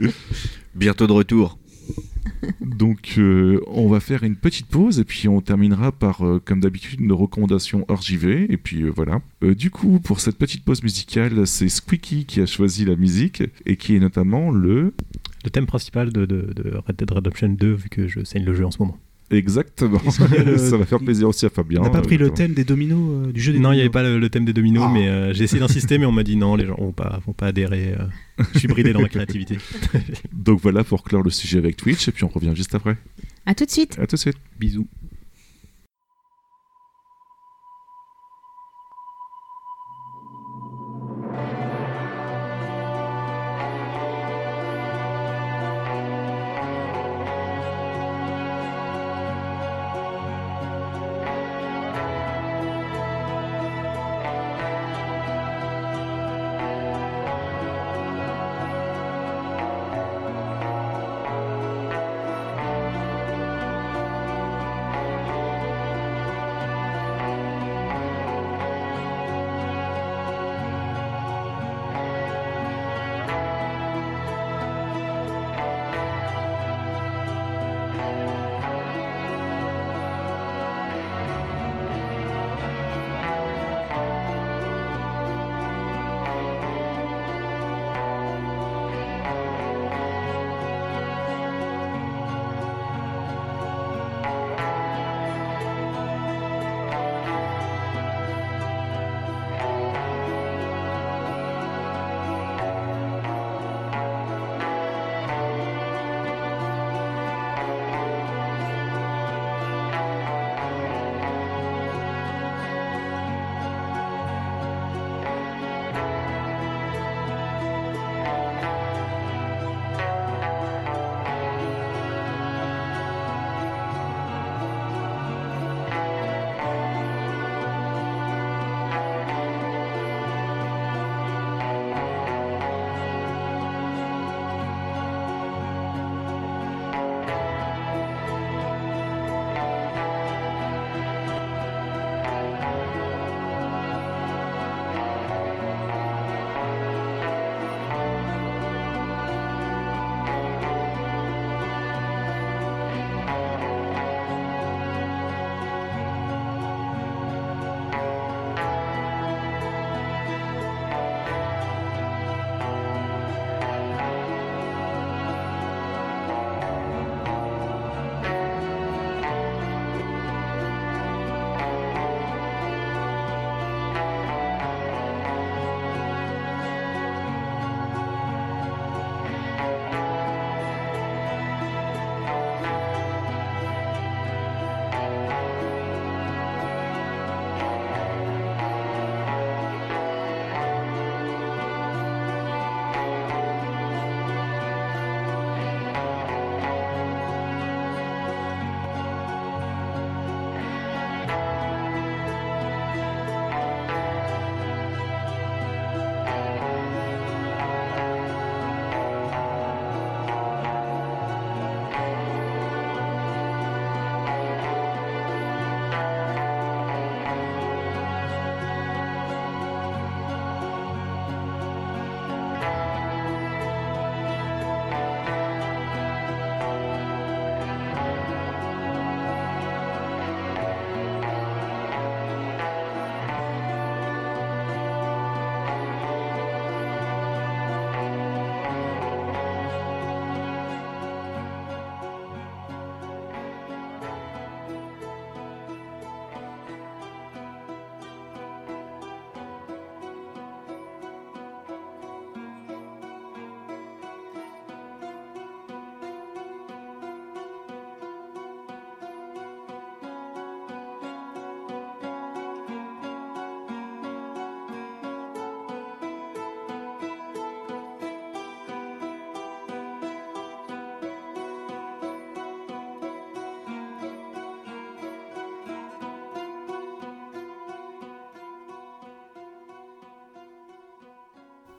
Bientôt de retour. Donc euh, on va faire une petite pause et puis on terminera par, euh, comme d'habitude, une recommandation hors JV. Et puis euh, voilà. Du coup, pour cette petite pause musicale, c'est Squeaky qui a choisi la musique et qui est notamment le... Le thème principal de, de, de Red Dead Redemption 2, vu que je saigne le jeu en ce moment. Exactement. Le- Ça va faire plaisir aussi à Fabien. on n'a pas pris le thème des dominos euh, du jeu des Non, il n'y avait pas le, le thème des dominos, Ah. mais euh, j'ai essayé d'insister, mais on m'a dit non, les gens vont pas, vont pas adhérer. euh, je suis bridé dans ma créativité. Donc voilà pour clore le sujet avec Twitch et puis on revient juste après. À tout de suite. À tout de suite. Bisous.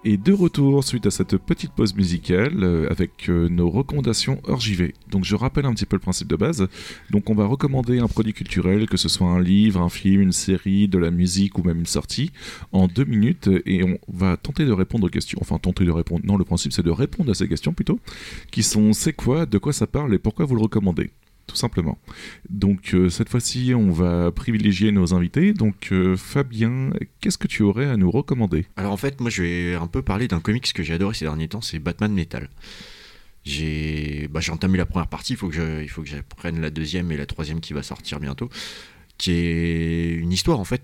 Et de retour suite à cette petite pause musicale euh, avec euh, nos recommandations hors JV. Donc je rappelle un petit peu le principe de base. Donc on va recommander un produit culturel, que ce soit un livre, un film, une série, de la musique ou même une sortie, en deux minutes et on va tenter de répondre aux questions. Enfin tenter de répondre. Non, le principe c'est de répondre à ces questions plutôt, qui sont c'est quoi, de quoi ça parle et pourquoi vous le recommandez tout simplement. Donc euh, cette fois-ci, on va privilégier nos invités. Donc euh, Fabien, qu'est-ce que tu aurais à nous recommander? Alors en fait, moi je vais un peu parler d'un comics que j'ai adoré ces derniers temps, c'est Batman Metal. J'ai bah, entamé la première partie, il faut que il faut que j'apprenne la deuxième et la troisième qui va sortir bientôt, qui est une histoire en fait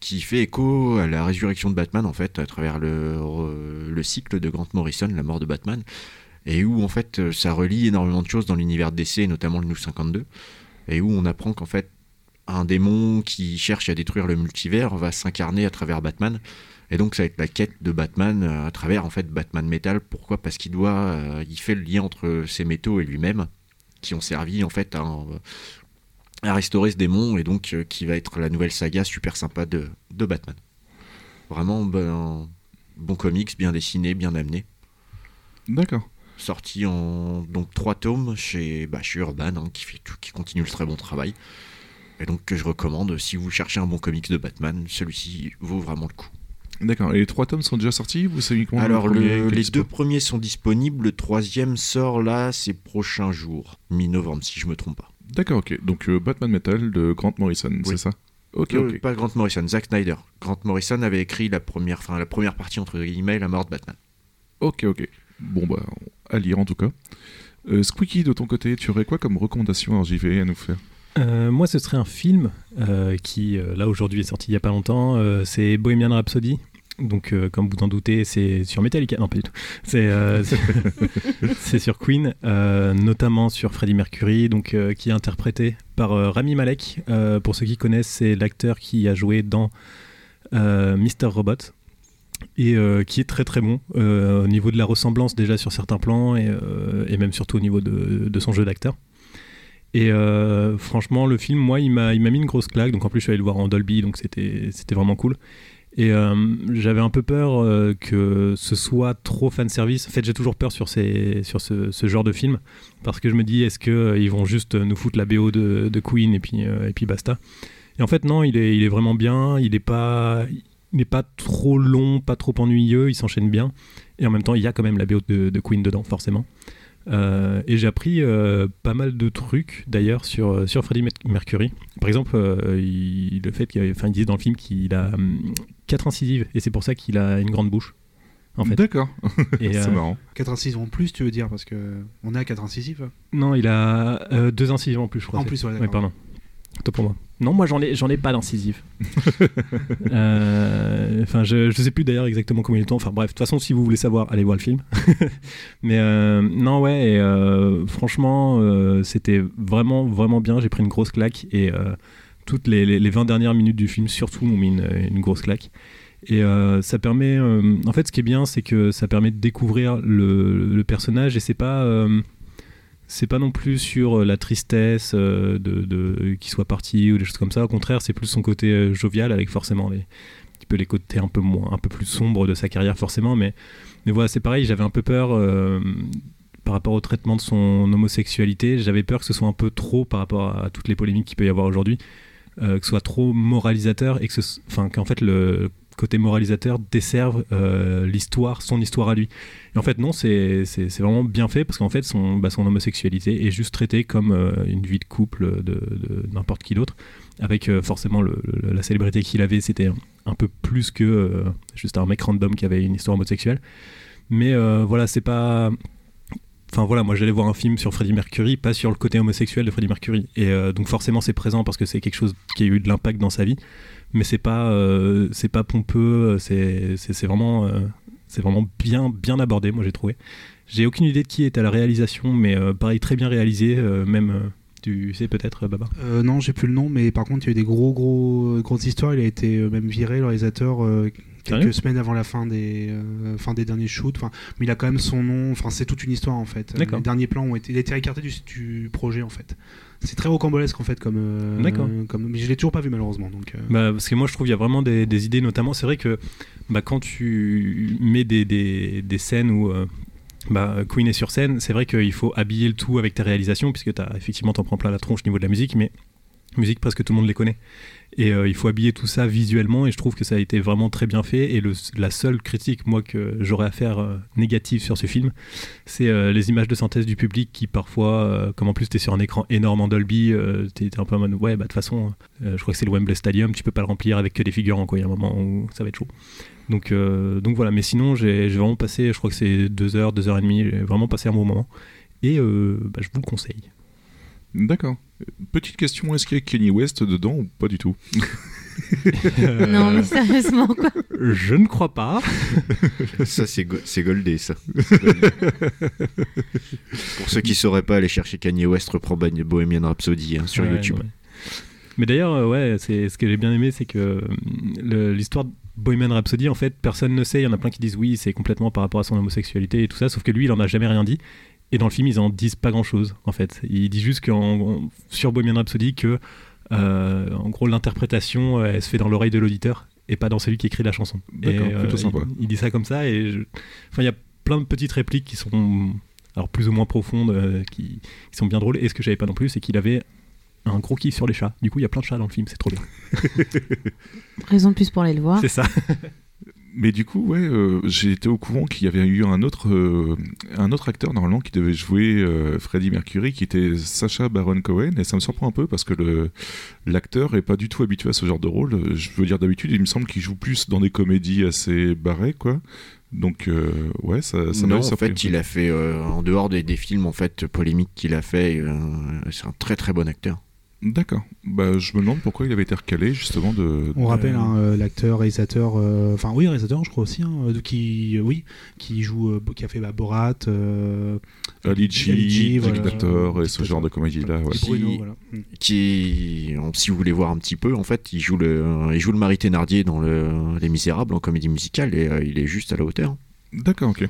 qui fait écho à la résurrection de Batman en fait à travers le, le cycle de Grant Morrison, la mort de Batman et où en fait euh, ça relie énormément de choses dans l'univers DC, notamment le New 52, et où on apprend qu'en fait un démon qui cherche à détruire le multivers va s'incarner à travers Batman. Et donc ça va être la quête de Batman euh, à travers en fait Batman Metal. Pourquoi? Parce qu'il doit, euh, il fait le lien entre ces métaux et lui-même, qui ont servi en fait à, restaurer ce démon et donc qui va être la nouvelle saga super sympa de, de Batman. Vraiment ben, bon comics, bien dessiné, bien amené. D'accord sorti en donc trois tomes chez, bah, chez Urban, hein, qui, fait qui continue le très bon travail. Et donc que je recommande, si vous cherchez un bon comics de Batman, celui-ci vaut vraiment le coup. D'accord. Et les trois tomes sont déjà sortis vous savez Alors les deux premiers sont disponibles, le troisième sort là ces prochains jours, mi-novembre si je me trompe pas. D'accord, ok. Donc euh, Batman Metal de Grant Morrison, c'est ça? Ok, euh, Pas Grant Morrison, Zack Snyder. Grant Morrison avait écrit la première, enfin la première partie entre guillemets, la mort de Batman. Ok, ok. Bon bah à lire en tout cas. Euh, Squeaky, de ton côté, tu aurais quoi comme recommandation en JV à nous faire? Euh, moi, ce serait un film euh, qui, là, aujourd'hui, est sorti il n'y a pas longtemps. c'est Bohemian Rhapsody. Donc, comme vous en doutez, c'est sur Metallica. Non, pas du tout. C'est, sur Queen, notamment sur Freddie Mercury, donc, qui est interprété par Rami Malek. pour ceux qui connaissent, c'est l'acteur qui a joué dans Mr. Robot et euh, qui est très très bon euh, au niveau de la ressemblance déjà sur certains plans et, euh, et même surtout au niveau de, de son jeu d'acteur. Et franchement, le film, moi, il m'a mis une grosse claque. Donc en plus, je suis allé le voir en Dolby, donc c'était vraiment cool. Et j'avais un peu peur que ce soit trop fan service. En fait, j'ai toujours peur sur, ces, sur ce, genre de film parce que je me dis, est-ce qu'ils vont juste nous foutre la BO de, de Queen et puis, et puis basta? Et en fait, non, il est, il est vraiment bien. Il est pas n'est pas trop long, pas trop ennuyeux, il s'enchaîne bien. Et en même temps, il y a quand même la BO de, Queen dedans, forcément. Euh, et j'ai appris euh, pas mal de trucs d'ailleurs sur, euh, sur Freddie Mercury. Par exemple, le fait qu'il enfin, disait dans le film qu'il a 4 incisives et c'est pour ça qu'il a une grande bouche. En fait. D'accord, c'est marrant. 4 incisives en plus, tu veux dire, parce que on est à 4 incisives? Non, il a 2 incisives en plus, je crois. En plus, ouais, ouais pardon. Toi pour moi. Non, moi j'en ai, j'en ai pas d'incisive. Euh, enfin, je, je sais plus d'ailleurs exactement comment il est. Enfin bref, de toute façon, si vous voulez savoir, allez voir le film. Mais euh, non, ouais, et, euh, franchement, c'était vraiment, vraiment bien. J'ai pris une grosse claque et toutes les, les, 20 dernières minutes du film, surtout, m'ont mis une, une, grosse claque. Et ça permet. en fait, ce qui est bien, c'est que ça permet de découvrir le, le personnage et c'est pas c'est pas non plus sur euh, la tristesse euh, de, de qu'il soit parti ou des choses comme ça. Au contraire, c'est plus son côté euh, jovial avec forcément les, les côtés un peu moins, un peu plus sombres de sa carrière forcément. Mais, mais voilà, c'est pareil. J'avais un peu peur par rapport au traitement de son homosexualité. J'avais peur que ce soit un peu trop par rapport à, toutes les polémiques qu'il peut y avoir aujourd'hui. que ce soit trop moralisateur et que enfin qu'en fait le côté moralisateur desserve l'histoire son histoire à lui et en fait, non, c'est vraiment bien fait parce qu'en fait, son, bah, son homosexualité est juste traitée comme euh, une vie de couple de, n'importe qui d'autre. Avec euh, forcément la célébrité qu'il avait, c'était un, peu plus que euh, juste un mec random qui avait une histoire homosexuelle. Mais voilà, c'est pas. Enfin voilà, moi j'allais voir un film sur Freddie Mercury, pas sur le côté homosexuel de Freddie Mercury. Et donc forcément c'est présent parce que c'est quelque chose qui a eu de l'impact dans sa vie mais c'est pas c'est pas pompeux c'est vraiment c'est vraiment bien, bien abordé, moi j'ai trouvé. J'ai aucune idée de qui est à la réalisation, mais euh, pareil, très bien réalisé, euh, même. Euh, tu sais peut-être, Baba Non, j'ai plus le nom, mais par contre, il y a eu des gros, gros, grosses histoires. Il a été même viré, le réalisateur quelques semaines avant la fin des, euh, fin des derniers shoots. Enfin, mais il a quand même son nom. Enfin, c'est toute une histoire en fait. Les derniers plans ont été, il a été écarté du, du projet en fait. C'est très rocambolesque en fait comme. euh, D'accord. comme mais je l'ai toujours pas vu malheureusement. Donc. euh, Bah, parce que moi je trouve qu'il y a vraiment des, des idées, notamment c'est vrai que bah, quand tu mets des, des, des scènes où euh, bah, Queen est sur scène, c'est vrai qu'il faut habiller le tout avec tes réalisations, puisque as, effectivement t'en prends plein la tronche au niveau de la musique, mais musique presque tout le monde les connaît. Et euh, il faut habiller tout ça visuellement, et je trouve que ça a été vraiment très bien fait. Et la seule critique, moi, que j'aurais à faire euh, négative sur ce film, c'est euh, les images de synthèse du public qui parfois, comme en plus t'es sur un écran énorme en Dolby, t'es un peu en mode ouais, bah de toute façon, je crois que c'est le Wembley Stadium, tu peux pas le remplir avec que des figurants, quoi. Il y a un moment où ça va être chaud. Donc, donc voilà, mais sinon, j'ai vraiment passé, je crois que c'est deux heures, deux heures et demie, j'ai vraiment passé un bon moment. Et bah, je vous le conseille. D'accord. Petite question, est-ce qu'il y a Kanye West dedans ou pas du tout Euh, Non, mais sérieusement, quoi. Je ne crois pas. Ça, c'est go- c'est goldé, ça. C'est goldé. Pour ceux qui sauraient pas aller chercher Kanye West, reprend Bo- Bohemian Rhapsody hein, sur Ouais, YouTube. ouais. Mais d'ailleurs, euh, ouais, c'est ce que j'ai bien aimé, c'est que le- l'histoire de Bohemian Rhapsody, en fait, personne ne sait. Il y en a plein qui disent oui, c'est complètement par rapport à son homosexualité et tout ça, sauf que lui, il en a jamais rien dit. Et dans le film, ils en disent pas grand chose, en fait. Il dit juste qu'en, en- sur Bohemian Rhapsody que, euh, en gros, l'interprétation, euh, elle se fait dans l'oreille de l'auditeur et pas dans celui qui écrit la chanson. D'accord, Et, plutôt il- sympa. Il, dit ça comme ça et, je- enfin, il y a plein de petites répliques qui sont, alors plus ou moins profondes, euh, qui, qui sont bien drôles. Et ce que j'avais pas non plus, c'est qu'il avait un gros kiff sur les chats. Du coup, il y a plein de chats dans le film, c'est trop bien. Raison de plus pour aller le voir. C'est ça. Mais du coup, ouais, euh, j'ai été au courant qu'il y avait eu un autre, euh, un autre acteur normalement qui devait jouer euh, Freddie Mercury, qui était Sacha Baron Cohen, et ça me surprend un peu parce que le l'acteur est pas du tout habitué à ce genre de rôle. Je veux dire d'habitude, il me semble qu'il joue plus dans des comédies assez barrées, quoi. Donc euh, ouais, ça, ça non, en surpris fait, il a fait, euh, en dehors des, des films en fait polémiques qu'il a fait, c'est un très très bon acteur. D'accord. Bah, je me demande pourquoi il avait été recalé justement de. On rappelle hein, euh, l'acteur, réalisateur, euh, enfin oui, réalisateur, je crois aussi, hein, euh, qui, euh, oui, qui joue, euh, qui a fait bah, Borat, euh, Ali Ali G, G, voilà. Dictator et ce genre de comédie-là. ouais. Qui- Bruno, voilà. Qui, si vous voulez voir un petit peu, en fait, il joue le, il joue le mari Thénardier dans le, Les Misérables en comédie musicale et euh, il est juste à la hauteur. D'accord, ok.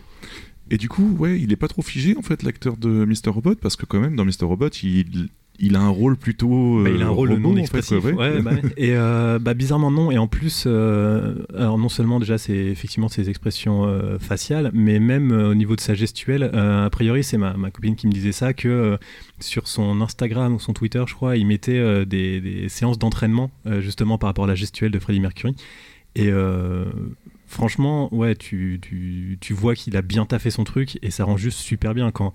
Et du coup, ouais, il est pas trop figé en fait l'acteur de Mr Robot parce que quand même dans Mr Robot, il, il a un rôle plutôt. Bah, euh, il a un rôle robot, non en fait, expressif. ouais. bah. Et euh, bah, bizarrement non. Et en plus, euh, alors non seulement déjà c'est effectivement ses expressions euh, faciales, mais même euh, au niveau de sa gestuelle. euh, a priori, c'est ma, ma copine qui me disait ça que euh, sur son Instagram ou son Twitter, je crois, il mettait euh, des, des séances d'entraînement euh, justement par rapport à la gestuelle de Freddie Mercury. Et euh, franchement, ouais, tu, tu, tu vois qu'il a bien taffé son truc et ça rend juste super bien quand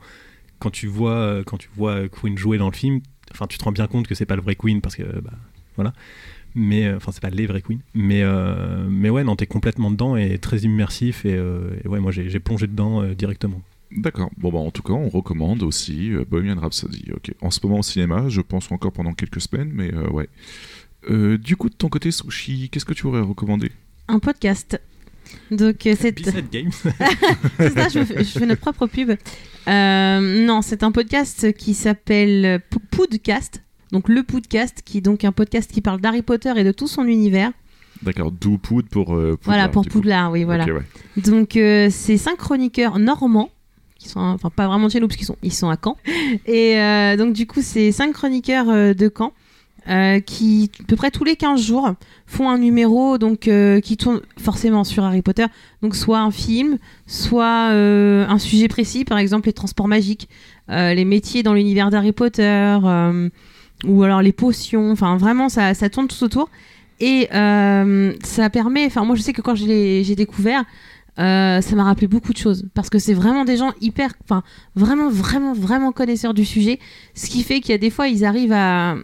quand tu vois euh, quand tu vois Queen jouer dans le film. Enfin, tu te rends bien compte que c'est pas le vrai Queen parce que bah, voilà. Mais euh, enfin, c'est pas les vrais Queen. Mais euh, mais ouais, non, t'es complètement dedans et très immersif et, euh, et ouais, moi j'ai plongé dedans euh, directement. D'accord. Bon bah en tout cas, on recommande aussi euh, Bohemian Rhapsody. Ok. En ce moment au cinéma, je pense encore pendant quelques semaines, mais euh, ouais. Euh, du coup, de ton côté, Sushi, qu'est-ce que tu aurais recommandé? Un podcast. Donc, euh, c'est B7 Games. c'est ça, je, fais- je fais notre propre pub. Euh, non, c'est un podcast qui s'appelle P- Poudcast. Donc, le Poudcast, qui est donc un podcast qui parle d'Harry Potter et de tout son univers. D'accord. D'où Poud pour. euh, voilà, Poudlard, pour du coup. Poudlard, oui, voilà. Ouais. Donc euh, c'est cinq chroniqueurs normands qui sont enfin pas vraiment de chez nous parce qu'ils sont ils sont à Caen et euh, donc du coup c'est cinq chroniqueurs euh, de Caen euh, qui à peu près tous les 15 jours font un numéro donc euh, qui tourne forcément sur Harry Potter. Donc soit un film soit euh, un sujet précis par exemple les transports magiques les métiers dans l'univers d'Harry Potter ou alors les potions. Enfin vraiment ça, tourne tout autour. Et ça permet enfin moi je sais que quand j'ai découvert ça m'a rappelé beaucoup de choses. Parce que c'est vraiment des gens hyper, enfin vraiment, vraiment, vraiment connaisseurs du sujet. Ce qui fait qu'il y a des fois, ils arrivent à,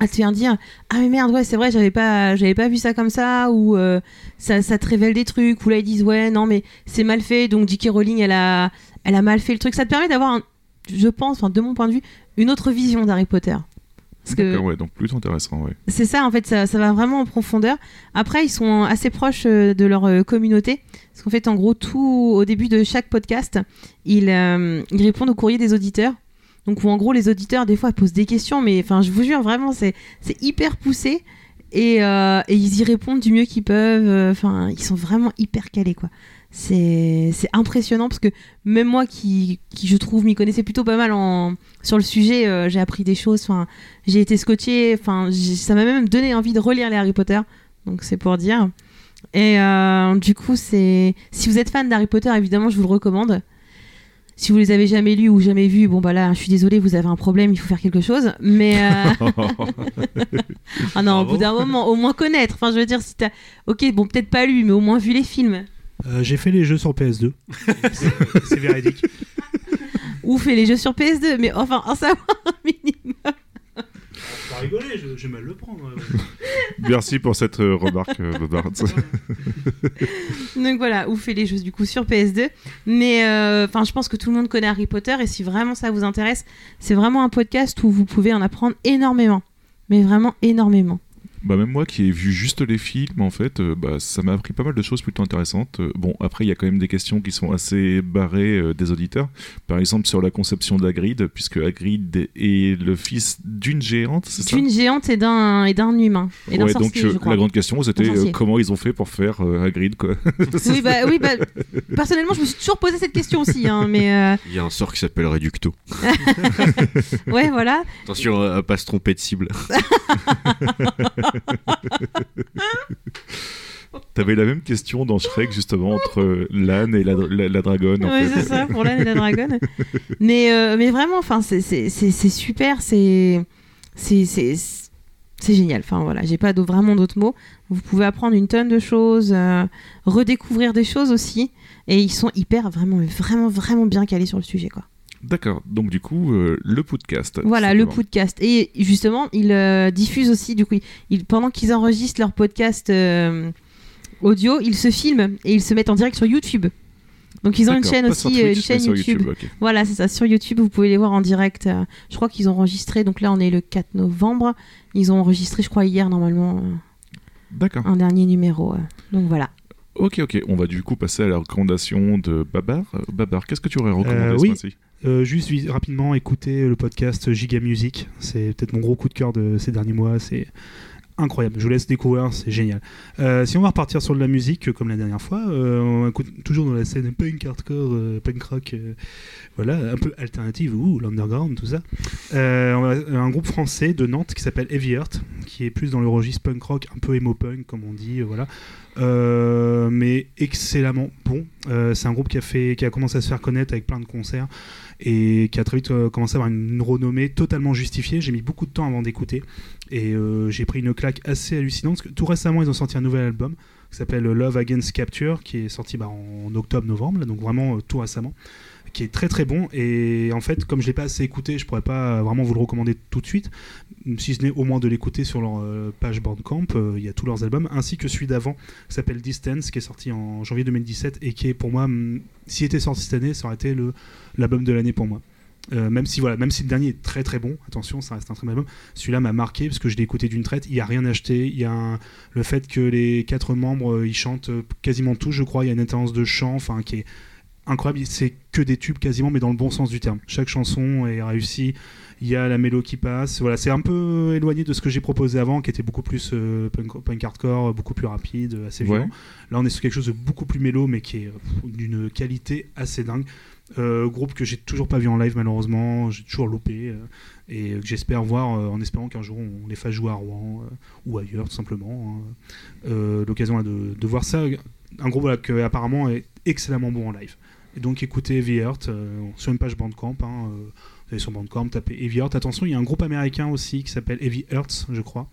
à te faire dire Ah, mais merde, ouais, c'est vrai, j'avais pas, j'avais pas vu ça comme ça, ou euh, ça, ça te révèle des trucs, ou là ils disent Ouais, non, mais c'est mal fait, donc J.K. Rowling, elle a, elle a mal fait le truc. Ça te permet d'avoir, je pense, enfin, de mon point de vue, une autre vision d'Harry Potter. Parce que ouais, donc plutôt intéressant, ouais. c'est ça, en fait, ça, ça va vraiment en profondeur. Après, ils sont assez proches euh, de leur euh, communauté. Parce qu'en fait, en gros, tout au début de chaque podcast, ils, euh, ils répondent au courrier des auditeurs. Donc, en gros, les auditeurs, des fois, posent des questions, mais enfin, je vous jure, vraiment, c'est hyper poussé. Et, euh, et ils y répondent du mieux qu'ils peuvent. euh, Enfin, ils sont vraiment hyper calés, quoi. C'est impressionnant parce que même moi qui, qui je trouve m'y connaissais plutôt pas mal en, sur le sujet, euh, j'ai appris des choses. J'ai été scotché. Ça m'a même donné envie de relire les Harry Potter. Donc c'est pour dire. Et du coup, c'est si vous êtes fan d'Harry Potter, évidemment, je vous le recommande. Si vous les avez jamais lus ou jamais vus, bon bah là, je suis désolée, vous avez un problème, il faut faire quelque chose. Mais euh, ah non, au bout d'un moment, au moins connaître. Enfin, je veux dire, si t'as, ok, bon, peut-être pas lu, mais au moins vu les films. Euh, J'ai fait les jeux sur PS2. C'est- C'est véridique. Ou fait les jeux sur PS2, mais enfin, en savoir un minimum. Rigoler, je, je vais mal le prendre. Merci pour cette euh, remarque, euh, Bobart. Donc voilà, fait les jeux du coup sur PS2. Mais euh, enfin, je pense que tout le monde connaît Harry Potter et si vraiment ça vous intéresse, c'est vraiment un podcast où vous pouvez en apprendre énormément. Mais vraiment énormément. Bah même moi qui ai vu juste les films, en fait, euh, bah, ça m'a appris pas mal de choses plutôt intéressantes. Euh, bon, après, il y a quand même des questions qui sont assez barrées euh, des auditeurs. Par exemple, sur la conception d'Hagrid, puisque Hagrid est le fils d'une géante, c'est ça? D'une géante et d'un et d'un humain. Et d'un Ouais, donc sorcier, euh, je crois. la grande question, c'était euh, comment ils ont fait pour faire euh, Hagrid, quoi. Oui, bah, oui, bah, personnellement, je me suis toujours posé cette question aussi. hein, mais euh, Il y a un sort qui s'appelle Reducto. ouais, voilà. Attention à pas se tromper de cible. T'avais la même question dans Shrek, justement, entre euh, l'âne et la, la, la dragonne, fait. c'est ça, pour l'âne et la dragonne. mais, euh, mais vraiment, enfin, c'est- super, c'est c'est génial. Enfin voilà, j'ai pas vraiment d'autres mots. Vous pouvez apprendre une tonne de choses, euh, redécouvrir des choses aussi, et ils sont hyper vraiment vraiment vraiment bien calés sur le sujet quoi. D'accord, donc du coup, euh, le podcast. Voilà, le podcast. Et justement, ils euh, diffusent aussi, du coup, ils, pendant qu'ils enregistrent leur podcast euh, audio, ils se filment et ils se mettent en direct sur YouTube. Donc ils ont une chaîne aussi, Twitch, une chaîne sur YouTube. ok. Voilà, c'est ça. Sur YouTube, vous pouvez les voir en direct. euh, je crois qu'ils ont enregistré, donc là on est le 4 novembre. Ils ont enregistré, je crois, hier normalement, D'accord. un dernier numéro. euh. Donc voilà. Ok, ok. On va du coup passer à la recommandation de Babar. Babar, qu'est-ce que tu aurais recommandé Euh, ce oui. mois-ci? Euh, juste rapidement écouter le podcast Giga Music. C'est peut-être mon gros coup de cœur de ces derniers mois. C'est incroyable. Je vous laisse découvrir, c'est génial. Euh, si on va repartir sur de la musique, euh, comme la dernière fois, on écoute toujours dans la scène punk hardcore, punk rock, voilà, un peu alternative, ou l'underground, tout ça. On a un groupe français de Nantes qui s'appelle Heavy Earth, qui est plus dans le registre punk rock, un peu emo punk, comme on dit, voilà. Euh, mais excellemment bon. Euh, c'est un groupe qui a, fait, qui a commencé à se faire connaître avec plein de concerts et qui a très vite euh, commencé à avoir une renommée totalement justifiée. J'ai mis beaucoup de temps avant d'écouter et j'ai pris une claque assez hallucinante parce que tout récemment ils ont sorti un nouvel album qui s'appelle Love Against Capture qui est sorti bah, en octobre-novembre, donc vraiment tout récemment qui est très très bon. Et en fait comme je l'ai pas assez écouté je pourrais pas vraiment vous le recommander tout de suite. Si ce n'est au moins de l'écouter sur leur euh, page Bandcamp euh, il y a tous leurs albums ainsi que celui d'avant qui s'appelle Distance qui est sorti en janvier 2017 et qui est pour moi hum, s'il était sorti cette année ça aurait été l'album de l'année pour moi. Euh, même si voilà même si le dernier est très très bon attention ça reste un très bon album celui-là m'a marqué parce que je l'ai écouté d'une traite il y a rien acheté il y a le fait que les quatre membres ils chantent quasiment tous je crois il y a une intense de chant enfin qui est incroyable. C'est que des tubes quasiment mais dans le bon sens du terme. Chaque chanson est réussie. Il y a la mélo qui passe. Voilà c'est un peu éloigné de ce que j'ai proposé avant qui était beaucoup plus euh, punk, punk hardcore beaucoup plus rapide assez Ouais. violent là on est sur quelque chose de beaucoup plus mélo mais qui est d'une qualité assez dingue. Euh, groupe que j'ai toujours pas vu en live malheureusement. J'ai toujours loupé euh, et que j'espère voir euh, en espérant qu'un jour on les fasse jouer à Rouen ou ailleurs tout simplement hein. L'occasion de voir ça. Un groupe voilà, qui apparemment est excellemment bon en live et donc écoutez Heavy Earth euh, sur une page Bandcamp hein, euh, vous allez sur Bandcamp tapez Heavy Earth attention il y a un groupe américain aussi qui s'appelle Heavy Earth je crois.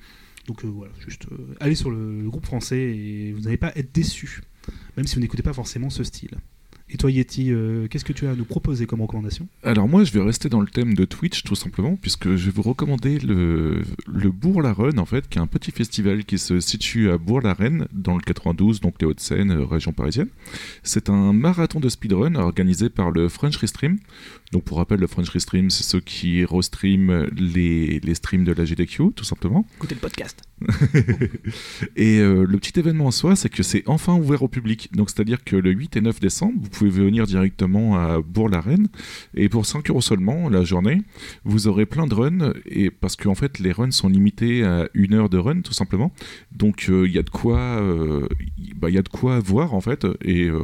Donc euh, voilà juste allez sur le groupe français et vous n'allez pas être déçu même si vous n'écoutez pas forcément ce style et toi Yeti euh, qu'est-ce que tu as à nous proposer comme recommandation? Alors moi, je vais rester dans le thème de Twitch, tout simplement, puisque je vais vous recommander le, le Bourg-la-Reine, en fait, qui est un petit festival qui se situe à Bourg-la-Reine, dans le 92, donc les Hauts-de-Seine, euh, région parisienne. C'est un marathon de speedrun organisé par le French Restream. Donc pour rappel, le French Restream, c'est ceux qui restream les, les streams de la GDQ, tout simplement. Écoutez le podcast. et euh, le petit événement en soi, c'est que c'est enfin ouvert au public. Donc c'est-à-dire que le 8 et 9 décembre, vous pouvez venir directement à Bourg-la-Reine. Et pour 5 euros seulement la journée, vous aurez plein de runs. Et parce qu'en fait, les runs sont limités à une heure de run, tout simplement. Donc il y a de quoi, euh, bah, y a de quoi voir en fait. Et, euh,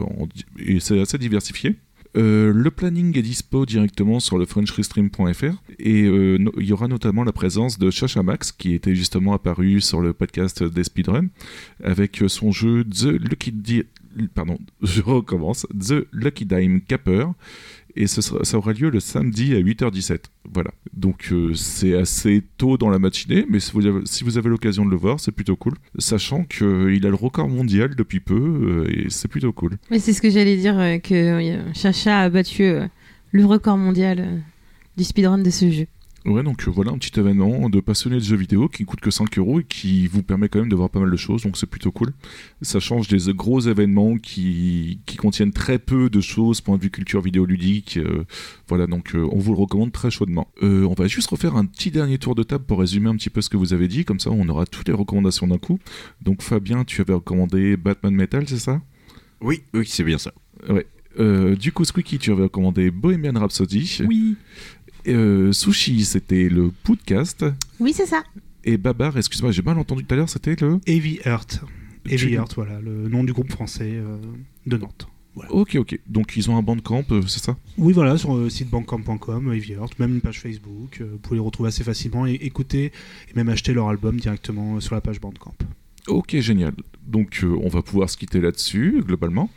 et c'est assez diversifié. Euh, le planning est dispo directement sur le FrenchRestream.fr et euh, il y aura notamment la présence de Chacha Max qui était justement apparu sur le podcast des speedrun avec son jeu The Lucky Di- The Lucky Dime Capper et ça aura lieu le samedi à 8h17. Voilà. Donc euh, c'est assez tôt dans la matinée, mais si vous avez, l'occasion de le voir, c'est plutôt cool. Sachant qu'il a le record mondial depuis peu, euh, et c'est plutôt cool. Mais c'est ce que j'allais dire, euh, que euh, Chacha a battu euh, le record mondial euh, du speedrun de ce jeu. Ouais, donc euh, voilà un petit événement de passionnés de jeux vidéo qui coûte que 5 euros et qui vous permet quand même de voir pas mal de choses, donc c'est plutôt cool. Ça change des gros événements qui, qui contiennent très peu de choses, point de vue culture vidéoludique. euh, voilà, donc euh, on vous le recommande très chaudement. Euh, on va juste refaire un petit dernier tour de table pour résumer un petit peu ce que vous avez dit, comme ça on aura toutes les recommandations d'un coup. Donc Fabien, tu avais recommandé Batman Metal, c'est ça? Oui, oui, c'est bien ça. Euh, Du coup, Squeaky, tu avais recommandé Bohemian Rhapsody. Oui. Euh, Sushi, c'était le podcast. Oui, c'est ça. Et Babar, excuse-moi, j'ai mal entendu tout à l'heure, c'était le. Heavy Heart. Tu- Heavy Heart, voilà, le nom du groupe français euh, de Nantes. Ok, ok. Donc ils ont un bandcamp, euh, c'est ça? Oui, voilà, sur le site bandcamp.com, Heavy Heart, même une page Facebook. euh, vous pouvez les retrouver assez facilement et écouter et même acheter leur album directement sur la page Bandcamp. Ok, génial. Donc euh, on va pouvoir se quitter là-dessus, globalement.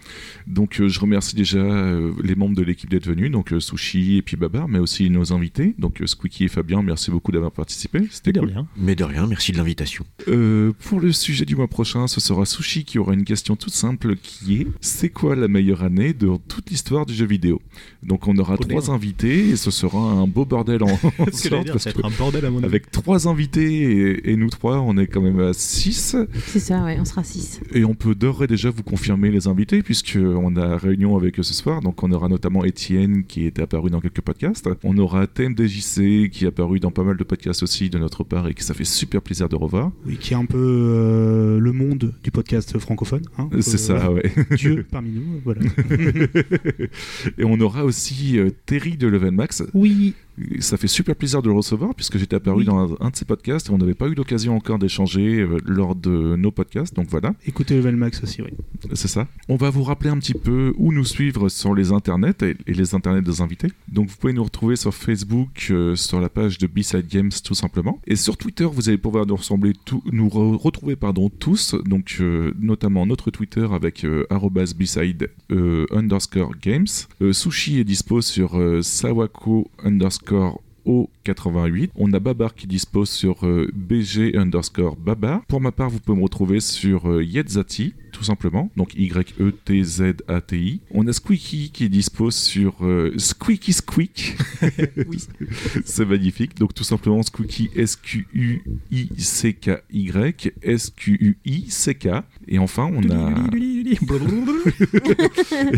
Donc euh, je remercie déjà euh, les membres de l'équipe d'être venus, donc euh, Sushi et puis Babar, mais aussi nos invités. Donc euh, Squeaky et Fabien, merci beaucoup d'avoir participé. C'était De cool. rien. Mais de rien, merci de l'invitation. Euh, pour le sujet du mois prochain, ce sera Sushi qui aura une question toute simple qui est c'est quoi la meilleure année de toute l'histoire du jeu vidéo? Donc on aura Oh, trois invités et ce sera un beau bordel en, sorte, dire, parce que un bordel à mon avis. avec trois invités et, et nous trois, on est quand même à 6 C'est ça, ouais, on sera 6. et on peut d'ores et déjà vous confirmer les invités puisque on a réunion avec eux ce soir. Donc on aura notamment Étienne qui est apparu dans quelques podcasts. On aura TMDJC qui est apparu dans pas mal de podcasts aussi de notre part et que ça fait super plaisir de revoir. Oui, qui est un peu euh, le monde du podcast francophone. hein. C'est Euh, ça, ouais. Dieu parmi nous, voilà. et on aura aussi euh, Terry de Level Max. Oui, Ça fait super plaisir de le recevoir puisque j'étais apparu Oui. dans un, un de ses podcasts et on n'avait pas eu l'occasion encore d'échanger euh, lors de nos podcasts. Donc voilà, écoutez Level Max aussi, oui. c'est ça. On va vous rappeler un petit peu où nous suivre sur les internets et, et les internets des invités. Donc vous pouvez nous retrouver sur Facebook, euh, sur la page de B-Side Games tout simplement. Et sur Twitter, vous allez pouvoir nous ressembler tout, nous re- retrouver pardon tous, donc euh, notamment notre Twitter avec euh, B-Side euh, underscore games. Sushi est dispo sur Sawako underscore O88. On a Babar qui dispose sur euh, BG underscore Babar. Pour ma part, vous pouvez me retrouver sur euh, Yetzati, tout simplement. Donc Y-E-T-Z-A-T-I. On a Squeaky qui dispose sur euh, Squeaky Squeak. Oui. C'est magnifique. Donc tout simplement Squeaky S-Q-U-I-C-K-Y S-Q-U-I-C-K. Et enfin, on a...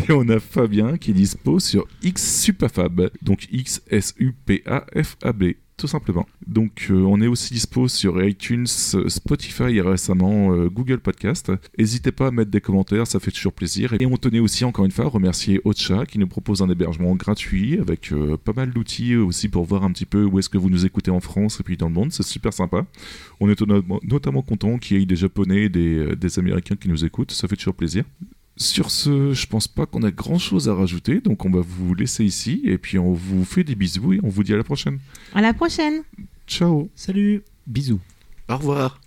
Et on a Fabien qui est dispo sur X Supafab, donc X S U P A F A B tout simplement. Donc euh, on est aussi dispo sur iTunes, Spotify et récemment euh, Google Podcast. N'hésitez pas à mettre des commentaires, ça fait toujours plaisir. Et on tenait aussi encore une fois à remercier Ocha qui nous propose un hébergement gratuit avec euh, pas mal d'outils aussi pour voir un petit peu où est-ce que vous nous écoutez en France et puis dans le monde. C'est super sympa. On est notamment, content qu'il y ait des Japonais des, des Américains qui nous écoutent. Ça fait toujours plaisir. Sur ce, je pense pas qu'on a grand chose à rajouter, donc on va vous laisser ici et puis on vous fait des bisous et on vous dit à la prochaine. À la prochaine. Ciao Salut Bisous. Au revoir.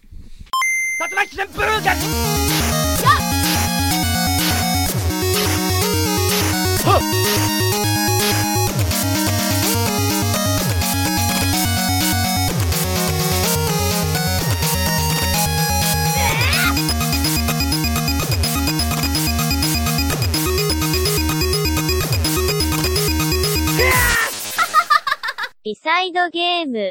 リサイドゲーム。